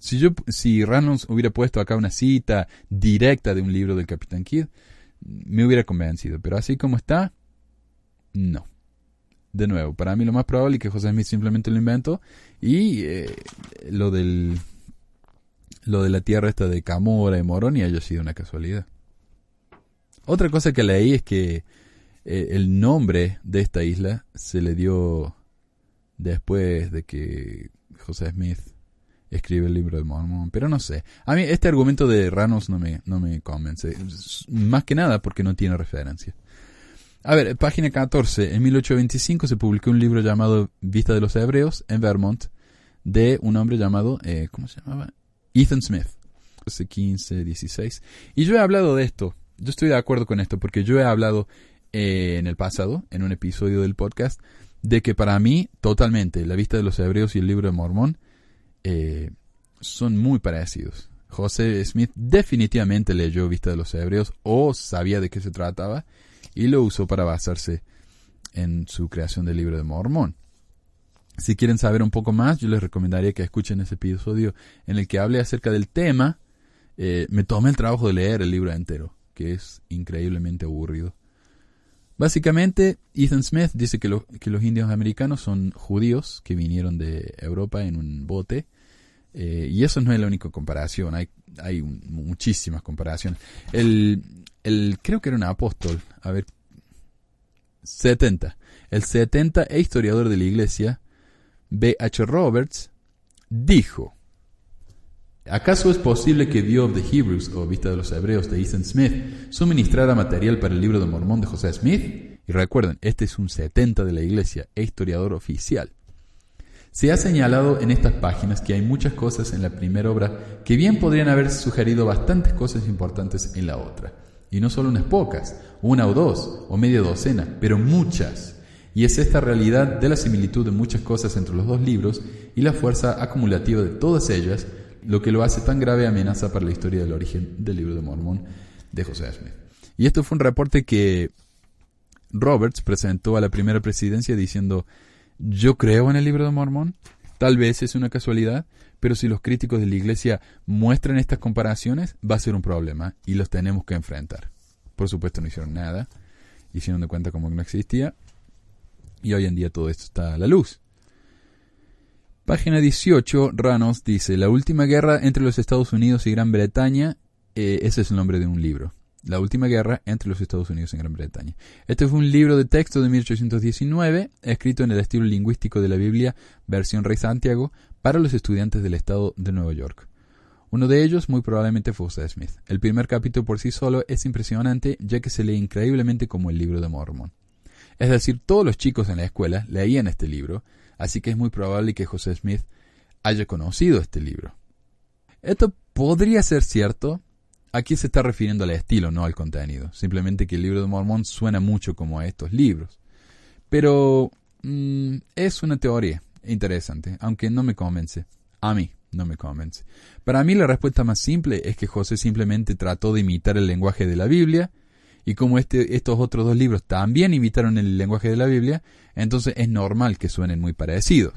Si, yo, si Reynolds hubiera puesto acá una cita directa de un libro del Capitán Kidd, me hubiera convencido. Pero así como está, no. De nuevo, para mí lo más probable es que José Smith simplemente lo inventó y eh, lo del lo de la tierra esta de Camora y Moroni haya sido una casualidad. Otra cosa que leí es que eh, el nombre de esta isla se le dio después de que José Smith escribe el libro de Mormon, pero no sé. A mí este argumento de Ranos no me, no me convence, más que nada porque no tiene referencia. A ver, página 14. En 1825 se publicó un libro llamado Vista de los Hebreos en Vermont de un hombre llamado, eh, ¿cómo se llamaba? Ethan Smith. Hace 15, 16. Y yo he hablado de esto. Yo estoy de acuerdo con esto porque yo he hablado eh, en el pasado, en un episodio del podcast, de que para mí, totalmente, la vista de los hebreos y el libro de Mormón eh, son muy parecidos. José Smith definitivamente leyó Vista de los Hebreos o sabía de qué se trataba y lo usó para basarse en su creación del libro de Mormón. Si quieren saber un poco más, yo les recomendaría que escuchen ese episodio en el que hable acerca del tema. Eh, me tomé el trabajo de leer el libro entero, que es increíblemente aburrido. Básicamente, Ethan Smith dice que, que, los indios americanos son judíos que vinieron de Europa en un bote. Eh, y eso no es la única comparación, hay, hay muchísimas comparaciones. El, el, creo que era un apóstol, a ver, 70. El 70 e historiador de la iglesia, B. H. Roberts, dijo, ¿Acaso es posible que View of the Hebrews o Vista de los Hebreos de Ethan Smith suministrara material para el libro de Mormón de José Smith? Y recuerden, este es un 70 de la iglesia e historiador oficial. Se ha señalado en estas páginas que hay muchas cosas en la primera obra que bien podrían haber sugerido bastantes cosas importantes en la otra. Y no solo unas pocas, una o dos, o media docena, pero muchas. Y es esta realidad de la similitud de muchas cosas entre los dos libros y la fuerza acumulativa de todas ellas lo que lo hace tan grave amenaza para la historia del origen del libro de Mormón de José Smith. Y esto fue un reporte que Roberts presentó a la primera presidencia diciendo, yo creo en el libro de Mormón, tal vez es una casualidad, pero si los críticos de la iglesia muestran estas comparaciones, va a ser un problema y los tenemos que enfrentar. Por supuesto no hicieron nada, hicieron de cuenta como que no existía, y hoy en día todo esto está a la luz. Página 18, Ranos dice, la última guerra entre los Estados Unidos y Gran Bretaña, eh, ese es el nombre de un libro. La última guerra entre los Estados Unidos y Gran Bretaña. Este fue un libro de texto de 1819, escrito en el estilo lingüístico de la Biblia, versión Rey Santiago, para los estudiantes del estado de Nueva York. Uno de ellos muy probablemente fue José Smith. El primer capítulo por sí solo es impresionante, ya que se lee increíblemente como el libro de Mormon. Es decir, todos los chicos en la escuela leían este libro, así que es muy probable que José Smith haya conocido este libro. Esto podría ser cierto. Aquí se está refiriendo al estilo, no al contenido. Simplemente que el libro de Mormón suena mucho como a estos libros. Pero mm, es una teoría interesante, aunque no me convence. A mí no me convence. Para mí la respuesta más simple es que José simplemente trató de imitar el lenguaje de la Biblia y como este, estos otros dos libros también imitaron el lenguaje de la Biblia, entonces es normal que suenen muy parecidos.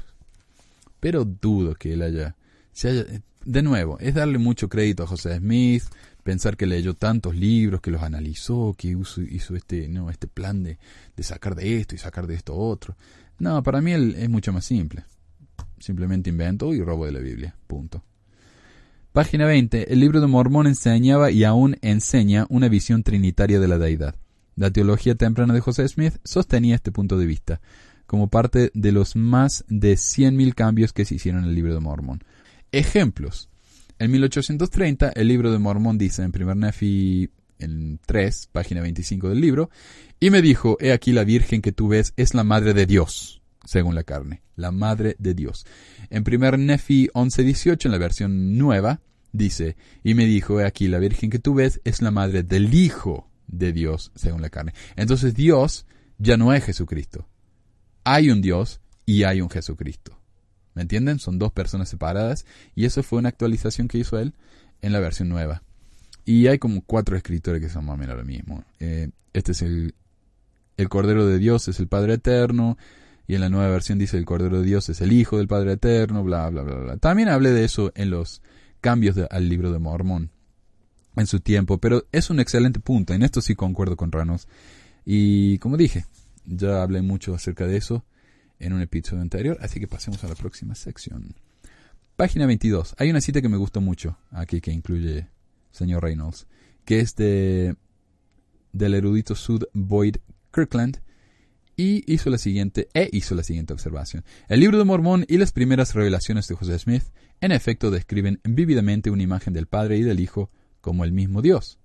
Pero dudo que él haya, se haya... De nuevo, es darle mucho crédito a José Smith, pensar que leyó tantos libros, que los analizó, que hizo, este, no, este plan de, de, sacar de esto y sacar de esto otro. No, para mí es mucho más simple. Simplemente invento y robo de la Biblia. Punto. Página 20. El libro de Mormón enseñaba y aún enseña una visión trinitaria de la deidad. La teología temprana de José Smith sostenía este punto de vista, como parte de los más de 100.000 cambios que se hicieron en el libro de Mormón. Ejemplos. En 1830, el libro de Mormón dice en 1 Nefi en 3, página 25 del libro, y me dijo, he aquí la Virgen que tú ves es la Madre de Dios, según la carne, la Madre de Dios. En 1 Nefi 11.18, en la versión nueva, Dice, y me dijo, he aquí, la Virgen que tú ves es la madre del Hijo de Dios, según la carne. Entonces Dios ya no es Jesucristo. Hay un Dios y hay un Jesucristo. ¿Me entienden? Son dos personas separadas y eso fue una actualización que hizo él en la versión nueva. Y hay como cuatro escritores que son más o menos lo mismo. Eh, este es el, el Cordero de Dios, es el Padre Eterno. Y en la nueva versión dice el Cordero de Dios es el Hijo del Padre Eterno, bla, bla, bla, bla. También hablé de eso en los cambios al libro de Mormón en su tiempo, pero es un excelente punto, en esto sí concuerdo con Ranos. Y como dije, ya hablé mucho acerca de eso en un episodio anterior, así que pasemos a la próxima sección. Página 22. Hay una cita que me gustó mucho aquí que incluye señor Reynolds, que es de del erudito Sud Boyd Kirkland, y hizo la siguiente, e hizo la siguiente observación. El libro de Mormón y las primeras revelaciones de José Smith, en efecto, describen vívidamente una imagen del Padre y del Hijo como el mismo Dios.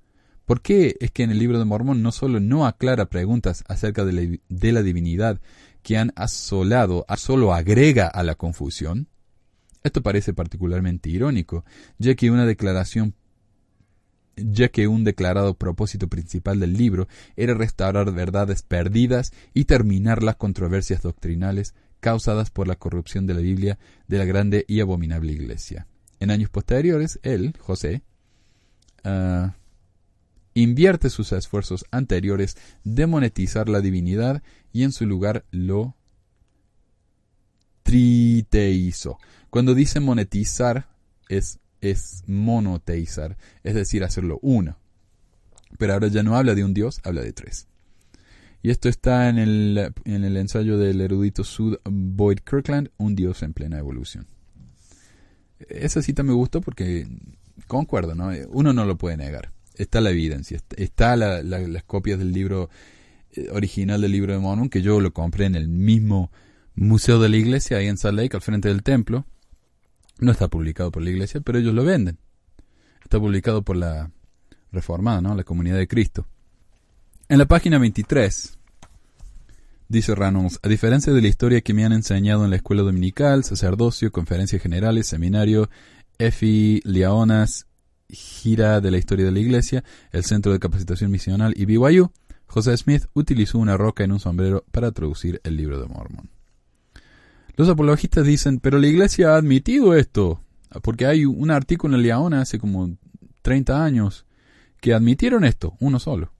¿Por qué es que en el libro de Mormón no solo no aclara preguntas acerca de la, divinidad que han asolado, solo agrega a la confusión? Esto parece particularmente irónico, ya que una declaración ya que un declarado propósito principal del libro era restaurar verdades perdidas y terminar las controversias doctrinales causadas por la corrupción de la Biblia de la grande y abominable iglesia. En años posteriores, él, José, ah, invierte sus esfuerzos anteriores de monetizar la divinidad y en su lugar lo triteizó. Cuando dice monetizar es es monoteizar, es decir, hacerlo uno. Pero ahora ya no habla de un dios, habla de tres. Y esto está en el, en el ensayo del erudito Sud Boyd Kirkland, Un dios en plena evolución. Esa cita me gustó porque concuerdo, ¿no? Uno no lo puede negar. Está la evidencia, está las copias del libro eh, original del libro de Mormon, que yo lo compré en el mismo museo de la iglesia, ahí en Salt Lake, al frente del templo. No está publicado por la iglesia, pero ellos lo venden. Está publicado por la reformada, ¿no? La comunidad de Cristo. En la página 23, dice Reynolds, a diferencia de la historia que me han enseñado en la escuela dominical, sacerdocio, conferencias generales, seminario, EFI, Liaonas, gira de la historia de la iglesia, el Centro de Capacitación Misional y BYU, José Smith utilizó una roca en un sombrero para traducir el libro de Mormon. Los apologistas dicen, pero la iglesia ha admitido esto, porque hay un artículo en Leona hace como 30 años que admitieron esto, uno solo.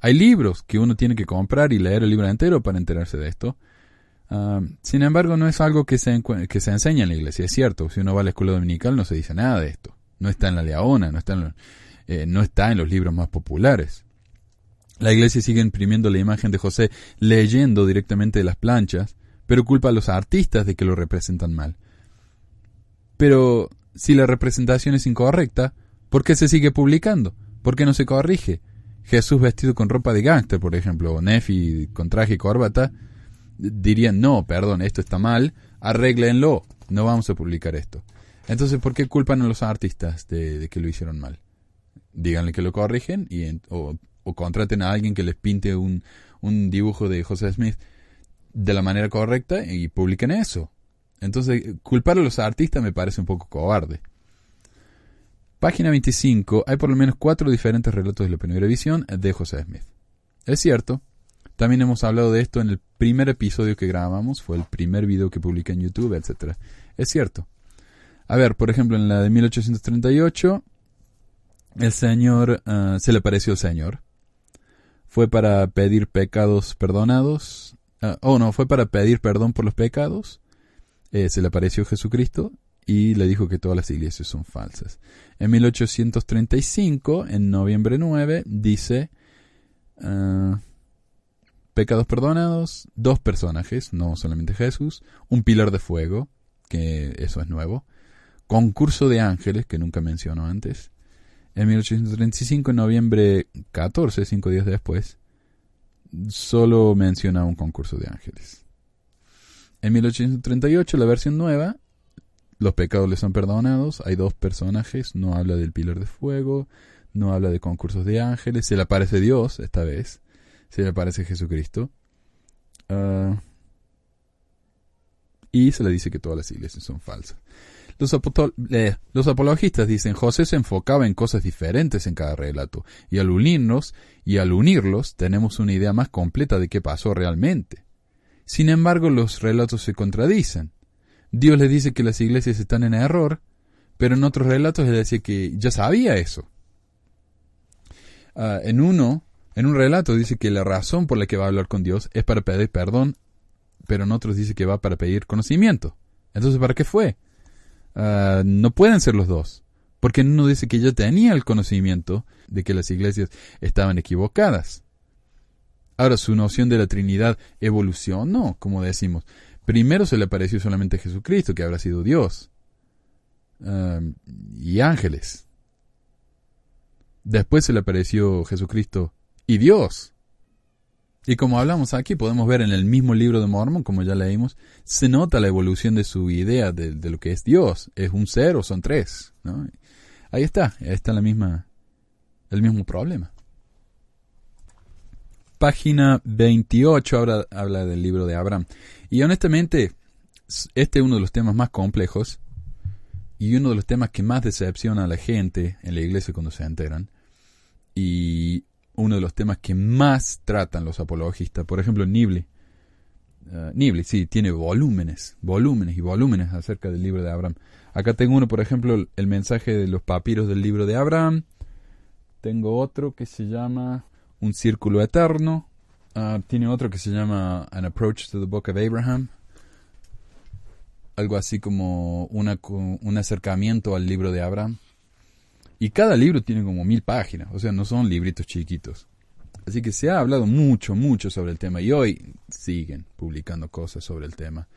Hay libros que uno tiene que comprar y leer el libro entero para enterarse de esto. Ah, sin embargo, no es algo que se, que se enseña en la iglesia. Es cierto, si uno va a la escuela dominical no se dice nada de esto. No está en la Leona, no está eh, no está en los libros más populares. La iglesia sigue imprimiendo la imagen de José leyendo directamente de las planchas, pero culpa a los artistas de que lo representan mal. Pero si la representación es incorrecta, ¿por qué se sigue publicando? ¿Por qué no se corrige? Jesús vestido con ropa de gángster, por ejemplo, o Nefi con traje y corbata, dirían, no, perdón, esto está mal, arréglenlo, no vamos a publicar esto. Entonces, ¿por qué culpan a los artistas de, que lo hicieron mal? Díganle que lo corrigen y, o contraten a alguien que les pinte un, un dibujo de José Smith de la manera correcta y publiquen eso. Entonces, culpar a los artistas me parece un poco cobarde. Página 25. Hay por lo menos cuatro diferentes relatos de la primera visión de José Smith. Es cierto. También hemos hablado de esto en el primer episodio que grabamos. Fue el primer video que publiqué en YouTube, etc. Es cierto. A ver, por ejemplo, en la de 1838, el Señor, ah, se le apareció el Señor. Fue para pedir pecados perdonados. Ah, oh, no, fue para pedir perdón por los pecados. Eh, se le apareció Jesucristo y le dijo que todas las iglesias son falsas. En 1835, en noviembre 9, dice ah, pecados perdonados, dos personajes, no solamente Jesús, un pilar de fuego, que eso es nuevo, concurso de ángeles, que nunca mencionó antes. En 1835, en noviembre 14, cinco días después, solo menciona un concurso de ángeles. En 1838, la versión nueva, los pecados le son perdonados, hay dos personajes, no habla del pilar de fuego, no habla de concursos de ángeles, se le aparece Dios esta vez, se le aparece Jesucristo, ah, y se le dice que todas las iglesias son falsas. Los, apologistas dicen José se enfocaba en cosas diferentes en cada relato, y al unirnos y al unirlos tenemos una idea más completa de qué pasó realmente. Sin embargo, los relatos se contradicen. Dios les dice que las iglesias están en error, pero en otros relatos él dice que ya sabía eso. Ah, en uno, en un relato dice que la razón por la que va a hablar con Dios es para pedir perdón, pero en otros dice que va para pedir conocimiento. Entonces, ¿para qué fue? Ah, no pueden ser los dos, porque uno dice que ya tenía el conocimiento de que las iglesias estaban equivocadas. Ahora, su noción de la Trinidad evolucionó, como decimos. Primero se le apareció solamente Jesucristo, que habrá sido Dios, ah, y ángeles. Después se le apareció Jesucristo y Dios. Y como hablamos aquí, podemos ver en el mismo libro de Mormon, como ya leímos, se nota la evolución de su idea de, lo que es Dios. ¿Es un ser o son tres? ¿no? Ahí está, ahí está la misma, el mismo problema. Página 28 habla, habla del libro de Abraham. Y honestamente, este es uno de los temas más complejos y uno de los temas que más decepciona a la gente en la iglesia cuando se enteran. Y uno de los temas que más tratan los apologistas. Por ejemplo, Nibley. Uh, sí, tiene volúmenes, volúmenes y volúmenes acerca del libro de Abraham. Acá tengo uno, por ejemplo, el, mensaje de los papiros del libro de Abraham. Tengo otro que se llama Un círculo eterno. Ah, tiene otro que se llama An Approach to the Book of Abraham. Algo así como una, un acercamiento al libro de Abraham. Y cada libro tiene como mil páginas, o sea, no son libritos chiquitos. Así que se ha hablado mucho, mucho sobre el tema y hoy siguen publicando cosas sobre el tema.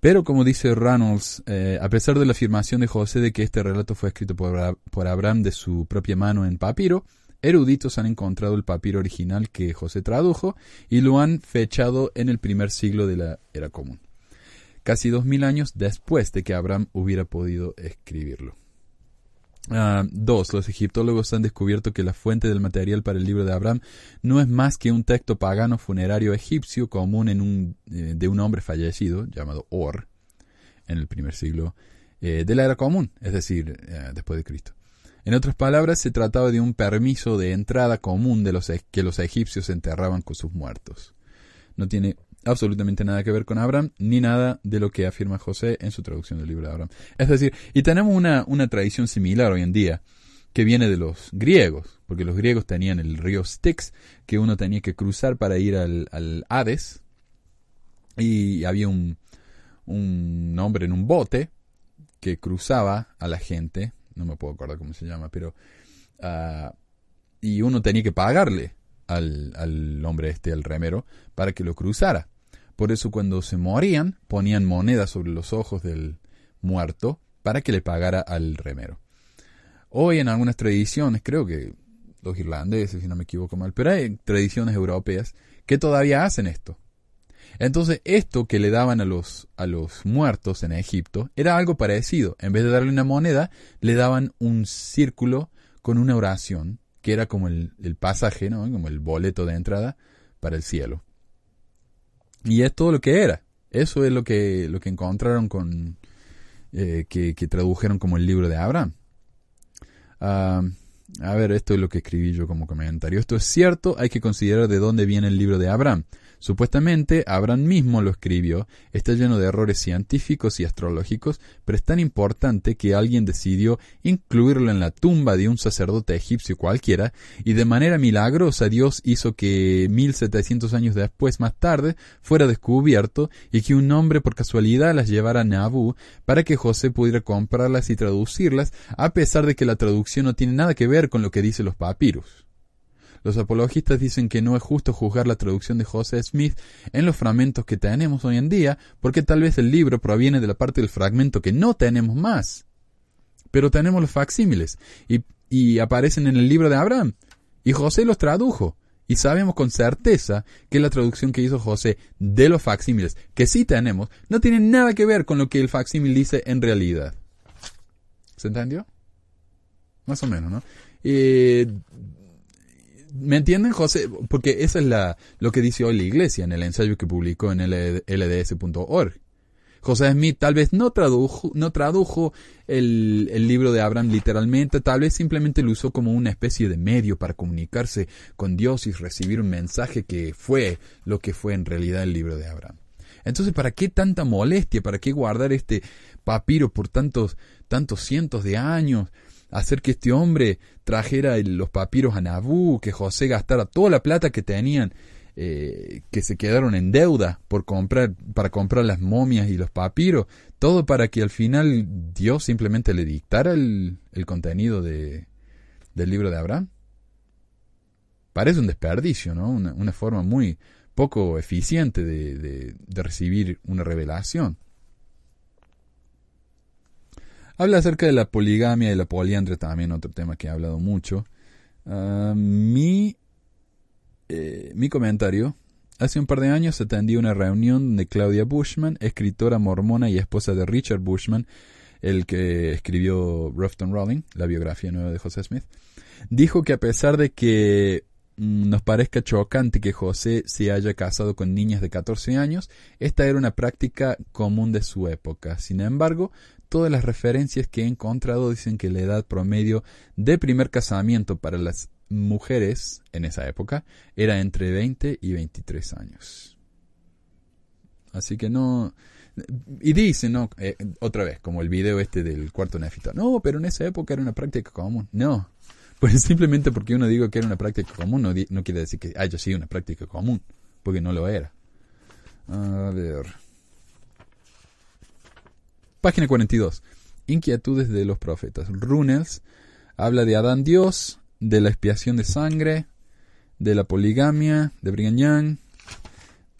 Pero como dice Reynolds, eh, a pesar de la afirmación de José de que este relato fue escrito por, Abra- por Abraham de su propia mano en papiro, eruditos han encontrado el papiro original que José tradujo y lo han fechado en el primer siglo de la era común, casi dos mil años después de que Abraham hubiera podido escribirlo. Ah, dos, los egiptólogos han descubierto que la fuente del material para el libro de Abraham no es más que un texto pagano funerario egipcio común en un, eh, de un hombre fallecido llamado Or en el primer siglo eh, de la era común, es decir, eh, después de Cristo. En otras palabras, se trataba de un permiso de entrada común de los e- que los egipcios enterraban con sus muertos. No tiene absolutamente nada que ver con Abraham, ni nada de lo que afirma José en su traducción del libro de Abraham. Es decir, y tenemos una, una tradición similar hoy en día, que viene de los griegos, porque los griegos tenían el río Styx, que uno tenía que cruzar para ir al, al Hades, y había un, un hombre en un bote que cruzaba a la gente, no me puedo acordar cómo se llama, pero... ah, y uno tenía que pagarle al, al hombre este, al remero, para que lo cruzara. Por eso cuando se morían, ponían monedas sobre los ojos del muerto para que le pagara al remero. Hoy en algunas tradiciones, creo que los irlandeses, si no me equivoco mal, pero hay tradiciones europeas que todavía hacen esto. Entonces, esto que le daban a los, a los muertos en Egipto era algo parecido. En vez de darle una moneda, le daban un círculo con una oración, que era como el, el pasaje, ¿no? como el boleto de entrada para el cielo. Y es todo lo que era. Eso es lo que, lo que encontraron con, eh, que, tradujeron como el libro de Abraham. Ah, a ver, esto es lo que escribí yo como comentario. Esto es cierto, hay que considerar de dónde viene el libro de Abraham. Supuestamente, Abraham mismo lo escribió, está lleno de errores científicos y astrológicos, pero es tan importante que alguien decidió incluirlo en la tumba de un sacerdote egipcio cualquiera, y de manera milagrosa Dios hizo que 1700 años después, más tarde, fuera descubierto y que un hombre por casualidad las llevara a Nabu para que José pudiera comprarlas y traducirlas, a pesar de que la traducción no tiene nada que ver con lo que dicen los papiros. Los apologistas dicen que no es justo juzgar la traducción de José Smith en los fragmentos que tenemos hoy en día, porque tal vez el libro proviene de la parte del fragmento que no tenemos más. Pero tenemos los facsímiles, y, aparecen en el libro de Abraham, y José los tradujo. Y sabemos con certeza que la traducción que hizo José de los facsímiles, que sí tenemos, no tiene nada que ver con lo que el facsímil dice en realidad. ¿Se entendió? Más o menos, ¿no? Eh, ¿Me entienden, José? Porque eso es la, lo que dice hoy la iglesia en el ensayo que publicó en lds.org. José Smith tal vez no tradujo, no tradujo el, el, libro de Abraham literalmente, tal vez simplemente lo usó como una especie de medio para comunicarse con Dios y recibir un mensaje que fue lo que fue en realidad el libro de Abraham. Entonces, ¿para qué tanta molestia? ¿Para qué guardar este papiro por tantos, tantos cientos de años? Hacer que este hombre trajera los papiros a Nabú, que José gastara toda la plata que tenían, eh, que se quedaron en deuda por comprar, para comprar las momias y los papiros, todo para que al final Dios simplemente le dictara el, el contenido de, del libro de Abraham. Parece un desperdicio, ¿no? Una, una forma muy poco eficiente de, de, de recibir una revelación. Habla acerca de la poligamia y la poliandria, también otro tema que he hablado mucho. Uh, mi, eh, mi comentario. Hace un par de años atendí una reunión donde Claudia Bushman, escritora mormona y esposa de Richard Bushman, el que escribió Rufton Rolling, la biografía nueva de José Smith, dijo que a pesar de que mm, nos parezca chocante que José se haya casado con niñas de 14 años, esta era una práctica común de su época. Sin embargo, todas las referencias que he encontrado dicen que la edad promedio de primer casamiento para las mujeres en esa época era entre 20 y 23 años. Así que no... Y dice, no, eh, otra vez, como el video este del cuarto néfito, no, pero en esa época era una práctica común. No, pues [laughs] simplemente porque uno diga que era una práctica común no, no quiere decir que haya sido una práctica común, porque no lo era. A ver. Página 42. Inquietudes de los profetas. Runels habla de Adán Dios, de la expiación de sangre, de la poligamia, de Brigham Young.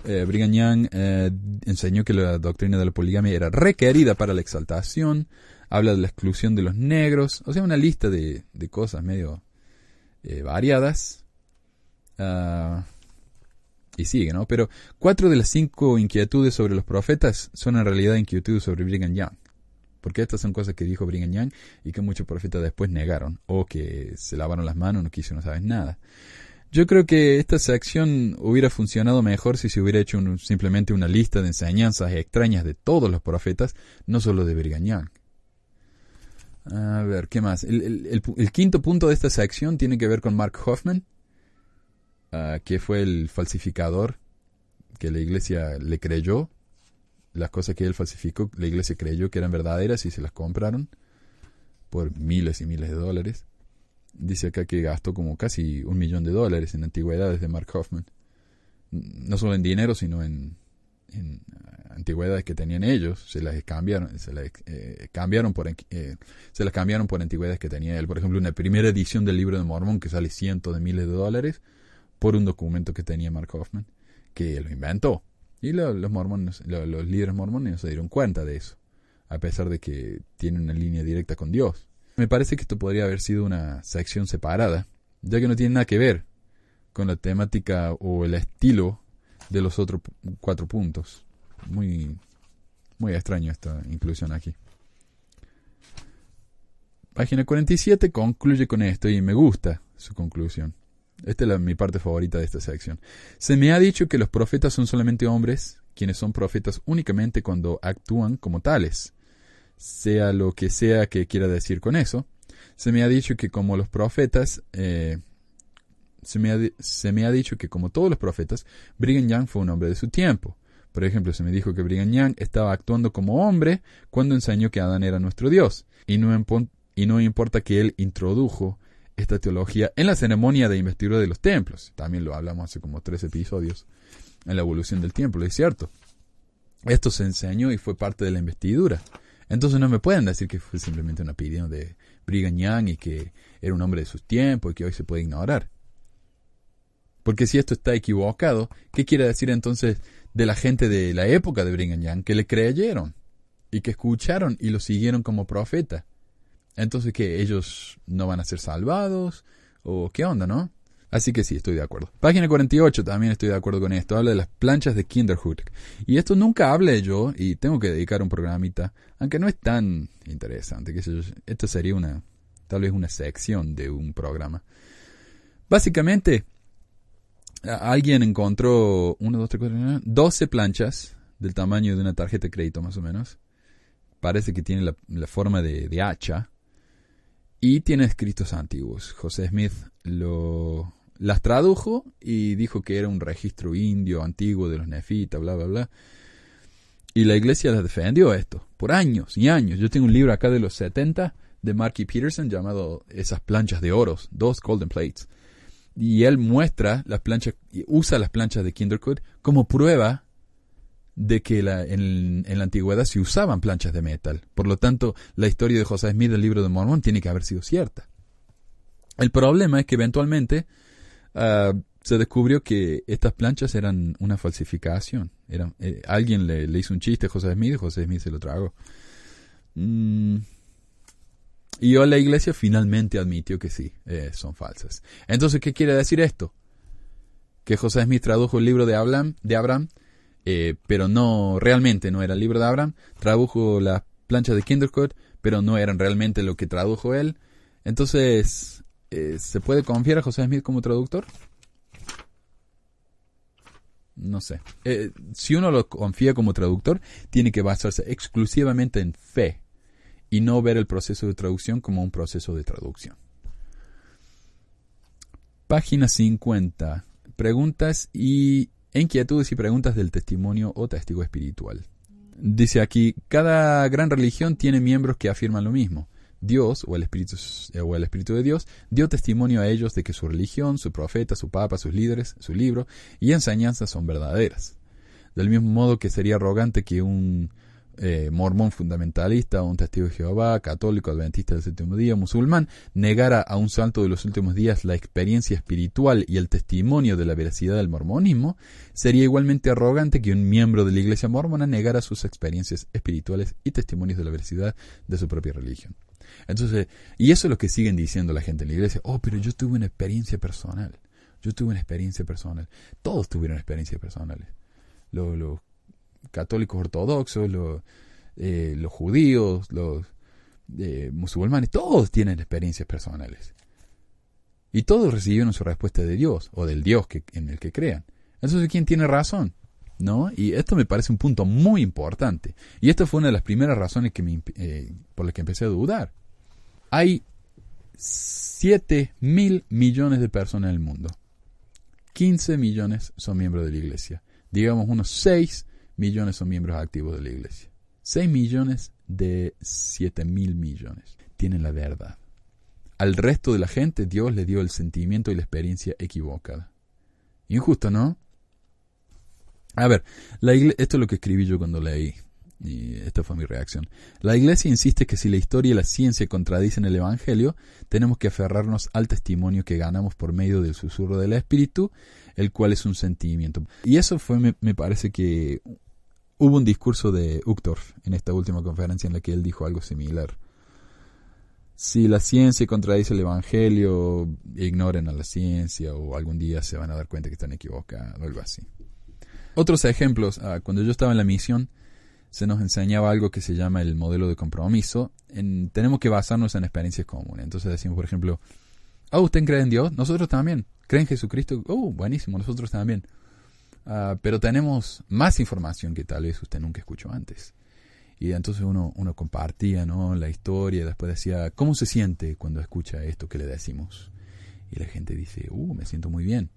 Eh, Brigham Young eh, enseñó que la doctrina de la poligamia era requerida para la exaltación. Habla de la exclusión de los negros. O sea, una lista de, de cosas medio eh, variadas. Uh, y sigue, ¿no? Pero cuatro de las cinco inquietudes sobre los profetas son en realidad inquietudes sobre Brigham Young. Porque estas son cosas que dijo Brigham Young y que muchos profetas después negaron. O que se lavaron las manos, no quisieron saber nada. Yo creo que esta sección hubiera funcionado mejor si se hubiera hecho simplemente una lista de enseñanzas extrañas de todos los profetas, no solo de Brigham Young. A ver, ¿qué más? El, el, quinto punto de esta sección tiene que ver con Mark Hoffman, uh, que fue el falsificador que la iglesia le creyó. Las cosas que él falsificó, la iglesia creyó que eran verdaderas y se las compraron por miles y miles de dólares. dice acá que gastó como casi un millón de dólares en antigüedades de Mark Hoffman. No solo en dinero, sino en, en antigüedades que tenían ellos. Se las cambiaron, se las, eh, cambiaron por, eh, se las cambiaron por antigüedades que tenía él. Por ejemplo, una primera edición del libro de Mormón que sale cientos de miles de dólares por un documento que tenía Mark Hoffman, que lo inventó. Y los mormones, los líderes mormones se dieron cuenta de eso, a pesar de que tienen una línea directa con Dios. Me parece que esto podría haber sido una sección separada, ya que no tiene nada que ver con la temática o el estilo de los otros cuatro puntos. Muy, muy extraño esta inclusión aquí. Página 47 concluye con esto y me gusta su conclusión. Esta es mi parte favorita de esta sección. Se me ha dicho que los profetas son solamente hombres, quienes son profetas únicamente cuando actúan como tales sea lo que sea que quiera decir con eso, se me ha dicho que como los profetas, eh, se, me ha, se, me ha, dicho que como todos los profetas, Brigham Young fue un hombre de su tiempo. Por ejemplo, se me dijo que Brigham Young estaba actuando como hombre cuando enseñó que Adán era nuestro Dios, y no, y no importa que él introdujo esta teología en la ceremonia de investidura de los templos. También lo hablamos hace como tres episodios en la evolución del templo, es cierto. Esto se enseñó y fue parte de la investidura. Entonces no me pueden decir que fue simplemente una opinión de Brigham Young y que era un hombre de sus tiempos y que hoy se puede ignorar. Porque si esto está equivocado, ¿qué quiere decir entonces de la gente de la época de Brigham Young que le creyeron y que escucharon y lo siguieron como profeta? Entonces, ¿que ellos no van a ser salvados? ¿O qué onda, no? Así que sí, estoy de acuerdo. Página 48 también estoy de acuerdo con esto. Habla de las planchas de Kinderhook. Y esto nunca hablé yo y tengo que dedicar un programita, aunque no es tan interesante. Que esto sería una, tal vez una sección de un programa. Básicamente, alguien encontró 1, 2, 3, 4, 12 planchas del tamaño de una tarjeta de crédito más o menos. Parece que tiene la, forma de hacha. Y tiene escritos antiguos. José Smith lo, las tradujo y dijo que era un registro indio antiguo de los nefitas, bla, bla, bla. Y la iglesia las defendió esto, por años y años. Yo tengo un libro acá de los 70 de Marky Peterson llamado Esas planchas de oros, dos golden plates. Y él muestra las planchas, usa las planchas de Kinderhook como prueba de que la, en, la antigüedad se usaban planchas de metal. Por lo tanto, la historia de José Smith del libro de Mormón tiene que haber sido cierta. El problema es que eventualmente Ah, se descubrió que estas planchas eran una falsificación. Eh, alguien le, hizo un chiste a José Smith y José Smith se lo tragó. Mm. Y hoy la iglesia finalmente admitió que sí, eh, son falsas. Entonces, ¿qué quiere decir esto? Que José Smith tradujo el libro de Abraham eh, pero no, realmente no era el libro de Abraham. Tradujo las planchas de Kindercourt, pero no eran realmente lo que tradujo él. Entonces, eh, ¿se puede confiar a José Smith como traductor? No sé. Eh, si uno lo confía como traductor, tiene que basarse exclusivamente en fe y no ver el proceso de traducción como un proceso de traducción. Página 50. Preguntas y inquietudes y preguntas del testimonio o testigo espiritual. Dice aquí, cada gran religión tiene miembros que afirman lo mismo. Dios o el, Espíritu, o el Espíritu de Dios dio testimonio a ellos de que su religión, su profeta, su papa, sus líderes, su libro y enseñanzas son verdaderas. Del mismo modo que sería arrogante que un eh, mormón fundamentalista, un testigo de Jehová, católico, adventista del séptimo día, musulmán, negara a un salto de los últimos días la experiencia espiritual y el testimonio de la veracidad del mormonismo, sería igualmente arrogante que un miembro de la iglesia mormona negara sus experiencias espirituales y testimonios de la veracidad de su propia religión. Entonces, y eso es lo que siguen diciendo la gente en la iglesia. Oh, pero yo tuve una experiencia personal. Yo tuve una experiencia personal. Todos tuvieron experiencias personales. Los, católicos ortodoxos, los, eh, los judíos, los eh, musulmanes, todos tienen experiencias personales. Y todos recibieron su respuesta de Dios o del Dios que, en el que crean. Entonces, ¿quién tiene razón? ¿No? Y esto me parece un punto muy importante. Y esto fue una de las primeras razones que me, eh, por las que empecé a dudar. Hay 7 mil millones de personas en el mundo. 15 millones son miembros de la iglesia. Digamos unos 6 millones son miembros activos de la iglesia. 6 millones de 7 mil millones tienen la verdad. al resto de la gente Dios le dio el sentimiento y la experiencia equivocada. Injusto, ¿no? A ver, la esto es lo que escribí yo cuando leí, y esta fue mi reacción. La iglesia insiste que si la historia y la ciencia contradicen el Evangelio, tenemos que aferrarnos al testimonio que ganamos por medio del susurro del Espíritu, el cual es un sentimiento. Y eso fue, me, me parece que hubo un discurso de Uchtdorf en esta última conferencia en la que él dijo algo similar si la ciencia contradice el Evangelio, ignoren a la ciencia o algún día se van a dar cuenta que están equivocados o algo así. Otros ejemplos, ah, cuando yo estaba en la misión, se nos enseñaba algo que se llama el modelo de compromiso. En, tenemos que basarnos en experiencias comunes. Entonces decimos, por ejemplo, oh, ¿usted cree en Dios? Nosotros también. ¿Creen en Jesucristo? Oh, buenísimo, nosotros también. Ah, pero tenemos más información que tal vez usted nunca escuchó antes. Y entonces uno, uno compartía ¿no? la historia, después decía, ¿cómo se siente cuando escucha esto que le decimos? Y la gente dice, uh, me siento muy bien.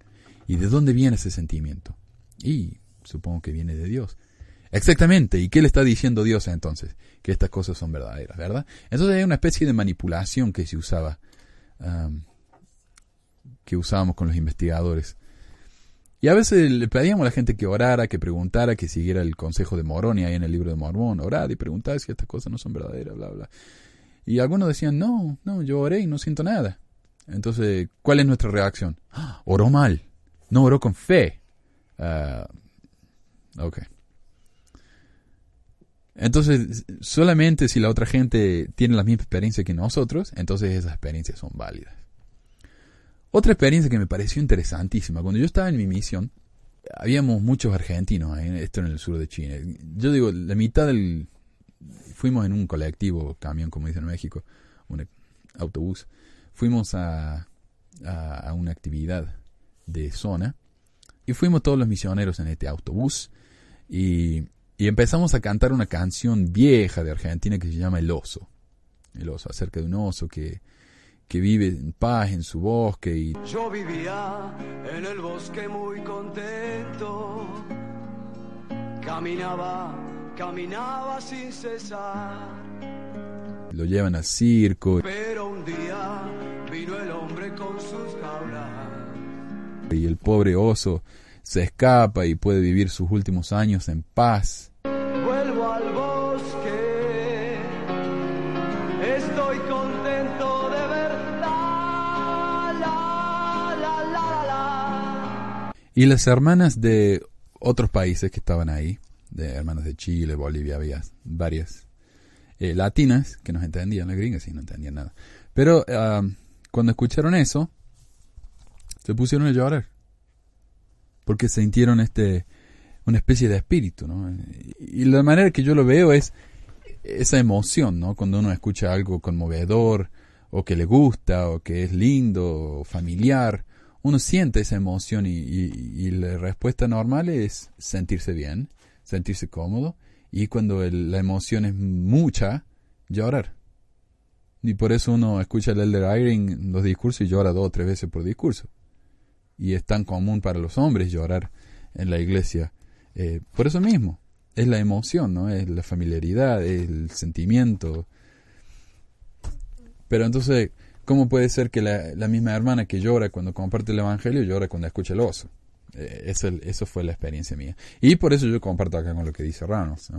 ¿Y de dónde viene ese sentimiento? Y supongo que viene de Dios. Exactamente. ¿Y qué le está diciendo Dios entonces? Que estas cosas son verdaderas, ¿verdad? Entonces hay una especie de manipulación que se usaba, que usábamos con los investigadores. Y a veces le pedíamos a la gente que orara, que preguntara, que siguiera el consejo de Moroni ahí en el libro de Mormón, orar y preguntar si estas cosas no son verdaderas, bla, bla. Y algunos decían, no, no, yo oré y no siento nada. Entonces, ¿cuál es nuestra reacción? ¡Ah! oró mal, no oró con fe. Uh, ok. Entonces, solamente si la otra gente tiene la misma experiencia que nosotros, entonces esas experiencias son válidas. Otra experiencia que me pareció interesantísima, cuando yo estaba en mi misión, habíamos muchos argentinos, esto en el sur de Chile. Yo digo, la mitad del... Fuimos en un colectivo, camión, como dicen en México, un autobús. Fuimos a, a, una actividad de zona y fuimos todos los misioneros en este autobús y, y empezamos a cantar una canción vieja de Argentina que se llama El oso. El oso, acerca de un oso que, que vive en paz en su bosque y yo vivía en el bosque muy contento. Caminaba caminaba sin cesar. lo llevan al circo. Pero un día vino el hombre con sus jaulas. Y el pobre oso se escapa y puede vivir sus últimos años en paz Y las hermanas de otros países que estaban ahí, de hermanas de Chile, Bolivia, había varias eh, latinas que nos entendían, las gringas sí no entendían nada. Pero cuando escucharon eso, se pusieron a llorar. Porque sintieron este, una especie de espíritu, ¿no? Y la manera que yo lo veo es esa emoción, ¿no? Cuando uno escucha algo conmovedor, o que le gusta, o que es lindo, o familiar, uno siente esa emoción y, la respuesta normal es sentirse bien, sentirse cómodo y cuando la emoción es mucha, llorar. Y por eso uno escucha el Elder Iring los discursos y llora dos o tres veces por discurso. Y es tan común para los hombres llorar en la iglesia. Eh, por eso mismo, es la emoción, ¿no? Es la familiaridad, es el sentimiento. Pero entonces, ¿Cómo puede ser que la, misma hermana que llora cuando comparte el Evangelio llora cuando escucha el oso? Eh, eso, eso, fue la experiencia mía. Y por eso yo comparto acá con lo que dice Ranos.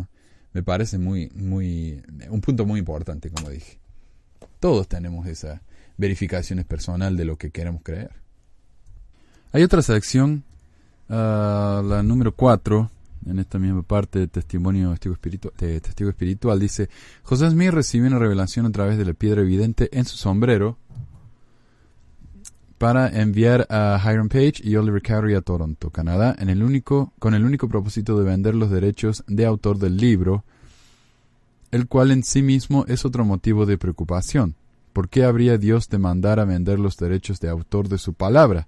Me parece muy, muy, un punto muy importante, como dije. Todos tenemos esa verificación personal de lo que queremos creer. Hay otra sección, ah, la número 4, en esta misma parte de testimonio de testigo espiritual, dice, José Smith recibió una revelación a través de la piedra evidente en su sombrero para enviar a Hiram Page y Oliver Cowdery a Toronto, Canadá, en el único, con el único propósito de vender los derechos de autor del libro, el cual en sí mismo es otro motivo de preocupación. ¿Por qué habría Dios de mandar a vender los derechos de autor de su palabra?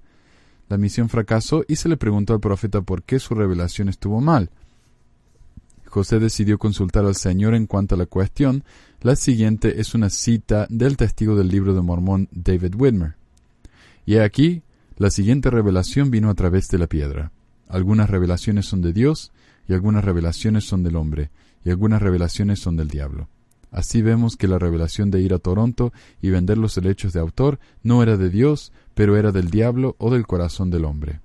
La misión fracasó y se le preguntó al profeta por qué su revelación estuvo mal. José decidió consultar al Señor en cuanto a la cuestión. La siguiente es una cita del testigo del libro de Mormón David Whitmer. Y aquí, la siguiente revelación vino a través de la piedra. Algunas revelaciones son de Dios, y algunas revelaciones son del hombre, y algunas revelaciones son del diablo. Así vemos que la revelación de ir a Toronto y vender los derechos de autor no era de Dios, pero era del diablo o del corazón del hombre.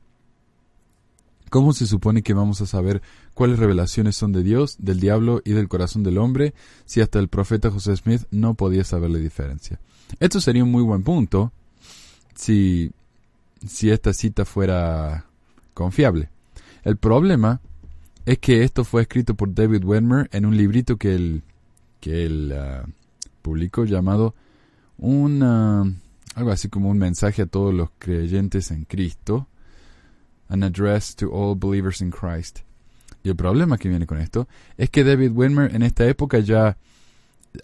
¿Cómo se supone que vamos a saber cuáles revelaciones son de Dios, del diablo y del corazón del hombre si hasta el profeta José Smith no podía saber la diferencia? Esto sería un muy buen punto si, si esta cita fuera confiable. El problema es que esto fue escrito por David Wedmer en un librito que él, que él ah, publicó llamado un, ah, algo así como un mensaje a todos los creyentes en Cristo, An Address to All Believers in Christ. Y el problema que viene con esto es que David Wedmer en esta época ya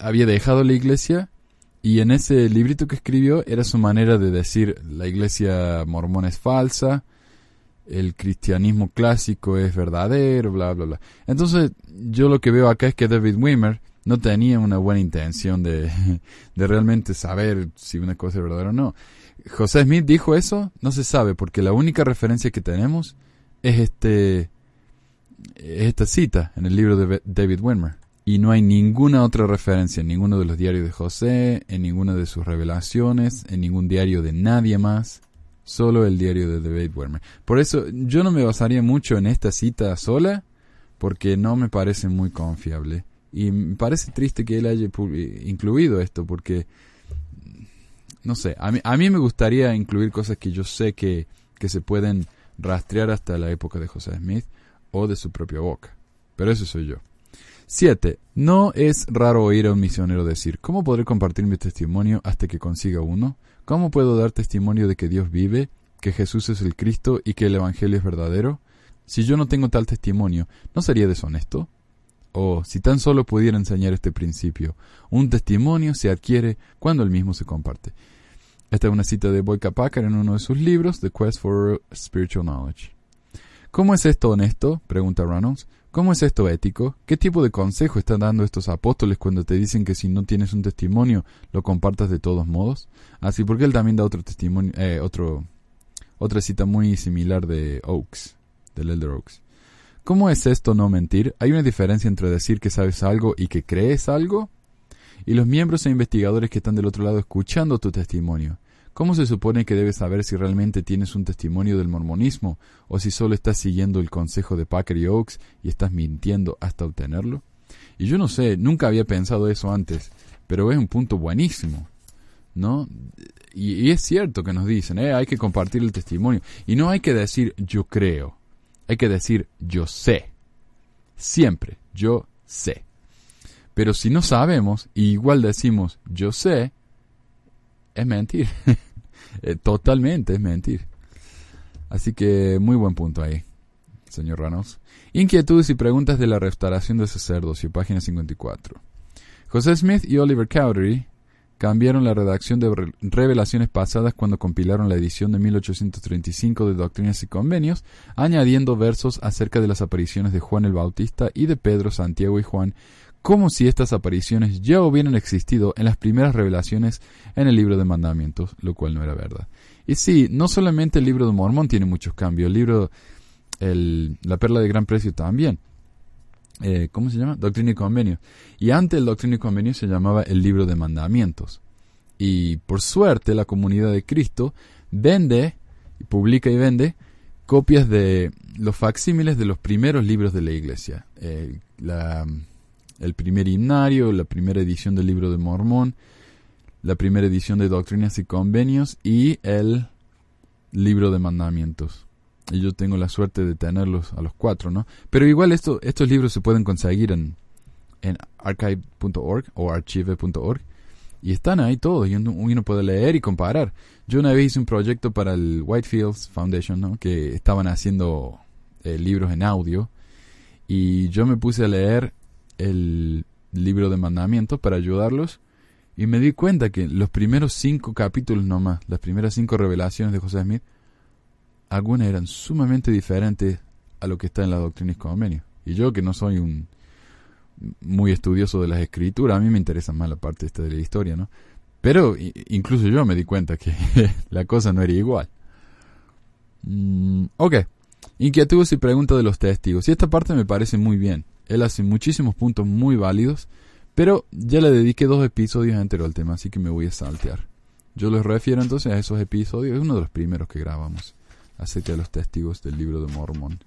había dejado la iglesia y en ese librito que escribió era su manera de decir la iglesia mormona es falsa, el cristianismo clásico es verdadero, bla, bla, bla. Entonces, yo lo que veo acá es que David Wimmer no tenía una buena intención de, [laughs] de realmente saber si una cosa es verdadera o no. José Smith dijo eso, no se sabe, porque la única referencia que tenemos es este es esta cita en el libro de David Wimmer. Y no hay ninguna otra referencia en ninguno de los diarios de José, en ninguna de sus revelaciones, en ningún diario de nadie más solo el diario de David Werner. Por eso yo no me basaría mucho en esta cita sola, porque no me parece muy confiable. Y me parece triste que él haya incluido esto, porque, no sé, a mí, a mí me gustaría incluir cosas que yo sé que, que se pueden rastrear hasta la época de José Smith o de su propia boca. Pero eso soy yo. 7. No es raro oír a un misionero decir, ¿cómo podré compartir mi testimonio hasta que consiga uno? ¿Cómo puedo dar testimonio de que Dios vive, que Jesús es el Cristo y que el Evangelio es verdadero? Si yo no tengo tal testimonio, ¿no sería deshonesto? Oh, si tan solo pudiera enseñar este principio. Un testimonio se adquiere cuando el mismo se comparte. Esta es una cita de Boyka Packer en uno de sus libros, The Quest for Spiritual Knowledge. ¿Cómo es esto honesto? pregunta Reynolds. ¿Cómo es esto ético? ¿Qué tipo de consejo están dando estos apóstoles cuando te dicen que si no tienes un testimonio, lo compartas de todos modos? Así, ah, porque él también da otro testimonio, eh, otro, otra cita muy similar de Oaks, del Elder Oaks. ¿Cómo es esto no mentir? ¿Hay una diferencia entre decir que sabes algo y que crees algo? Y los miembros e investigadores que están del otro lado escuchando tu testimonio, ¿Cómo se supone que debes saber si realmente tienes un testimonio del mormonismo o si solo estás siguiendo el consejo de Packer y Oaks y estás mintiendo hasta obtenerlo? Y yo no sé, nunca había pensado eso antes, pero es un punto buenísimo, ¿no? Y, es cierto que nos dicen, eh, hay que compartir el testimonio. Y no hay que decir yo creo, hay que decir yo sé. Siempre, yo sé. Pero si no sabemos y igual decimos yo sé, es mentir. [laughs] Eh, totalmente es mentir. Así que muy buen punto ahí, señor Ranos. Inquietudes y preguntas de la restauración de sacerdocio, página 54. José Smith y Oliver Cowdery cambiaron la redacción de revelaciones pasadas cuando compilaron la edición de 1835 de Doctrinas y Convenios, añadiendo versos acerca de las apariciones de Juan el Bautista y de Pedro, Santiago y Juan, como si estas apariciones ya hubieran existido en las primeras revelaciones en el libro de mandamientos, lo cual no era verdad. Y sí, no solamente el libro de Mormón tiene muchos cambios, el libro, el, la perla de gran precio también. Eh, ¿Cómo se llama? Doctrina y Convenio. Y antes el Doctrina y Convenio se llamaba el libro de mandamientos. Y por suerte la comunidad de Cristo vende, publica y vende copias de los facsímiles de los primeros libros de la iglesia. Eh, el primer himnario, la primera edición del libro de Mormón, la primera edición de Doctrinas y Convenios y el libro de mandamientos. Y yo tengo la suerte de tenerlos a los cuatro, ¿no? Pero igual esto, estos libros se pueden conseguir en, en archive.org o archive.org y están ahí todos y uno, puede leer y comparar. Yo una vez hice un proyecto para el Whitefields Foundation, ¿no? Que estaban haciendo eh, libros en audio y yo me puse a leer el libro de mandamientos para ayudarlos y me di cuenta que los primeros cinco capítulos nomás, las primeras cinco revelaciones de José Smith, algunas eran sumamente diferentes a lo que está en la doctrina y convenio. Y yo que no soy un muy estudioso de las escrituras, a mí me interesa más la parte esta de la historia, ¿no? Pero incluso yo me di cuenta que [laughs] la cosa no era igual. Mm, ok, inquietudes y preguntas de los testigos. Y esta parte me parece muy bien. Él hace muchísimos puntos muy válidos, Pero ya le dediqué dos episodios enteros al tema, así que me voy a saltear. Yo les refiero entonces a esos episodios, es uno de los primeros que grabamos acerca de los testigos del libro de Mormón.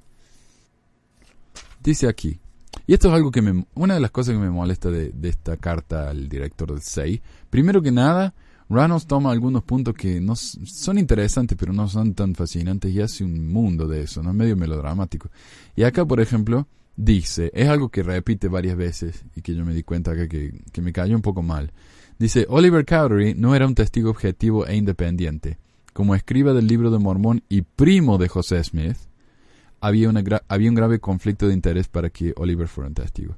Dice aquí, y esto es algo que me, una de las cosas que me molesta de, esta carta al director del SEI, primero que nada, Reynolds toma algunos puntos que no son interesantes, pero no son tan fascinantes y hace un mundo de eso, ¿no? Medio melodramático. Y acá, por ejemplo, dice, es algo que repite varias veces y que yo me di cuenta acá que, que me cayó un poco mal. Dice, Oliver Cowdery no era un testigo objetivo e independiente. Como escriba del libro de Mormón y primo de José Smith, había, un grave conflicto de interés para que Oliver fuera un testigo.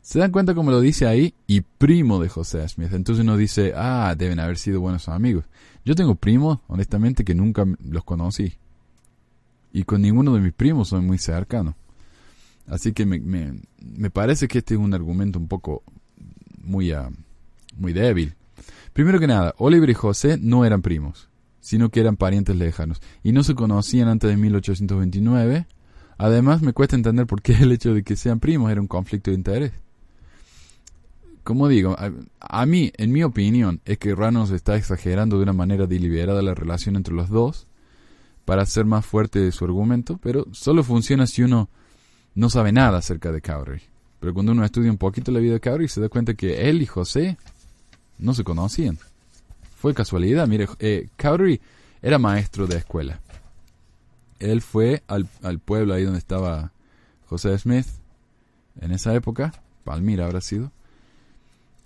¿Se dan cuenta como lo dice ahí? Y primo de José Smith. Entonces uno dice, ah, deben haber sido buenos amigos. Yo tengo primos, honestamente, que nunca los conocí. Y con ninguno de mis primos soy muy cercano. Así que me, me, parece que este es un argumento un poco muy, ah, muy débil. Primero que nada, Oliver y José no eran primos, sino que eran parientes lejanos. Y no se conocían antes de 1829. Además, me cuesta entender por qué el hecho de que sean primos era un conflicto de interés como digo, a, mí, en mi opinión, es que Reynolds está exagerando de una manera deliberada la relación entre los dos para hacer más fuerte su argumento, pero solo funciona si uno no sabe nada acerca de Cowdery. Pero cuando uno estudia un poquito la vida de Cowdery se da cuenta que él y José no se conocían. Fue casualidad, mire, eh, Cowdery era maestro de escuela. Él fue al, al pueblo ahí donde estaba José Smith en esa época, Palmira habrá sido,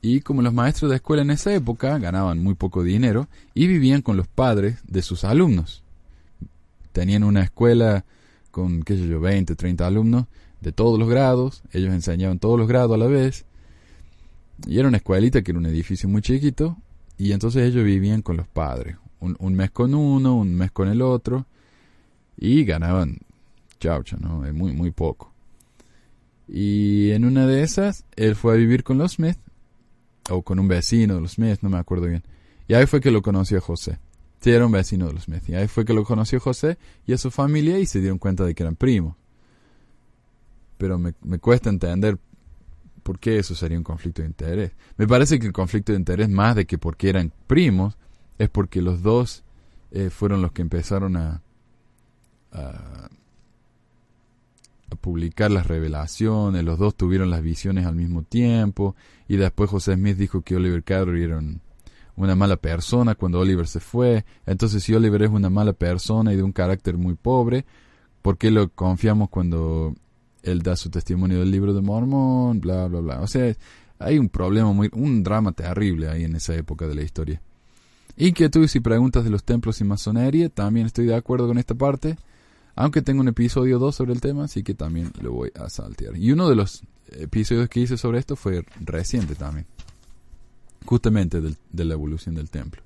y como los maestros de escuela en esa época ganaban muy poco dinero y vivían con los padres de sus alumnos. Tenían una escuela con, qué sé yo, 20, 30 alumnos de todos los grados, ellos enseñaban todos los grados a la vez, y era una escuelita que era un edificio muy chiquito, y entonces ellos vivían con los padres, un, un mes con uno, un mes con el otro, y ganaban chaucha, ¿no? Muy, muy poco. Y en una de esas, él fue a vivir con los Smith, o con un vecino de los Smith, no me acuerdo bien. Y ahí fue que lo conoció José. Sí, era un vecino de los Smith. Y ahí fue que lo conoció José y a su familia y se dieron cuenta de que eran primos. Pero me, me cuesta entender por qué eso sería un conflicto de interés. Me parece que el conflicto de interés, más de que porque eran primos, es porque los dos eh, fueron los que empezaron a, a, a publicar las revelaciones, los dos tuvieron las visiones al mismo tiempo, y después José Smith dijo que Oliver Cowdery era un- una mala persona cuando Oliver se fue. Entonces, si Oliver es una mala persona y de un carácter muy pobre, ¿por qué lo confiamos cuando él da su testimonio del libro de Mormón? Bla, bla, bla. O sea, hay un problema muy, un drama terrible ahí en esa época de la historia. Inquietudes y preguntas de los templos y masonería, también estoy de acuerdo con esta parte, aunque tengo un episodio 2 sobre el tema, así que también lo voy a saltear. Y uno de los episodios que hice sobre esto fue reciente también, justamente del- de la evolución del templo.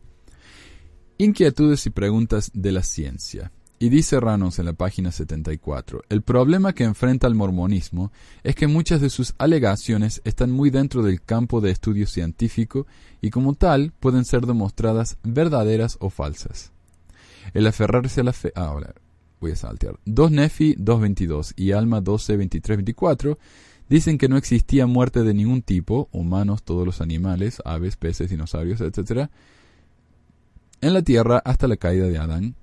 Inquietudes y preguntas de la ciencia. Y dice Ranos en la página 74, el problema que enfrenta el mormonismo es que muchas de sus alegaciones están muy dentro del campo de estudio científico y como tal pueden ser demostradas verdaderas o falsas. El aferrarse a la fe... Ah, ahora voy a saltear. 2 Nefi 2.22 y Alma 12, 23, 24 dicen que no existía muerte de ningún tipo, humanos, todos los animales, aves, peces, dinosaurios, etc., en la tierra hasta la caída de Adán,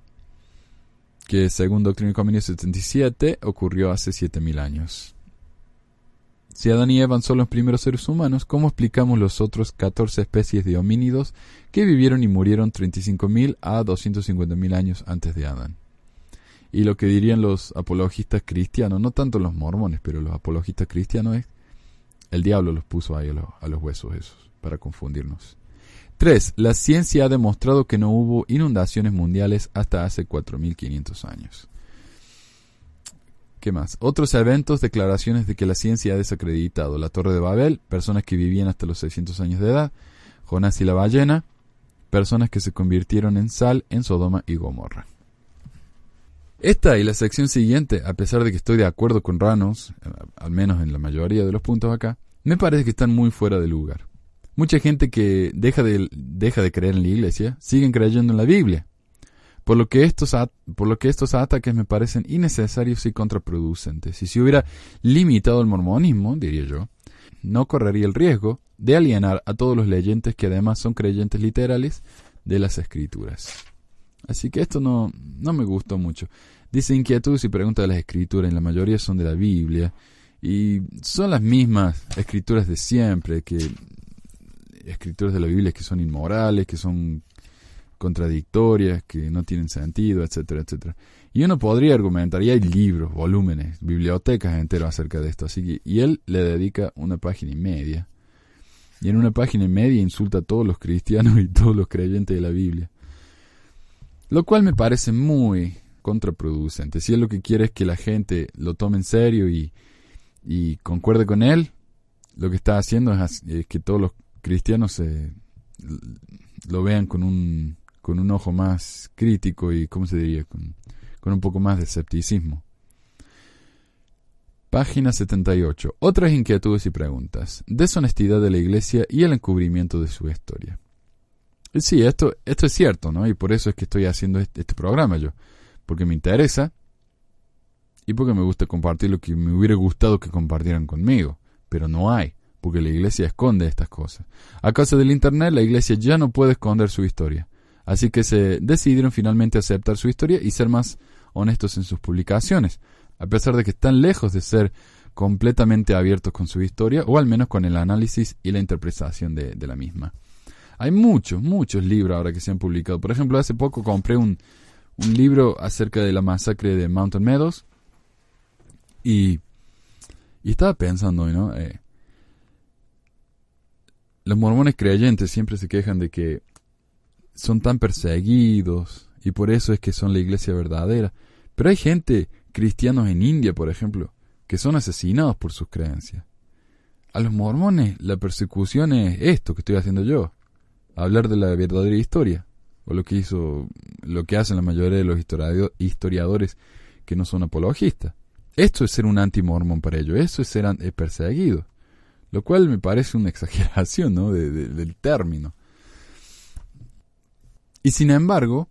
que según Doctrina y Convenio 77 ocurrió hace 7000 años. Si Adán y Eva son los primeros seres humanos, ¿cómo explicamos los otros 14 especies de homínidos que vivieron y murieron 35.000 a 250.000 años antes de Adán? Y lo que dirían los apologistas cristianos, no tanto los mormones, pero los apologistas cristianos es, el diablo los puso ahí a los, a los huesos esos, para confundirnos. 3. La ciencia ha demostrado que no hubo inundaciones mundiales hasta hace 4.500 años. ¿Qué más? Otros eventos, declaraciones de que la ciencia ha desacreditado. La Torre de Babel, personas que vivían hasta los 600 años de edad. Jonás y la ballena, personas que se convirtieron en sal en Sodoma y Gomorra. Esta y la sección siguiente, a pesar de que estoy de acuerdo con Ranos, eh, al menos en la mayoría de los puntos acá, me parece que están muy fuera de lugar. Mucha gente que deja de, de creer en la iglesia siguen creyendo en la Biblia. Por lo, que estos por lo que estos ataques me parecen innecesarios y contraproducentes. Y si hubiera limitado el mormonismo, diría yo, no correría el riesgo de alienar a todos los leyentes que además son creyentes literales de las escrituras. Así que esto no, no me gustó mucho. Dice inquietudes y preguntas de las escrituras, y la mayoría son de la Biblia, y son las mismas escrituras de siempre, que escrituras de la Biblia que son inmorales, que son contradictorias, que no tienen sentido, etcétera, etcétera. Y uno podría argumentar, y hay libros, volúmenes, bibliotecas enteras acerca de esto, así que, y él le dedica una página y media. Y en una página y media insulta a todos los cristianos [laughs] y todos los creyentes de la Biblia. Lo cual me parece muy contraproducente. Si él lo que quiere es que la gente lo tome en serio y, y concuerde con él, lo que está haciendo es, que todos los cristianos lo vean con un, con un ojo más crítico y, ¿cómo se diría? Con, un poco más de escepticismo. Página 78. Otras inquietudes y preguntas. Deshonestidad de la Iglesia y el encubrimiento de su historia. Sí, esto, esto es cierto, ¿no? Y por eso es que estoy haciendo este, este programa yo. Porque me interesa y porque me gusta compartir lo que me hubiera gustado que compartieran conmigo. Pero no hay, porque la Iglesia esconde estas cosas. A causa del Internet, la Iglesia ya no puede esconder su historia. Así que se decidieron finalmente aceptar su historia y ser más honestos en sus publicaciones a pesar de que están lejos de ser completamente abiertos con su historia, o al menos con el análisis y la interpretación de, la misma. Hay muchos, muchos libros ahora que se han publicado. Por ejemplo, hace poco compré un, un libro acerca de la masacre de Mountain Meadows y, y estaba pensando, ¿no? Eh, los mormones creyentes siempre se quejan de que son tan perseguidos y por eso es que son la iglesia verdadera. Pero hay gente cristianos en India, por ejemplo, que son asesinados por sus creencias. A los mormones la persecución es esto que estoy haciendo yo, hablar de la verdadera historia, o lo que hizo, lo que hacen la mayoría de los historiadores que no son apologistas. Esto es ser un anti-mormón para ellos, eso es ser perseguido, lo cual me parece una [laughs] exageración ¿no? del término. Y sin embargo,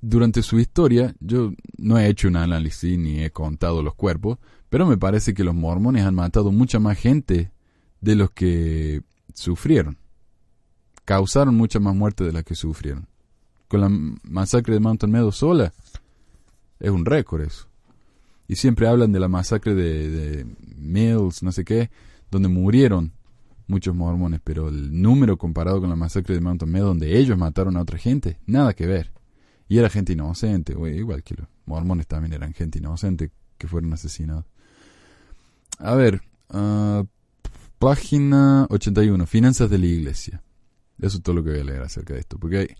durante su historia, yo no he hecho un análisis ni he contado los cuerpos, pero me parece que los mormones han matado mucha más gente de los que sufrieron. Causaron mucha más muerte de las que sufrieron. Con la masacre de Mountain Meadows sola, es un récord eso. Y siempre hablan de la masacre de, de Mills, no sé qué, donde murieron muchos mormones, pero el número comparado con la masacre de Mountain Meadows, donde ellos mataron a otra gente, nada que ver. Y era gente inocente, igual que los mormones también eran gente inocente que fueron asesinados. A ver, uh, página 81, Finanzas de la Iglesia. Eso es todo lo que voy a leer acerca de esto, porque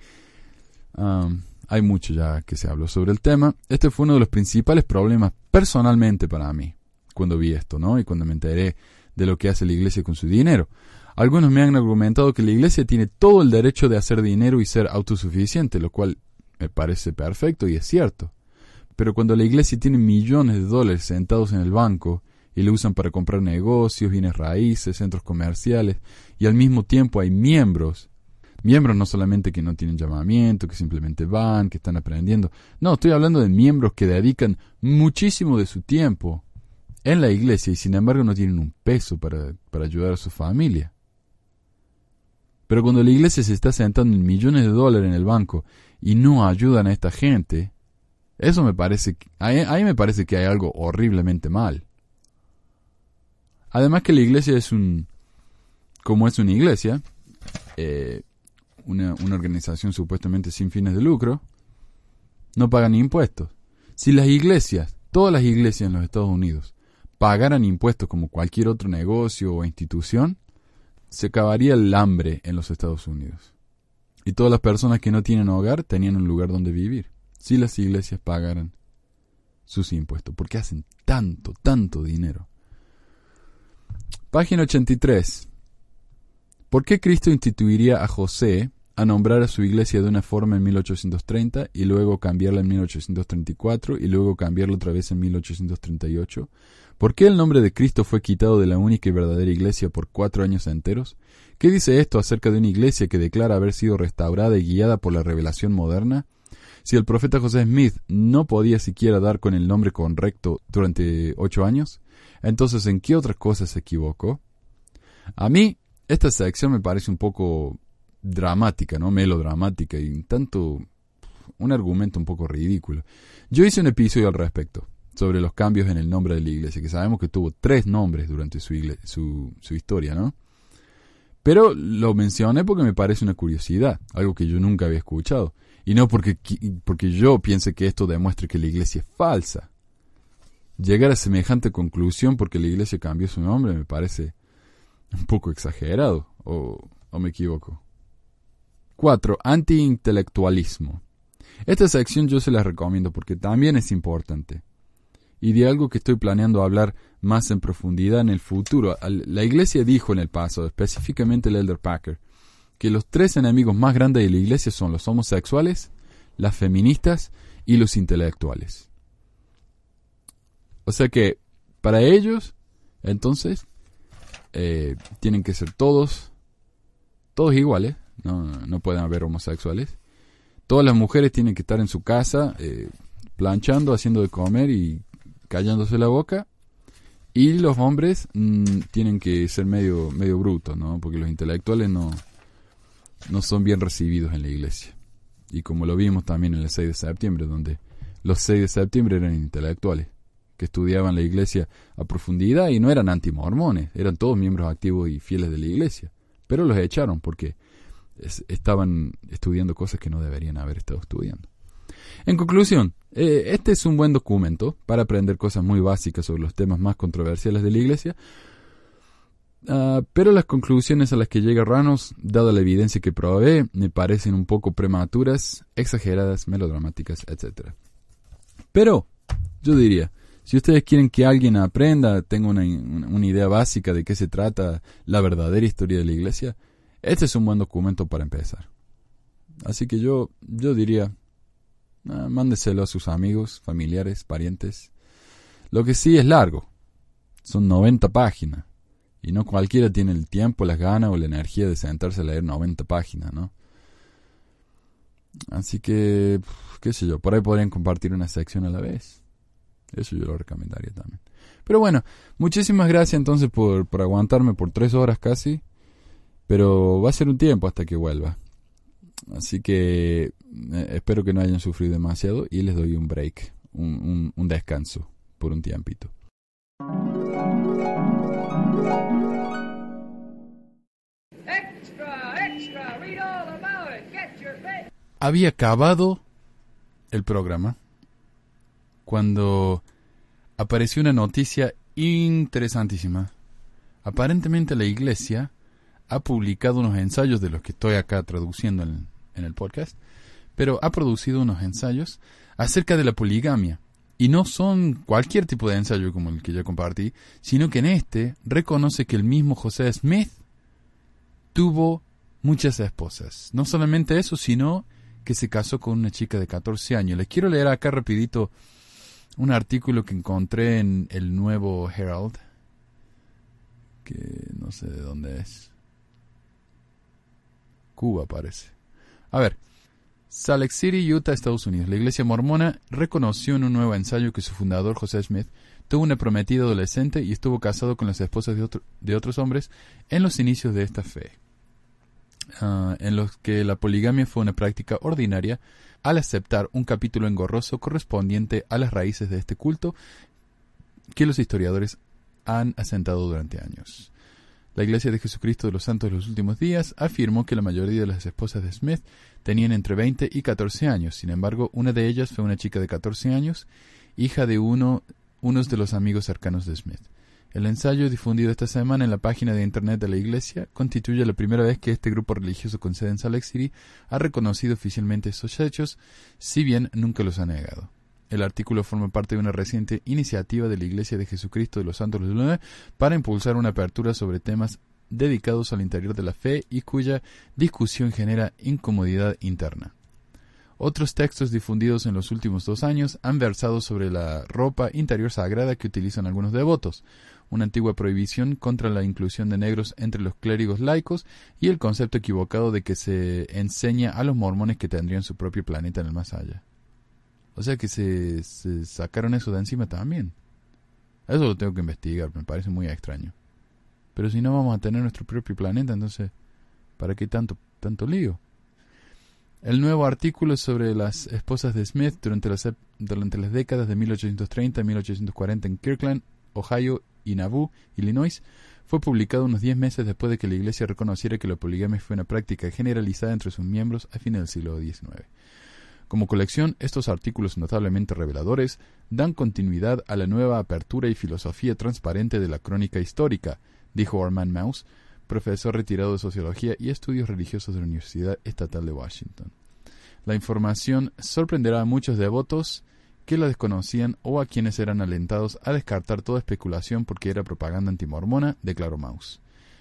hay mucho ya que se habló sobre el tema. Este fue uno de los principales problemas personalmente para mí cuando vi esto, ¿no? Y cuando me enteré de lo que hace la Iglesia con su dinero. Algunos me han argumentado que la Iglesia tiene todo el derecho de hacer dinero y ser autosuficiente, lo cual me parece perfecto y es cierto. Pero cuando la iglesia tiene millones de dólares sentados en el banco y lo usan para comprar negocios, bienes raíces, centros comerciales, y al mismo tiempo hay miembros, miembros no solamente que no tienen llamamiento, que simplemente van, que están aprendiendo, no, estoy hablando de miembros que dedican muchísimo de su tiempo en la iglesia y sin embargo no tienen un peso para, para ayudar a su familia. Pero cuando la iglesia se está sentando en millones de dólares en el banco y no ayudan a esta gente, eso me parece, ahí, me parece que hay algo horriblemente mal. Además que la iglesia es un, como es una iglesia, eh, una, una organización supuestamente sin fines de lucro, no pagan impuestos. Si las iglesias, todas las iglesias en los Estados Unidos, pagaran impuestos como cualquier otro negocio o institución, se acabaría el hambre en los Estados Unidos. Y todas las personas que no tienen hogar tenían un lugar donde vivir. Si las iglesias pagaran sus impuestos, porque hacen tanto, tanto dinero. Página 83. ¿Por qué Cristo instituiría a José a nombrar a su iglesia de una forma en 1830 y luego cambiarla en 1834 y luego cambiarla otra vez en 1838? ¿Por qué el nombre de Cristo fue quitado de la única y verdadera iglesia por cuatro años enteros? ¿Qué dice esto acerca de una iglesia que declara haber sido restaurada y guiada por la revelación moderna? Si el profeta José Smith no podía siquiera dar con el nombre correcto durante ocho años, Entonces, ¿en qué otras cosas se equivocó? A mí, esta sección me parece un poco dramática, ¿no? Melodramática y tanto un argumento un poco ridículo. Yo hice un episodio al respecto sobre los cambios en el nombre de la iglesia, que sabemos que tuvo tres nombres durante su, su, historia, ¿no? Pero lo mencioné porque me parece una curiosidad, algo que yo nunca había escuchado. Y no porque, porque yo piense que esto demuestre que la iglesia es falsa. Llegar a semejante conclusión porque la iglesia cambió su nombre me parece un poco exagerado, o, o me equivoco. 4. Antiintelectualismo. Esta sección yo se la recomiendo porque también es importante. Y de algo que estoy planeando hablar más en profundidad en el futuro. La iglesia dijo en el pasado, específicamente el Elder Packer, que los tres enemigos más grandes de la iglesia son los homosexuales, las feministas y los intelectuales. O sea que para ellos, entonces, eh, tienen que ser todos, todos iguales, no, pueden haber homosexuales. Todas las mujeres tienen que estar en su casa, eh, planchando, haciendo de comer y callándose la boca. Y los hombres mm, tienen que ser medio, medio brutos, ¿no? Porque los intelectuales no, no son bien recibidos en la iglesia. Y como lo vimos también en el 6 de septiembre, donde los 6 de septiembre eran intelectuales, que estudiaban la iglesia a profundidad y no eran antimormones, eran todos miembros activos y fieles de la iglesia. Pero los echaron porque estaban estudiando cosas que no deberían haber estado estudiando. En conclusión, eh, este es un buen documento para aprender cosas muy básicas sobre los temas más controversiales de la Iglesia, ah, pero las conclusiones a las que llega Ranos, dada la evidencia que provee, me parecen un poco prematuras, exageradas, melodramáticas, etc. Pero, yo diría, si ustedes quieren que alguien aprenda, tenga una, una idea básica de qué se trata la verdadera historia de la Iglesia, este es un buen documento para empezar. Así que yo, yo diría, ah, mándeselo a sus amigos, familiares, parientes. Lo que sí es largo. Son 90 páginas. Y no cualquiera tiene el tiempo, las ganas o la energía de sentarse a leer 90 páginas, ¿no? Así que, qué sé yo, por ahí podrían compartir una sección a la vez. Eso yo lo recomendaría también. Pero bueno, muchísimas gracias entonces por, por aguantarme por tres horas casi. Pero va a ser un tiempo hasta que vuelva. Así que eh, espero que no hayan sufrido demasiado y les doy un break, un, un descanso por un tiempito. Había acabado el programa cuando apareció una noticia interesantísima. Aparentemente la iglesia ha publicado unos ensayos de los que estoy acá traduciendo en, el podcast, pero ha producido unos ensayos acerca de la poligamia. Y no son cualquier tipo de ensayo como el que ya compartí, sino que en este reconoce que el mismo José Smith tuvo muchas esposas. No solamente eso, sino que se casó con una chica de 14 años. Les quiero leer acá rapidito un artículo que encontré en el nuevo Herald, que no sé de dónde es. Cuba, parece. A ver. Salt Lake City, Utah, Estados Unidos. La iglesia mormona reconoció en un nuevo ensayo que su fundador, José Smith, tuvo una prometida adolescente y estuvo casado con las esposas de, otros hombres en los inicios de esta fe, ah, en los que la poligamia fue una práctica ordinaria al aceptar un capítulo engorroso correspondiente a las raíces de este culto que los historiadores han asentado durante años. La Iglesia de Jesucristo de los Santos de los Últimos Días afirmó que la mayoría de las esposas de Smith tenían entre 20 y 14 años. Sin embargo, una de ellas fue una chica de 14 años, hija de uno, unos de los amigos cercanos de Smith. El ensayo difundido esta semana en la página de internet de la Iglesia constituye la primera vez que este grupo religioso con sede en Salt Lake City ha reconocido oficialmente esos hechos, si bien nunca los ha negado. El artículo forma parte de una reciente iniciativa de la Iglesia de Jesucristo de los Santos de Luna para impulsar una apertura sobre temas dedicados al interior de la fe y cuya discusión genera incomodidad interna. Otros textos difundidos en los últimos dos años han versado sobre la ropa interior sagrada que utilizan algunos devotos, una antigua prohibición contra la inclusión de negros entre los clérigos laicos y el concepto equivocado de que se enseña a los mormones que tendrían su propio planeta en el más allá. O sea que se, sacaron eso de encima también. Eso lo tengo que investigar, me parece muy extraño. Pero si no vamos a tener nuestro propio planeta, entonces, ¿para qué tanto, tanto lío? El nuevo artículo sobre las esposas de Smith durante las, durante las décadas de 1830 y 1840 en Kirkland, Ohio y Nauvoo, Illinois, fue publicado unos 10 meses después de que la Iglesia reconociera que la poligamia fue una práctica generalizada entre sus miembros a fines del siglo XIX. Como colección, estos artículos notablemente reveladores dan continuidad a la nueva apertura y filosofía transparente de la crónica histórica, dijo Armand Mouse, profesor retirado de Sociología y Estudios Religiosos de la Universidad Estatal de Washington. La información sorprenderá a muchos devotos que la desconocían o a quienes eran alentados a descartar toda especulación porque era propaganda antimormona, declaró Mouse.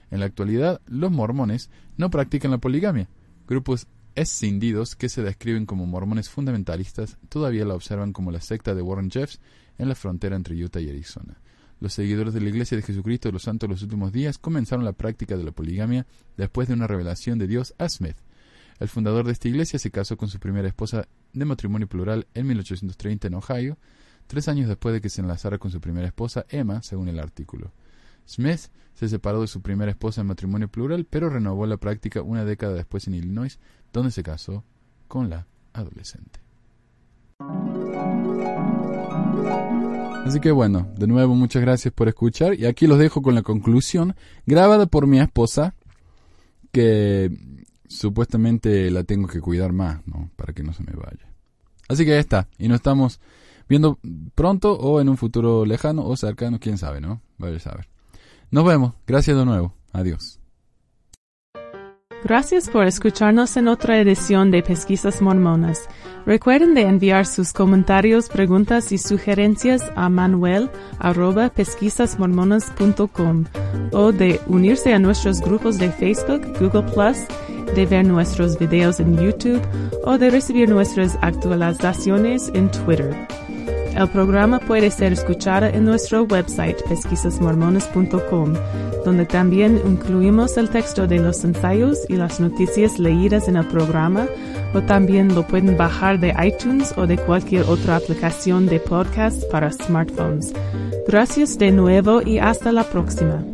En la actualidad, los mormones no practican la poligamia. Grupos escindidos que se describen como mormones fundamentalistas todavía la observan como la secta de Warren Jeffs en la frontera entre Utah y Arizona. Los seguidores de la Iglesia de Jesucristo de los Santos de los últimos días comenzaron la práctica de la poligamia después de una revelación de Dios a Smith. El fundador de esta iglesia se casó con su primera esposa de matrimonio plural en 1830 en Ohio, tres años después de que se enlazara con su primera esposa, Emma, según el artículo. Smith se separó de su primera esposa en matrimonio plural, pero renovó la práctica una década después en Illinois, donde se casó con la adolescente. Así que bueno, de nuevo muchas gracias por escuchar y aquí los dejo con la conclusión grabada por mi esposa que supuestamente la tengo que cuidar más, ¿no? Para que no se me vaya. Así que ya está, y nos estamos viendo pronto o en un futuro lejano o cercano, quién sabe, ¿no? Vaya a saber. Nos vemos, gracias de nuevo, adiós. Gracias por escucharnos en otra edición de Pesquisas Mormonas. Recuerden de enviar sus comentarios, preguntas y sugerencias a manuel@pesquisasmormonas.com o de unirse a nuestros grupos de Facebook, Google de ver nuestros videos en YouTube o de recibir nuestras actualizaciones en Twitter. El programa puede ser escuchado en nuestro website pesquisasmormones.com, donde también incluimos el texto de los ensayos y las noticias leídas en el programa, o también lo pueden bajar de iTunes o de cualquier otra aplicación de podcast para smartphones. Gracias de nuevo y hasta la próxima.